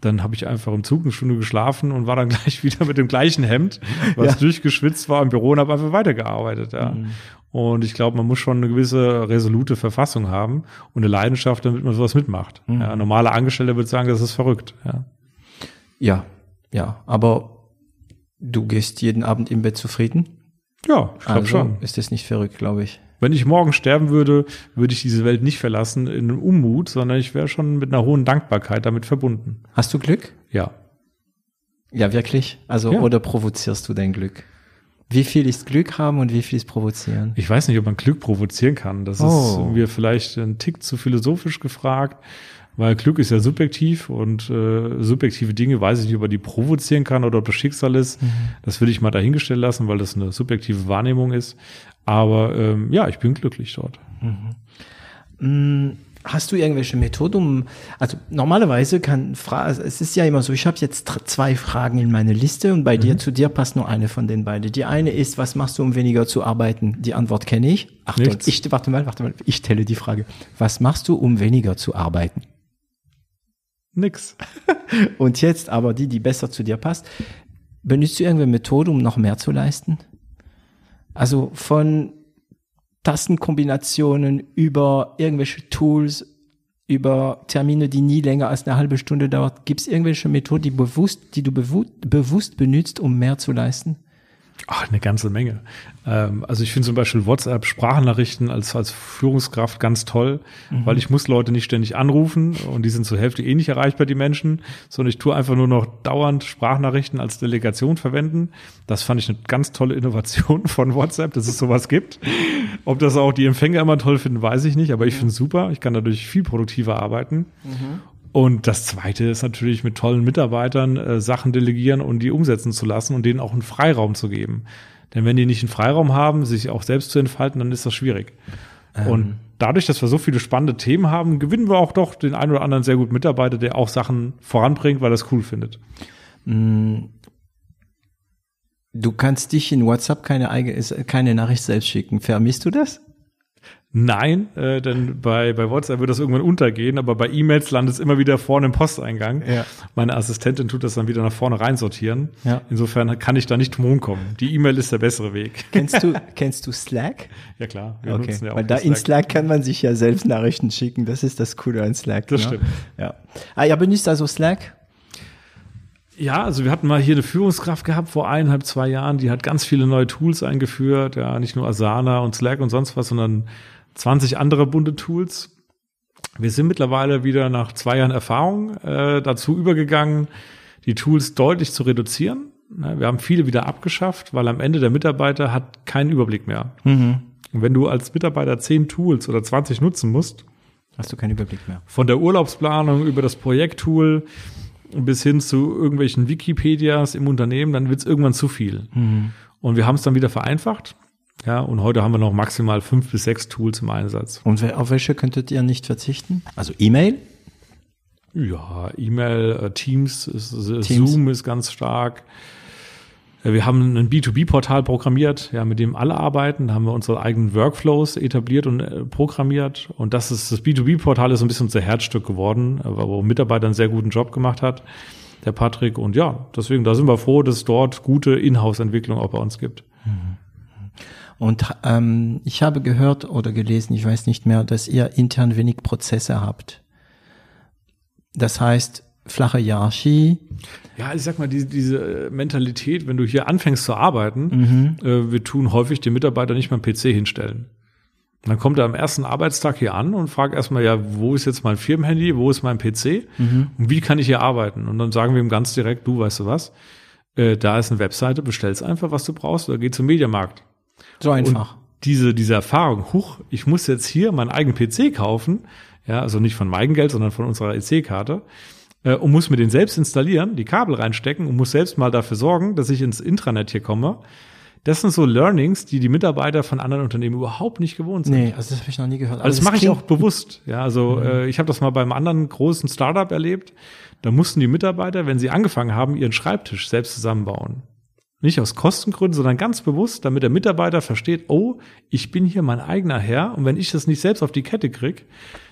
Dann habe ich einfach im Zug eine Stunde geschlafen und war dann gleich wieder mit dem gleichen Hemd, was ja. durchgeschwitzt war im Büro und habe einfach weitergearbeitet. Ja. Mhm. Und ich glaube, man muss schon eine gewisse resolute Verfassung haben und eine Leidenschaft, damit man sowas mitmacht. Mhm. Ja, normale Angestellte würde sagen, das ist verrückt. Ja. ja, ja, aber du gehst jeden Abend im Bett zufrieden? Ja, ich glaube also schon. Ist das nicht verrückt, glaube ich. Wenn ich morgen sterben würde, würde ich diese Welt nicht verlassen in einem Unmut, sondern ich wäre schon mit einer hohen Dankbarkeit damit verbunden. Hast du Glück? Ja. Ja, wirklich? Also, ja. oder provozierst du dein Glück? Wie viel ist Glück haben und wie viel ist provozieren? Ich weiß nicht, ob man Glück provozieren kann. Das oh. ist mir vielleicht ein Tick zu philosophisch gefragt weil Glück ist ja subjektiv und äh, subjektive Dinge weiß ich nicht, ob man die provozieren kann oder ob das Schicksal ist. Mhm. Das will ich mal dahingestellt lassen, weil das eine subjektive Wahrnehmung ist. Aber ähm, ja, ich bin glücklich dort. Mhm. Mm, hast du irgendwelche Methoden, um, also normalerweise kann, also es ist ja immer so, ich habe jetzt zwei Fragen in meine Liste und bei mhm. dir, zu dir passt nur eine von den beiden. Die eine ist, was machst du, um weniger zu arbeiten? Die Antwort kenne ich. Achtung, ich, warte mal, warte mal, ich stelle die Frage. Was machst du, um weniger zu arbeiten? Nix. Und jetzt aber die, die besser zu dir passt. Benutzt du irgendeine Methode, um noch mehr zu leisten? Also von Tastenkombinationen über irgendwelche Tools, über Termine, die nie länger als eine halbe Stunde dauert. Gibt es irgendwelche Methoden, die, bewusst, die du bewusst benutzt, um mehr zu leisten? Ach, eine ganze Menge. Ähm, also ich finde zum Beispiel WhatsApp Sprachnachrichten als, als Führungskraft ganz toll, mhm. weil ich muss Leute nicht ständig anrufen und die sind zur Hälfte eh nicht erreichbar, die Menschen, sondern ich tue einfach nur noch dauernd Sprachnachrichten als Delegation verwenden. Das fand ich eine ganz tolle Innovation von WhatsApp, dass es sowas gibt. Ob das auch die Empfänger immer toll finden, weiß ich nicht, aber ich finde es super. Ich kann dadurch viel produktiver arbeiten. Mhm. Und das Zweite ist natürlich mit tollen Mitarbeitern äh, Sachen delegieren und die umsetzen zu lassen und denen auch einen Freiraum zu geben. Denn wenn die nicht einen Freiraum haben, sich auch selbst zu entfalten, dann ist das schwierig. Ähm. Und dadurch, dass wir so viele spannende Themen haben, gewinnen wir auch doch den einen oder anderen sehr guten Mitarbeiter, der auch Sachen voranbringt, weil er es cool findet. Mm. Du kannst dich in WhatsApp keine, eigene, keine Nachricht selbst schicken. Vermisst du das? Nein, äh, denn bei, bei WhatsApp wird das irgendwann untergehen, aber bei E-Mails landet es immer wieder vorne im Posteingang. Ja. Meine Assistentin tut das dann wieder nach vorne reinsortieren. Ja. Insofern kann ich da nicht drum kommen. Die E-Mail ist der bessere Weg. Kennst du, kennst du Slack? Ja klar, wir okay. nutzen ja auch Weil da Slack. in Slack kann man sich ja selbst Nachrichten schicken. Das ist das Coole an Slack. Das ne? stimmt. Ja. Ah, ja, benutzt also Slack? Ja, also wir hatten mal hier eine Führungskraft gehabt vor eineinhalb, zwei Jahren, die hat ganz viele neue Tools eingeführt, ja, nicht nur Asana und Slack und sonst was, sondern 20 andere bunte Tools. Wir sind mittlerweile wieder nach zwei Jahren Erfahrung äh, dazu übergegangen, die Tools deutlich zu reduzieren. Wir haben viele wieder abgeschafft, weil am Ende der Mitarbeiter hat keinen Überblick mehr. Mhm. Und wenn du als Mitarbeiter 10 Tools oder 20 nutzen musst, hast du keinen Überblick mehr. Von der Urlaubsplanung über das Projekttool bis hin zu irgendwelchen Wikipedias im Unternehmen, dann wird es irgendwann zu viel. Mhm. Und wir haben es dann wieder vereinfacht. Ja, und heute haben wir noch maximal fünf bis sechs Tools im Einsatz. Und auf welche könntet ihr nicht verzichten? Also E-Mail? Ja, E-Mail, äh, Teams, ist, Teams, Zoom ist ganz stark. Äh, wir haben ein B2B-Portal programmiert, ja, mit dem alle arbeiten. Da haben wir unsere eigenen Workflows etabliert und äh, programmiert. Und das ist, das B2B-Portal ist ein bisschen unser Herzstück geworden, wo Mitarbeiter einen sehr guten Job gemacht hat, der Patrick. Und ja, deswegen, da sind wir froh, dass es dort gute Inhouse-Entwicklung auch bei uns gibt. Mhm. Und ähm, ich habe gehört oder gelesen, ich weiß nicht mehr, dass ihr intern wenig Prozesse habt. Das heißt, flache Hierarchie. Ja, ich sag mal, diese, diese Mentalität, wenn du hier anfängst zu arbeiten, mhm. äh, wir tun häufig den Mitarbeiter nicht mal einen PC hinstellen. dann kommt er am ersten Arbeitstag hier an und fragt erstmal, ja, wo ist jetzt mein Firmenhandy, wo ist mein PC mhm. und wie kann ich hier arbeiten? Und dann sagen wir ihm ganz direkt, du weißt du was, äh, da ist eine Webseite, bestellst einfach, was du brauchst, oder geh zum Mediamarkt. So einfach. Und diese, diese Erfahrung, huch, ich muss jetzt hier meinen eigenen PC kaufen, ja, also nicht von meinem Geld, sondern von unserer EC-Karte, äh, und muss mir den selbst installieren, die Kabel reinstecken und muss selbst mal dafür sorgen, dass ich ins Intranet hier komme. Das sind so Learnings, die die Mitarbeiter von anderen Unternehmen überhaupt nicht gewohnt sind. Nee, also das habe ich noch nie gehört. Also das, das mache ich auch bewusst. Ja, also mhm. äh, ich habe das mal beim anderen großen Startup erlebt. Da mussten die Mitarbeiter, wenn sie angefangen haben, ihren Schreibtisch selbst zusammenbauen. Nicht aus Kostengründen, sondern ganz bewusst, damit der Mitarbeiter versteht, oh, ich bin hier mein eigener Herr und wenn ich das nicht selbst auf die Kette krieg,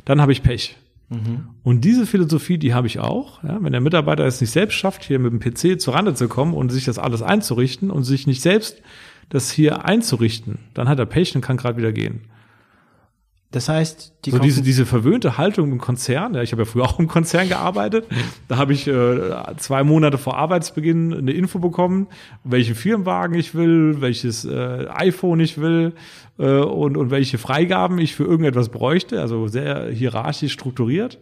dann habe ich Pech. Mhm. Und diese Philosophie, die habe ich auch. Ja, wenn der Mitarbeiter es nicht selbst schafft, hier mit dem PC zur Rande zu kommen und sich das alles einzurichten und sich nicht selbst das hier einzurichten, dann hat er Pech und kann gerade wieder gehen. Das heißt, die so diese, diese verwöhnte Haltung im Konzern, ja, ich habe ja früher auch im Konzern gearbeitet, da habe ich äh, zwei Monate vor Arbeitsbeginn eine Info bekommen, welchen Firmenwagen ich will, welches äh, iPhone ich will äh, und, und welche Freigaben ich für irgendetwas bräuchte, also sehr hierarchisch strukturiert.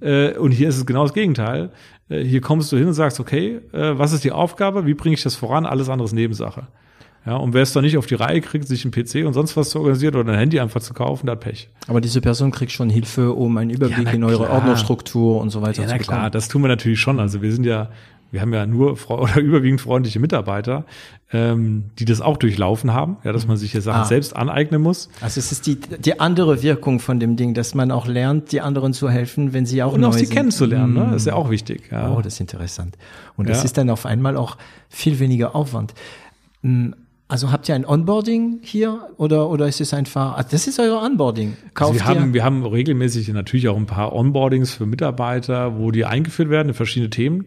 Äh, und hier ist es genau das Gegenteil. Äh, hier kommst du hin und sagst, okay, äh, was ist die Aufgabe, wie bringe ich das voran, alles andere ist Nebensache. Ja, und wer es dann nicht auf die Reihe kriegt, sich einen PC und sonst was zu organisieren oder ein Handy einfach zu kaufen, der hat Pech. Aber diese Person kriegt schon Hilfe, um einen Überblick ja, in eure Ordnerstruktur und so weiter ja, zu bekommen. klar, das tun wir natürlich schon. Also wir sind ja, wir haben ja nur oder überwiegend freundliche Mitarbeiter, ähm, die das auch durchlaufen haben, ja, dass man sich hier Sachen ah. selbst aneignen muss. Also es ist die, die andere Wirkung von dem Ding, dass man auch lernt, die anderen zu helfen, wenn sie auch und neu auch sie sind. kennenzulernen, ne? Das ist ja auch wichtig. Ja. Oh, das ist interessant. Und ja. ist dann auf einmal auch viel weniger Aufwand. Also habt ihr ein Onboarding hier oder, oder ist es einfach, also das ist euer Onboarding? Kauft also wir, haben, wir haben regelmäßig natürlich auch ein paar Onboardings für Mitarbeiter, wo die eingeführt werden in verschiedene Themen.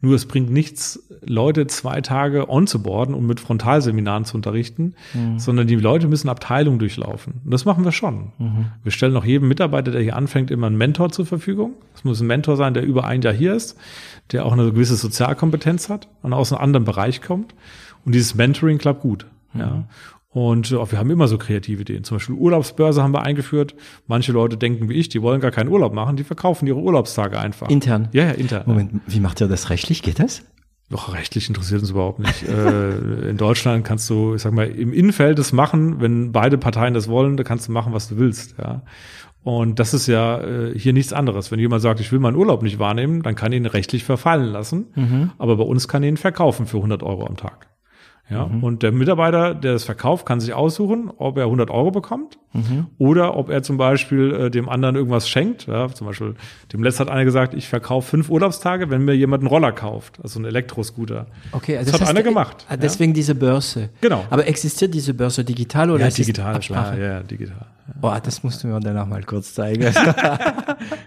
Nur es bringt nichts, Leute zwei Tage on zu boarden und mit Frontalseminaren zu unterrichten, mhm. sondern die Leute müssen Abteilungen durchlaufen. Und das machen wir schon. Mhm. Wir stellen auch jedem Mitarbeiter, der hier anfängt, immer einen Mentor zur Verfügung. Es muss ein Mentor sein, der über ein Jahr hier ist, der auch eine gewisse Sozialkompetenz hat und aus einem anderen Bereich kommt. Und dieses Mentoring klappt gut. Mhm. Ja. Und äh, wir haben immer so kreative Ideen. Zum Beispiel Urlaubsbörse haben wir eingeführt. Manche Leute denken wie ich, die wollen gar keinen Urlaub machen, die verkaufen ihre Urlaubstage einfach. Intern? Ja, ja, intern. Moment, wie macht ihr das rechtlich? Geht das? Doch, rechtlich interessiert uns überhaupt nicht. äh, in Deutschland kannst du, ich sag mal, im Innenfeld das machen, wenn beide Parteien das wollen, da kannst du machen, was du willst, ja. Und das ist ja äh, hier nichts anderes. Wenn jemand sagt, ich will meinen Urlaub nicht wahrnehmen, dann kann ihn rechtlich verfallen lassen. Mhm. Aber bei uns kann ihn verkaufen für 100 Euro am Tag. Ja, mhm. und der Mitarbeiter, der das verkauft, kann sich aussuchen, ob er 100 Euro bekommt mhm. oder ob er zum Beispiel äh, dem anderen irgendwas schenkt. Ja, zum Beispiel, dem letzten hat einer gesagt, ich verkaufe fünf Urlaubstage, wenn mir jemand einen Roller kauft, also einen Elektroscooter. Okay, also das, das hat einer gemacht. Ah, deswegen ja? diese Börse. Genau. Aber existiert diese Börse digital oder ja, ist digital, klar, ja, digital. Boah, das musst du mir danach mal kurz zeigen. ja,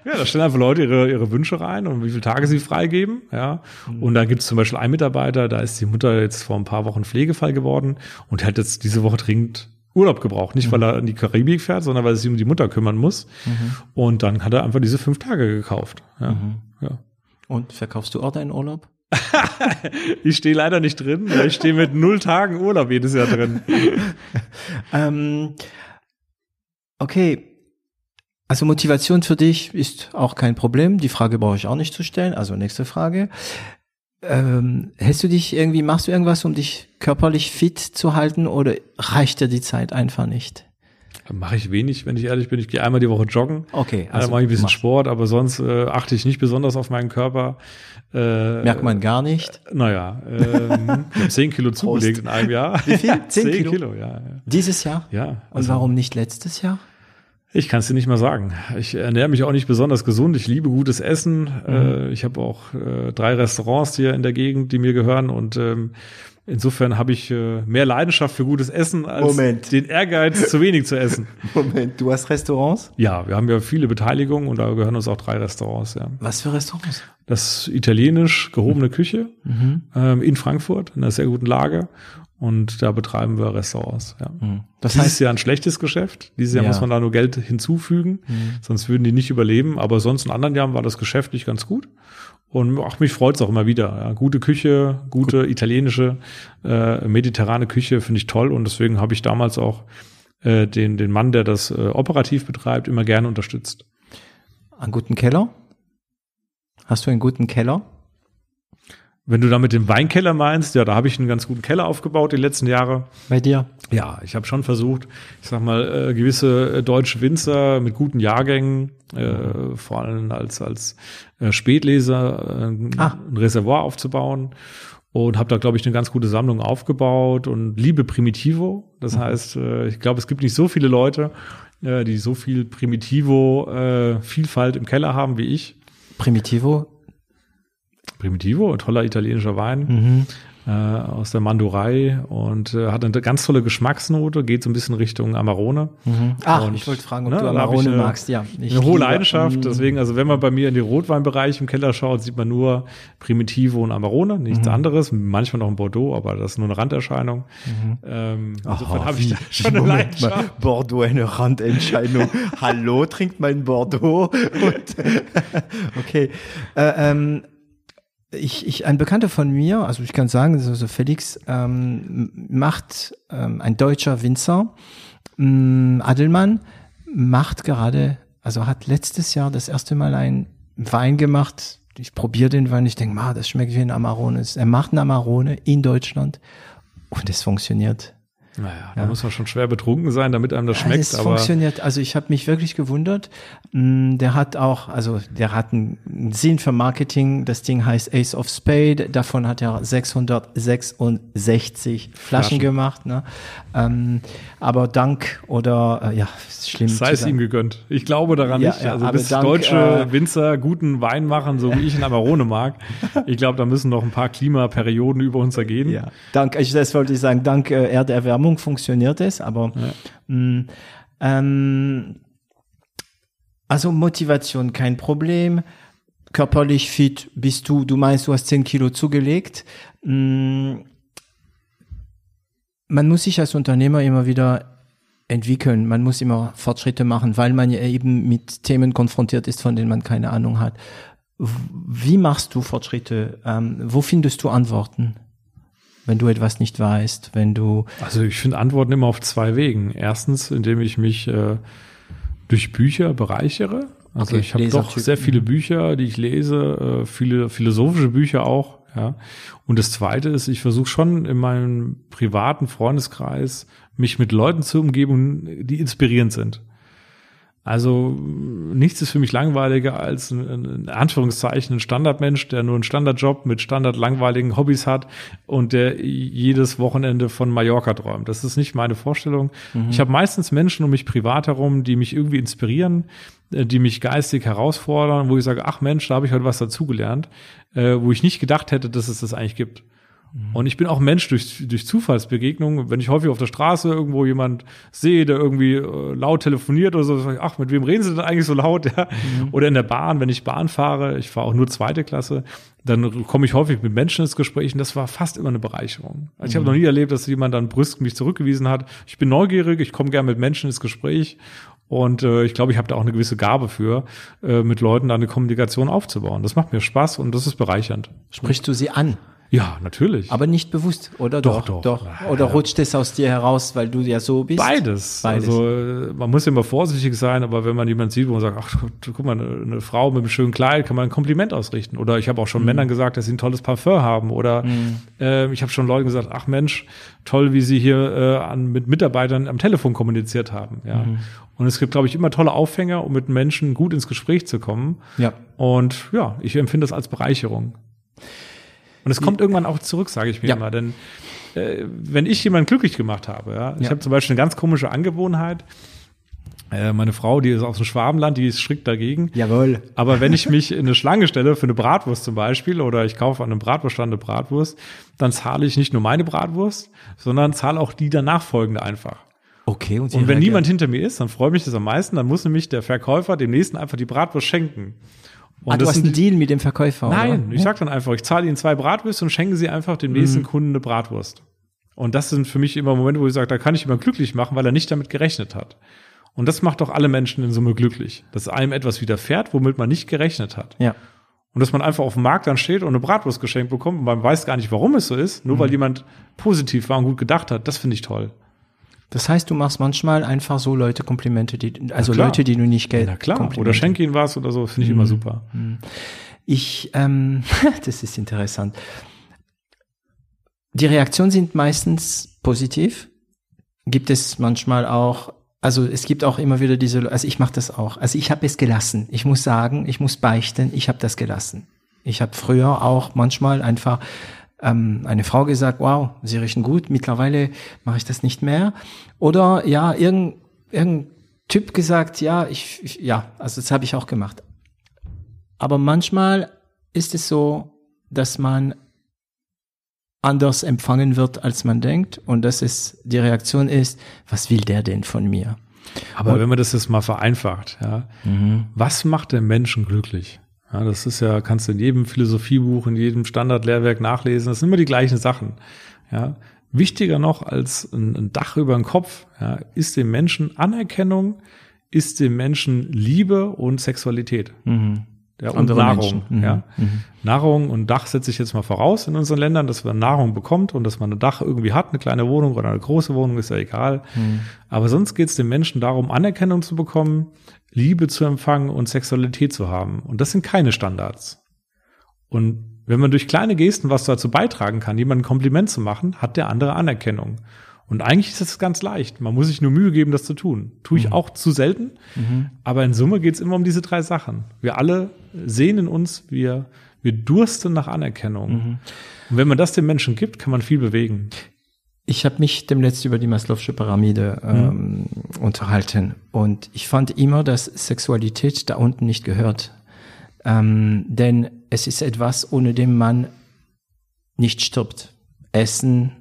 da stellen einfach Leute ihre, ihre Wünsche rein und wie viele Tage sie freigeben. Ja. Mhm. Und da gibt es zum Beispiel einen Mitarbeiter, da ist die Mutter jetzt vor ein paar Wochen Pflegefall geworden und hat jetzt diese Woche dringend Urlaub gebraucht. Nicht, mhm. weil er in die Karibik fährt, sondern weil er sich um die Mutter kümmern muss. Mhm. Und dann hat er einfach diese fünf Tage gekauft. Ja. Mhm. ja. Und verkaufst du auch deinen Urlaub? ich stehe leider nicht drin. Ich stehe mit null Tagen Urlaub jedes Jahr drin. ähm, Okay, also Motivation für dich ist auch kein Problem. Die Frage brauche ich auch nicht zu stellen. Also nächste Frage. Ähm, hältst du dich irgendwie, machst du irgendwas, um dich körperlich fit zu halten oder reicht dir die Zeit einfach nicht? Mache ich wenig, wenn ich ehrlich bin. Ich gehe einmal die Woche joggen. Okay. Also mache ich ein bisschen Sport, aber sonst äh, achte ich nicht besonders auf meinen Körper. Äh, Merkt man gar nicht. Äh, naja, ähm, zehn Kilo zugelegt in einem Jahr. Wie viel? Zehn, zehn Kilo? Kilo? ja. Dieses Jahr? Ja. Und also, warum nicht letztes Jahr? Ich kann es dir nicht mal sagen. Ich ernähre mich auch nicht besonders gesund. Ich liebe gutes Essen. Mhm. Äh, ich habe auch äh, drei Restaurants hier in der Gegend, die mir gehören. Und ähm, insofern habe ich äh, mehr Leidenschaft für gutes Essen als Moment. den Ehrgeiz, zu wenig zu essen. Moment, du hast Restaurants? Ja, wir haben ja viele Beteiligungen und da gehören uns auch drei Restaurants. Ja. Was für Restaurants? Das italienisch gehobene Küche mhm. ähm, in Frankfurt in einer sehr guten Lage. Und da betreiben wir Restaurants. Ja. Mhm. Das Dieses heißt, Jahr ein schlechtes Geschäft. Dieses Jahr Ja. muss man da nur Geld hinzufügen, Mhm. sonst würden die nicht überleben. Aber sonst in anderen Jahren war das geschäftlich ganz gut. Und auch mich freut's auch immer wieder. Ja. Gute Küche, gute italienische, äh, mediterrane Küche finde ich toll. Und deswegen habe ich damals auch äh, den, den Mann, der das äh, operativ betreibt, immer gerne unterstützt. einen guten Keller? Hast du einen guten Keller? Wenn du damit den Weinkeller meinst, ja, da habe ich einen ganz guten Keller aufgebaut die letzten Jahre. Bei dir? Ja, ich habe schon versucht, ich sag mal, äh, gewisse äh, deutsche Winzer mit guten Jahrgängen, äh, vor allem als, als äh, Spätleser, äh, Ah. ein Reservoir aufzubauen. Und habe da, glaube ich, eine ganz gute Sammlung aufgebaut und liebe Primitivo. Das heißt, äh, ich glaube, es gibt nicht so viele Leute, die so viel Primitivo-Vielfalt im Keller haben wie ich. Primitivo? Primitivo, ein toller italienischer Wein Mhm. äh, aus der Mandurei und äh, hat eine ganz tolle Geschmacksnote, geht so ein bisschen Richtung Amarone. Mhm. Ach, Und, ich wollte fragen, ob ne, du Amarone eine- magst. Ja, ich eine hohe liebe- Leidenschaft, Mm. deswegen, also wenn man bei mir in den Rotweinbereich im Keller schaut, sieht man nur Primitivo und Amarone, nichts Mhm. anderes, manchmal noch ein Bordeaux, aber das ist nur eine Randerscheinung. Ähm, insofern habe ich da schon eine Moment mal, Leidenschaft. Bordeaux eine Randentscheidung. Hallo, trinkt mein Bordeaux. Und, okay. Äh, ähm, ich, ich, ein Bekannter von mir, also ich kann sagen, das ist also Felix, ähm, macht ähm, ein deutscher Winzer, ähm, Adelmann, macht gerade, also hat letztes Jahr das erste Mal einen Wein gemacht. Ich probiere den Wein, ich denke, ma, das schmeckt wie ein Amarone. Er macht einen Amarone in Deutschland und es funktioniert. Naja, da muss man schon schwer betrunken sein, damit einem das Ja, schmeckt, es aber funktioniert. Also ich habe mich wirklich gewundert. Mm, Der hat auch, also der hat einen Sinn für Marketing. Das Ding heißt Ace of Spade. Davon hat er 666 Flaschen, Flaschen. gemacht. Ne? Ähm, aber dank oder äh, ja, ist schlimm. sei es ihm gegönnt. Ich glaube daran Ja, nicht. ja, also aber bis dank, deutsche äh, Winzer guten Wein machen, so wie ich in Amarone mag. Ich glaube, da müssen noch ein paar Klimaperioden über uns ergehen. Ja, dank, also das wollte ich sagen, dank äh, Erderwärmung funktioniert es, aber mh, ähm, also Motivation kein Problem. Körperlich fit bist du, du meinst, du hast 10 Kilo zugelegt. Mh, man muss sich als Unternehmer immer wieder entwickeln, man muss immer Fortschritte machen, weil man ja eben mit Themen konfrontiert ist, von denen man keine Ahnung hat. Wie machst du Fortschritte? Ähm, wo findest du Antworten? Wenn du etwas nicht weißt, wenn du Also ich finde Antworten immer auf zwei Wegen. Erstens, indem ich mich äh, durch Bücher bereichere. Also Okay, ich habe doch sehr viele Bücher, die ich lese, äh, viele philosophische Bücher auch. Ja. Und das Zweite ist, ich versuche schon in meinem privaten Freundeskreis mich mit Leuten zu umgeben, die inspirierend sind. Also nichts ist für mich langweiliger als ein, in Anführungszeichen ein Standardmensch, der nur einen Standardjob mit standardlangweiligen Hobbys hat und der jedes Wochenende von Mallorca träumt. Das ist nicht meine Vorstellung. Ich habe meistens Menschen um mich privat herum, die mich irgendwie inspirieren, äh, die mich geistig herausfordern, wo ich sage, ach Mensch, da habe ich heute was dazugelernt, äh, wo ich nicht gedacht hätte, dass es das eigentlich gibt. Und ich bin auch Mensch durch, durch Zufallsbegegnungen. Wenn ich häufig auf der Straße irgendwo jemand sehe, der irgendwie äh, laut telefoniert oder so, sag ich, ach, mit wem reden Sie denn eigentlich so laut? Ja? Oder in der Bahn, wenn ich Bahn fahre, ich fahre auch nur zweite Klasse, dann komme ich häufig mit Menschen ins Gespräch und das war fast immer eine Bereicherung. Also ich habe noch nie erlebt, dass jemand dann brüsk mich zurückgewiesen hat. Ich bin neugierig, ich komme gerne mit Menschen ins Gespräch und äh, ich glaube, ich habe da auch eine gewisse Gabe für, äh, mit Leuten da eine Kommunikation aufzubauen. Das macht mir Spaß und das ist bereichernd. sprichst du sie an? Ja, natürlich. Aber nicht bewusst, oder? Doch, doch. doch. Oder rutscht es aus dir heraus, weil du ja so bist? Beides. Beides. Also man muss immer vorsichtig sein, aber wenn man jemanden sieht, wo man sagt, ach, guck mal, eine, eine Frau mit einem schönen Kleid, kann man ein Kompliment ausrichten. Oder ich habe auch schon mhm. Männern gesagt, dass sie ein tolles Parfum haben. Oder mhm. äh, ich habe schon Leuten gesagt, ach Mensch, toll, wie sie hier äh, an, mit Mitarbeitern am Telefon kommuniziert haben. Ja. Mhm. Und es gibt, glaube ich, immer tolle Aufhänger, um mit Menschen gut ins Gespräch zu kommen. Ja. Und ja, ich empfinde das als Bereicherung. Und es kommt irgendwann auch zurück, sage ich mir ja. immer. Denn äh, wenn ich jemanden glücklich gemacht habe, ja, ich ja. habe zum Beispiel eine ganz komische Angewohnheit. Äh, meine Frau, die ist aus dem Schwabenland, die ist strikt dagegen. Jawohl. Aber wenn ich mich in eine Schlange stelle für eine Bratwurst zum Beispiel oder ich kaufe an einem Bratwurststand eine Bratwurst, dann zahle ich nicht nur meine Bratwurst, sondern zahle auch die danach folgende einfach. Okay, und, und wenn niemand hinter mir ist, dann freue mich das am meisten, dann muss nämlich der Verkäufer dem nächsten einfach die Bratwurst schenken. Und ah, du hast einen Deal mit dem Verkäufer, Nein, oder? ich sag dann einfach, ich zahle Ihnen zwei Bratwürste und schenke Sie einfach dem nächsten mhm. Kunden eine Bratwurst. Und das sind für mich immer Momente, wo ich sage, da kann ich immer glücklich machen, weil er nicht damit gerechnet hat. Und das macht doch alle Menschen in Summe glücklich, dass einem etwas widerfährt, womit man nicht gerechnet hat. Ja. Und dass man einfach auf dem Markt dann steht und eine Bratwurst geschenkt bekommt und man weiß gar nicht, warum es so ist, nur mhm. weil jemand positiv war und gut gedacht hat, das finde ich toll. Das heißt, du machst manchmal einfach so Leute Komplimente, die, also Leute, die du nicht Geld. Na klar, oder schenke ihnen was oder so, finde ich mhm. immer super. Mhm. Ich, ähm, das ist interessant. Die Reaktionen sind meistens positiv. Gibt es manchmal auch, also es gibt auch immer wieder diese, also ich mache das auch. Also ich habe es gelassen. Ich muss sagen, ich muss beichten, ich habe das gelassen. Ich habe früher auch manchmal einfach ähm, eine Frau gesagt, wow, sie riechen gut, mittlerweile mache ich das nicht mehr. Oder ja, irgendein, irgendein Typ gesagt, ja, ich, ich ja, also das habe ich auch gemacht. Aber manchmal ist es so, dass man anders empfangen wird, als man denkt und dass es die Reaktion ist, was will der denn von mir? Aber und, wenn man das jetzt mal vereinfacht, ja, mhm. was macht den Menschen glücklich? Ja, das ist ja, kannst du in jedem Philosophiebuch, in jedem Standardlehrwerk nachlesen. Das sind immer die gleichen Sachen. Ja, wichtiger noch als ein, ein Dach über den Kopf, ja, ist dem Menschen Anerkennung, ist dem Menschen Liebe und Sexualität. Mhm. Ja, und Nahrung. Mhm. Ja. Mhm. Nahrung und Dach setze ich jetzt mal voraus in unseren Ländern, dass man Nahrung bekommt und dass man ein Dach irgendwie hat, eine kleine Wohnung oder eine große Wohnung, ist ja egal. Mhm. Aber sonst geht es den Menschen darum, Anerkennung zu bekommen, Liebe zu empfangen und Sexualität zu haben. Und das sind keine Standards. Und wenn man durch kleine Gesten was dazu beitragen kann, jemandem ein Kompliment zu machen, hat der andere Anerkennung. Und eigentlich ist das ganz leicht. Man muss sich nur Mühe geben, das zu tun. Tue ich mhm. auch zu selten. Mhm. Aber in Summe geht es immer um diese drei Sachen. Wir alle sehen in uns, wir, wir dursten nach Anerkennung. Mhm. Und wenn man das den Menschen gibt, kann man viel bewegen. Ich habe mich demnächst über die Maslow'sche Pyramide mhm. ähm, unterhalten und ich fand immer, dass Sexualität da unten nicht gehört. Ähm, denn es ist etwas, ohne dem man nicht stirbt. Essen,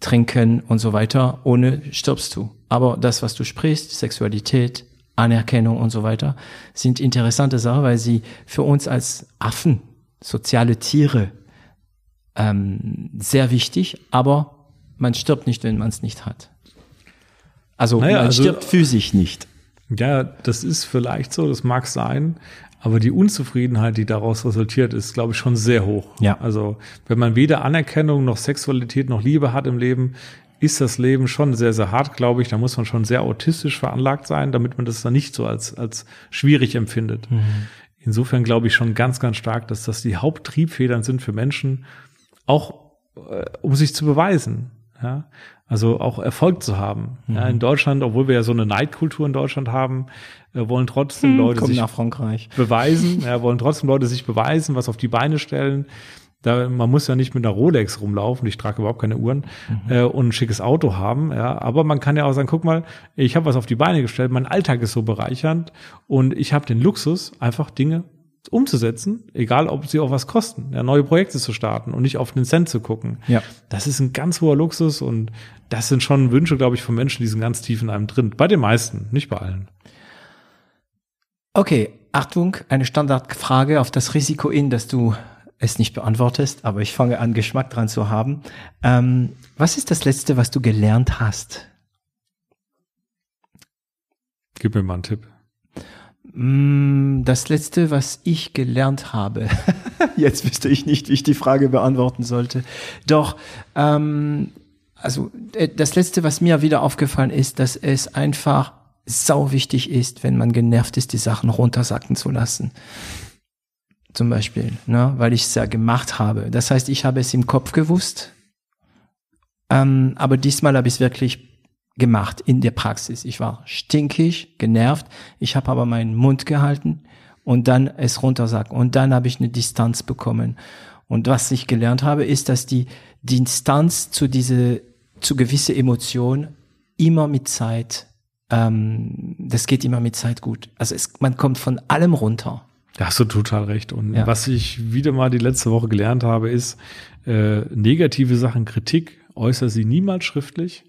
Trinken und so weiter, ohne stirbst du. Aber das, was du sprichst, Sexualität, Anerkennung und so weiter, sind interessante Sachen, weil sie für uns als Affen, soziale Tiere, ähm, sehr wichtig, aber man stirbt nicht, wenn man es nicht hat. Also naja, man also, stirbt physisch nicht. Ja, das ist vielleicht so, das mag sein, aber die Unzufriedenheit, die daraus resultiert, ist, glaube ich, schon sehr hoch. Ja. Also, wenn man weder Anerkennung noch Sexualität noch Liebe hat im Leben, ist das Leben schon sehr, sehr hart, glaube ich. Da muss man schon sehr autistisch veranlagt sein, damit man das dann nicht so als, als schwierig empfindet. Mhm. Insofern glaube ich schon ganz, ganz stark, dass das die Haupttriebfedern sind für Menschen, auch äh, um sich zu beweisen. Ja? Also auch Erfolg zu haben. Mhm. Ja, in Deutschland, obwohl wir ja so eine Neidkultur in Deutschland haben, äh, wollen trotzdem hm, Leute sich beweisen, ja, wollen trotzdem Leute sich beweisen, was auf die Beine stellen. Da, man muss ja nicht mit einer Rolex rumlaufen, ich trage überhaupt keine Uhren mhm. äh, und ein schickes Auto haben, ja, aber man kann ja auch sagen, guck mal, ich habe was auf die Beine gestellt, mein Alltag ist so bereichernd und ich habe den Luxus, einfach Dinge umzusetzen, egal ob sie auch was kosten, ja, neue Projekte zu starten und nicht auf den Cent zu gucken. Ja. Das ist ein ganz hoher Luxus und das sind schon Wünsche, glaube ich, von Menschen, die sind ganz tief in einem drin. Bei den meisten, nicht bei allen. Okay, Achtung, eine Standardfrage auf das Risiko in, dass du es nicht beantwortest, aber ich fange an, Geschmack dran zu haben. Ähm, was ist das Letzte, was du gelernt hast? Gib mir mal einen Tipp. Mm, das letzte, was ich gelernt habe, jetzt wüsste ich nicht, wie ich die Frage beantworten sollte. Doch, ähm, also äh, das letzte, was mir wieder aufgefallen ist, dass es einfach sau wichtig ist, wenn man genervt ist, die Sachen runtersacken zu lassen. Zum Beispiel, ne, weil ich es ja gemacht habe. Das heißt, ich habe es im Kopf gewusst, ähm, aber diesmal habe ich es wirklich gemacht in der Praxis. Ich war stinkig, genervt. Ich habe aber meinen Mund gehalten und dann es runtersagen. Und dann habe ich eine Distanz bekommen. Und was ich gelernt habe, ist, dass die Distanz zu diese, zu gewisse Emotionen immer mit Zeit, ähm, das geht immer mit Zeit gut. Also es, man kommt von allem runter. Da hast du total recht. Und ja. was ich wieder mal die letzte Woche gelernt habe, ist, äh, negative Sachen, Kritik, äußere sie niemals schriftlich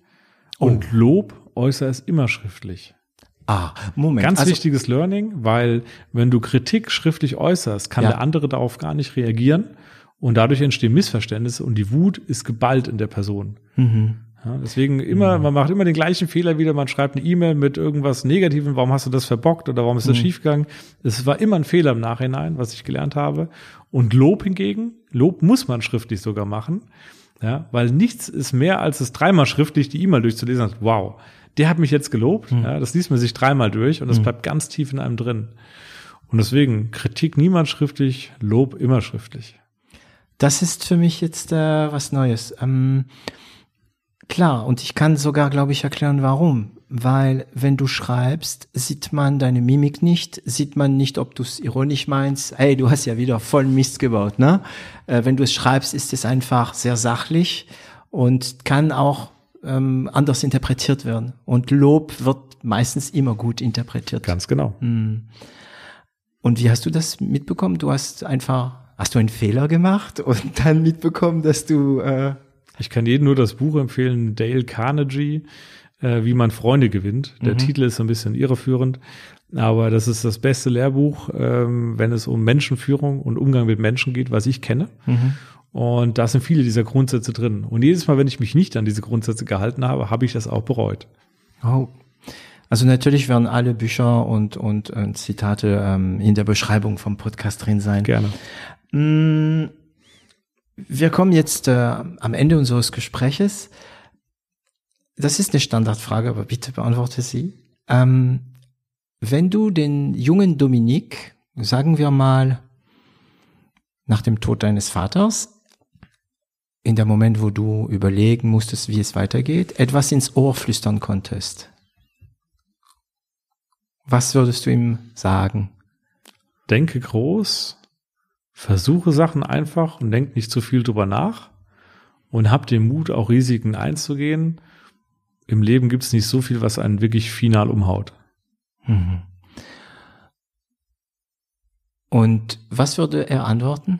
oh. und Lob äußere es immer schriftlich. Ah, Moment. Ganz also, wichtiges Learning, weil wenn du Kritik schriftlich äußerst, kann ja. der andere darauf gar nicht reagieren und dadurch entstehen Missverständnisse und die Wut ist geballt in der Person. Mhm. Ja, deswegen immer, mhm. man macht immer den gleichen Fehler wieder, man schreibt eine E-Mail mit irgendwas Negativem, warum hast du das verbockt oder warum ist das mhm. schiefgegangen? Es war immer ein Fehler im Nachhinein, was ich gelernt habe. Und Lob hingegen, Lob muss man schriftlich sogar machen. Ja, weil nichts ist mehr, als es dreimal schriftlich die E-Mail durchzulesen. Und, wow, der hat mich jetzt gelobt. Mhm. Ja, das liest man sich dreimal durch und das mhm. bleibt ganz tief in einem drin. Und deswegen Kritik niemals schriftlich, Lob immer schriftlich. Das ist für mich jetzt äh, was Neues. Ähm, klar, und ich kann sogar, glaube ich, erklären, warum weil wenn du schreibst, sieht man deine Mimik nicht, sieht man nicht, ob du es ironisch meinst. Hey, du hast ja wieder voll Mist gebaut, ne? Äh, wenn du es schreibst, ist es einfach sehr sachlich und kann auch ähm, anders interpretiert werden. Und Lob wird meistens immer gut interpretiert. Ganz genau. Mm. Und wie hast du das mitbekommen? Du hast einfach, hast du einen Fehler gemacht und dann mitbekommen, dass du äh ich kann jedem nur das Buch empfehlen, Dale Carnegie äh, wie man Freunde gewinnt. Der mhm. Titel ist ein bisschen irreführend, aber das ist das beste Lehrbuch, ähm, wenn es um Menschenführung und Umgang mit Menschen geht, was ich kenne. Mhm. Und da sind viele dieser Grundsätze drin. Und jedes Mal, wenn ich mich nicht an diese Grundsätze gehalten habe, habe ich das auch bereut. Oh. Also natürlich werden alle Bücher und, und, und äh, Zitate ähm, in der Beschreibung vom Podcast drin sein. Gerne. Mm, wir kommen jetzt äh, am Ende unseres Gespräches das ist eine Standardfrage, aber bitte beantworte sie. Ähm, wenn du den jungen Dominik, sagen wir mal, nach dem Tod deines Vaters, in dem Moment, wo du überlegen musstest, wie es weitergeht, etwas ins Ohr flüstern konntest, was würdest du ihm sagen? Denke groß, versuche Sachen einfach und denk nicht zu viel drüber nach und hab den Mut, auch Risiken einzugehen im Leben gibt es nicht so viel, was einen wirklich final umhaut. Mhm. Und was würde er antworten?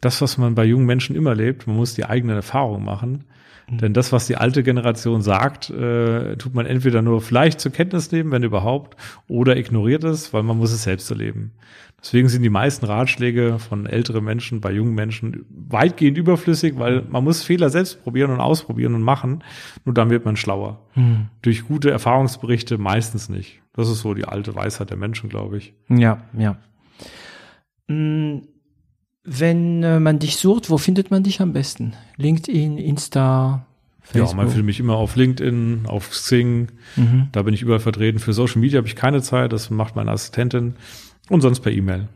Das, was man bei jungen Menschen immer lebt, man muss die eigene Erfahrung machen. Mhm. Denn das, was die alte Generation sagt, äh, tut man entweder nur vielleicht zur Kenntnis nehmen, wenn überhaupt, oder ignoriert es, weil man muss es selbst erleben. Deswegen sind die meisten Ratschläge von älteren Menschen bei jungen Menschen weitgehend überflüssig, weil man muss Fehler selbst probieren und ausprobieren und machen. Nur dann wird man schlauer. Hm. Durch gute Erfahrungsberichte meistens nicht. Das ist so die alte Weisheit der Menschen, glaube ich. Ja, ja. Hm, wenn äh, man dich sucht, wo findet man dich am besten? LinkedIn, Insta, Facebook. Ja, man findet mich immer auf LinkedIn, auf Xing. Mhm. Da bin ich überall vertreten. Für Social Media habe ich keine Zeit. Das macht meine Assistentin. Und sonst per E-Mail.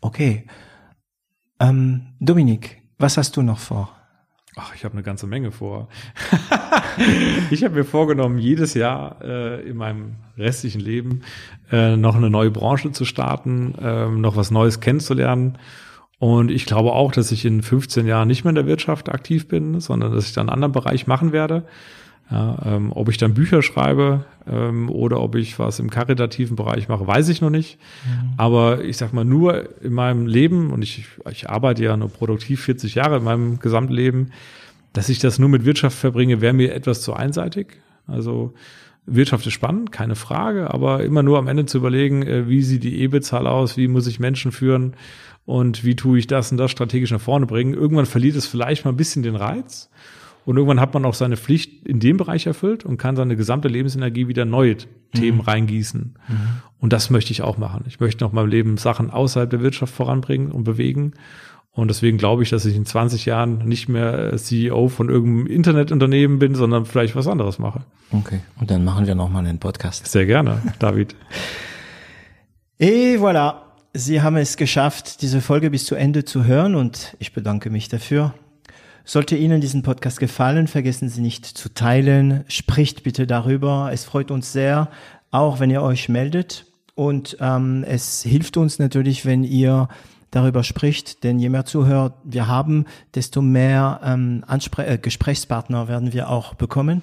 Okay. Ähm, Dominik, was hast du noch vor? Ach, ich habe eine ganze Menge vor. ich habe mir vorgenommen, jedes Jahr äh, in meinem restlichen Leben äh, noch eine neue Branche zu starten, äh, noch was Neues kennenzulernen. Und ich glaube auch, dass ich in 15 Jahren nicht mehr in der Wirtschaft aktiv bin, sondern dass ich dann einen anderen Bereich machen werde. Ja, ähm, ob ich dann Bücher schreibe ähm, oder ob ich was im karitativen Bereich mache, weiß ich noch nicht. Mhm. Aber ich sag mal, nur in meinem Leben, und ich, ich arbeite ja nur produktiv 40 Jahre in meinem Gesamtleben, dass ich das nur mit Wirtschaft verbringe, wäre mir etwas zu einseitig. Also Wirtschaft ist spannend, keine Frage, aber immer nur am Ende zu überlegen, äh, wie sieht die EBIT-Zahl aus, wie muss ich Menschen führen und wie tue ich das und das strategisch nach vorne bringen. Irgendwann verliert es vielleicht mal ein bisschen den Reiz. Und irgendwann hat man auch seine Pflicht in dem Bereich erfüllt und kann seine gesamte Lebensenergie wieder neue Themen mhm. reingießen. Mhm. Und das möchte ich auch machen. Ich möchte noch meinem Leben Sachen außerhalb der Wirtschaft voranbringen und bewegen. Und deswegen glaube ich, dass ich in 20 Jahren nicht mehr CEO von irgendeinem Internetunternehmen bin, sondern vielleicht was anderes mache. Okay. Und dann machen wir nochmal einen Podcast. Sehr gerne, David. Et voilà. Sie haben es geschafft, diese Folge bis zu Ende zu hören und ich bedanke mich dafür. Sollte Ihnen diesen Podcast gefallen, vergessen Sie nicht zu teilen. Spricht bitte darüber. Es freut uns sehr, auch wenn ihr euch meldet. Und ähm, es hilft uns natürlich, wenn ihr darüber spricht, denn je mehr Zuhörer wir haben, desto mehr ähm, Anspre äh, Gesprächspartner werden wir auch bekommen.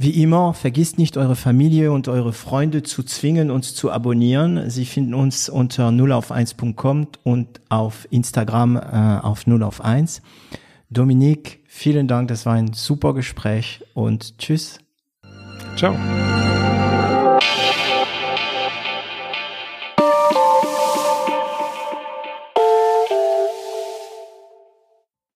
Wie immer, vergisst nicht eure Familie und eure Freunde zu zwingen, uns zu abonnieren. Sie finden uns unter 0 auf 1.com und auf Instagram äh, auf 0 auf 1. Dominik, vielen Dank, das war ein super Gespräch und tschüss. Ciao.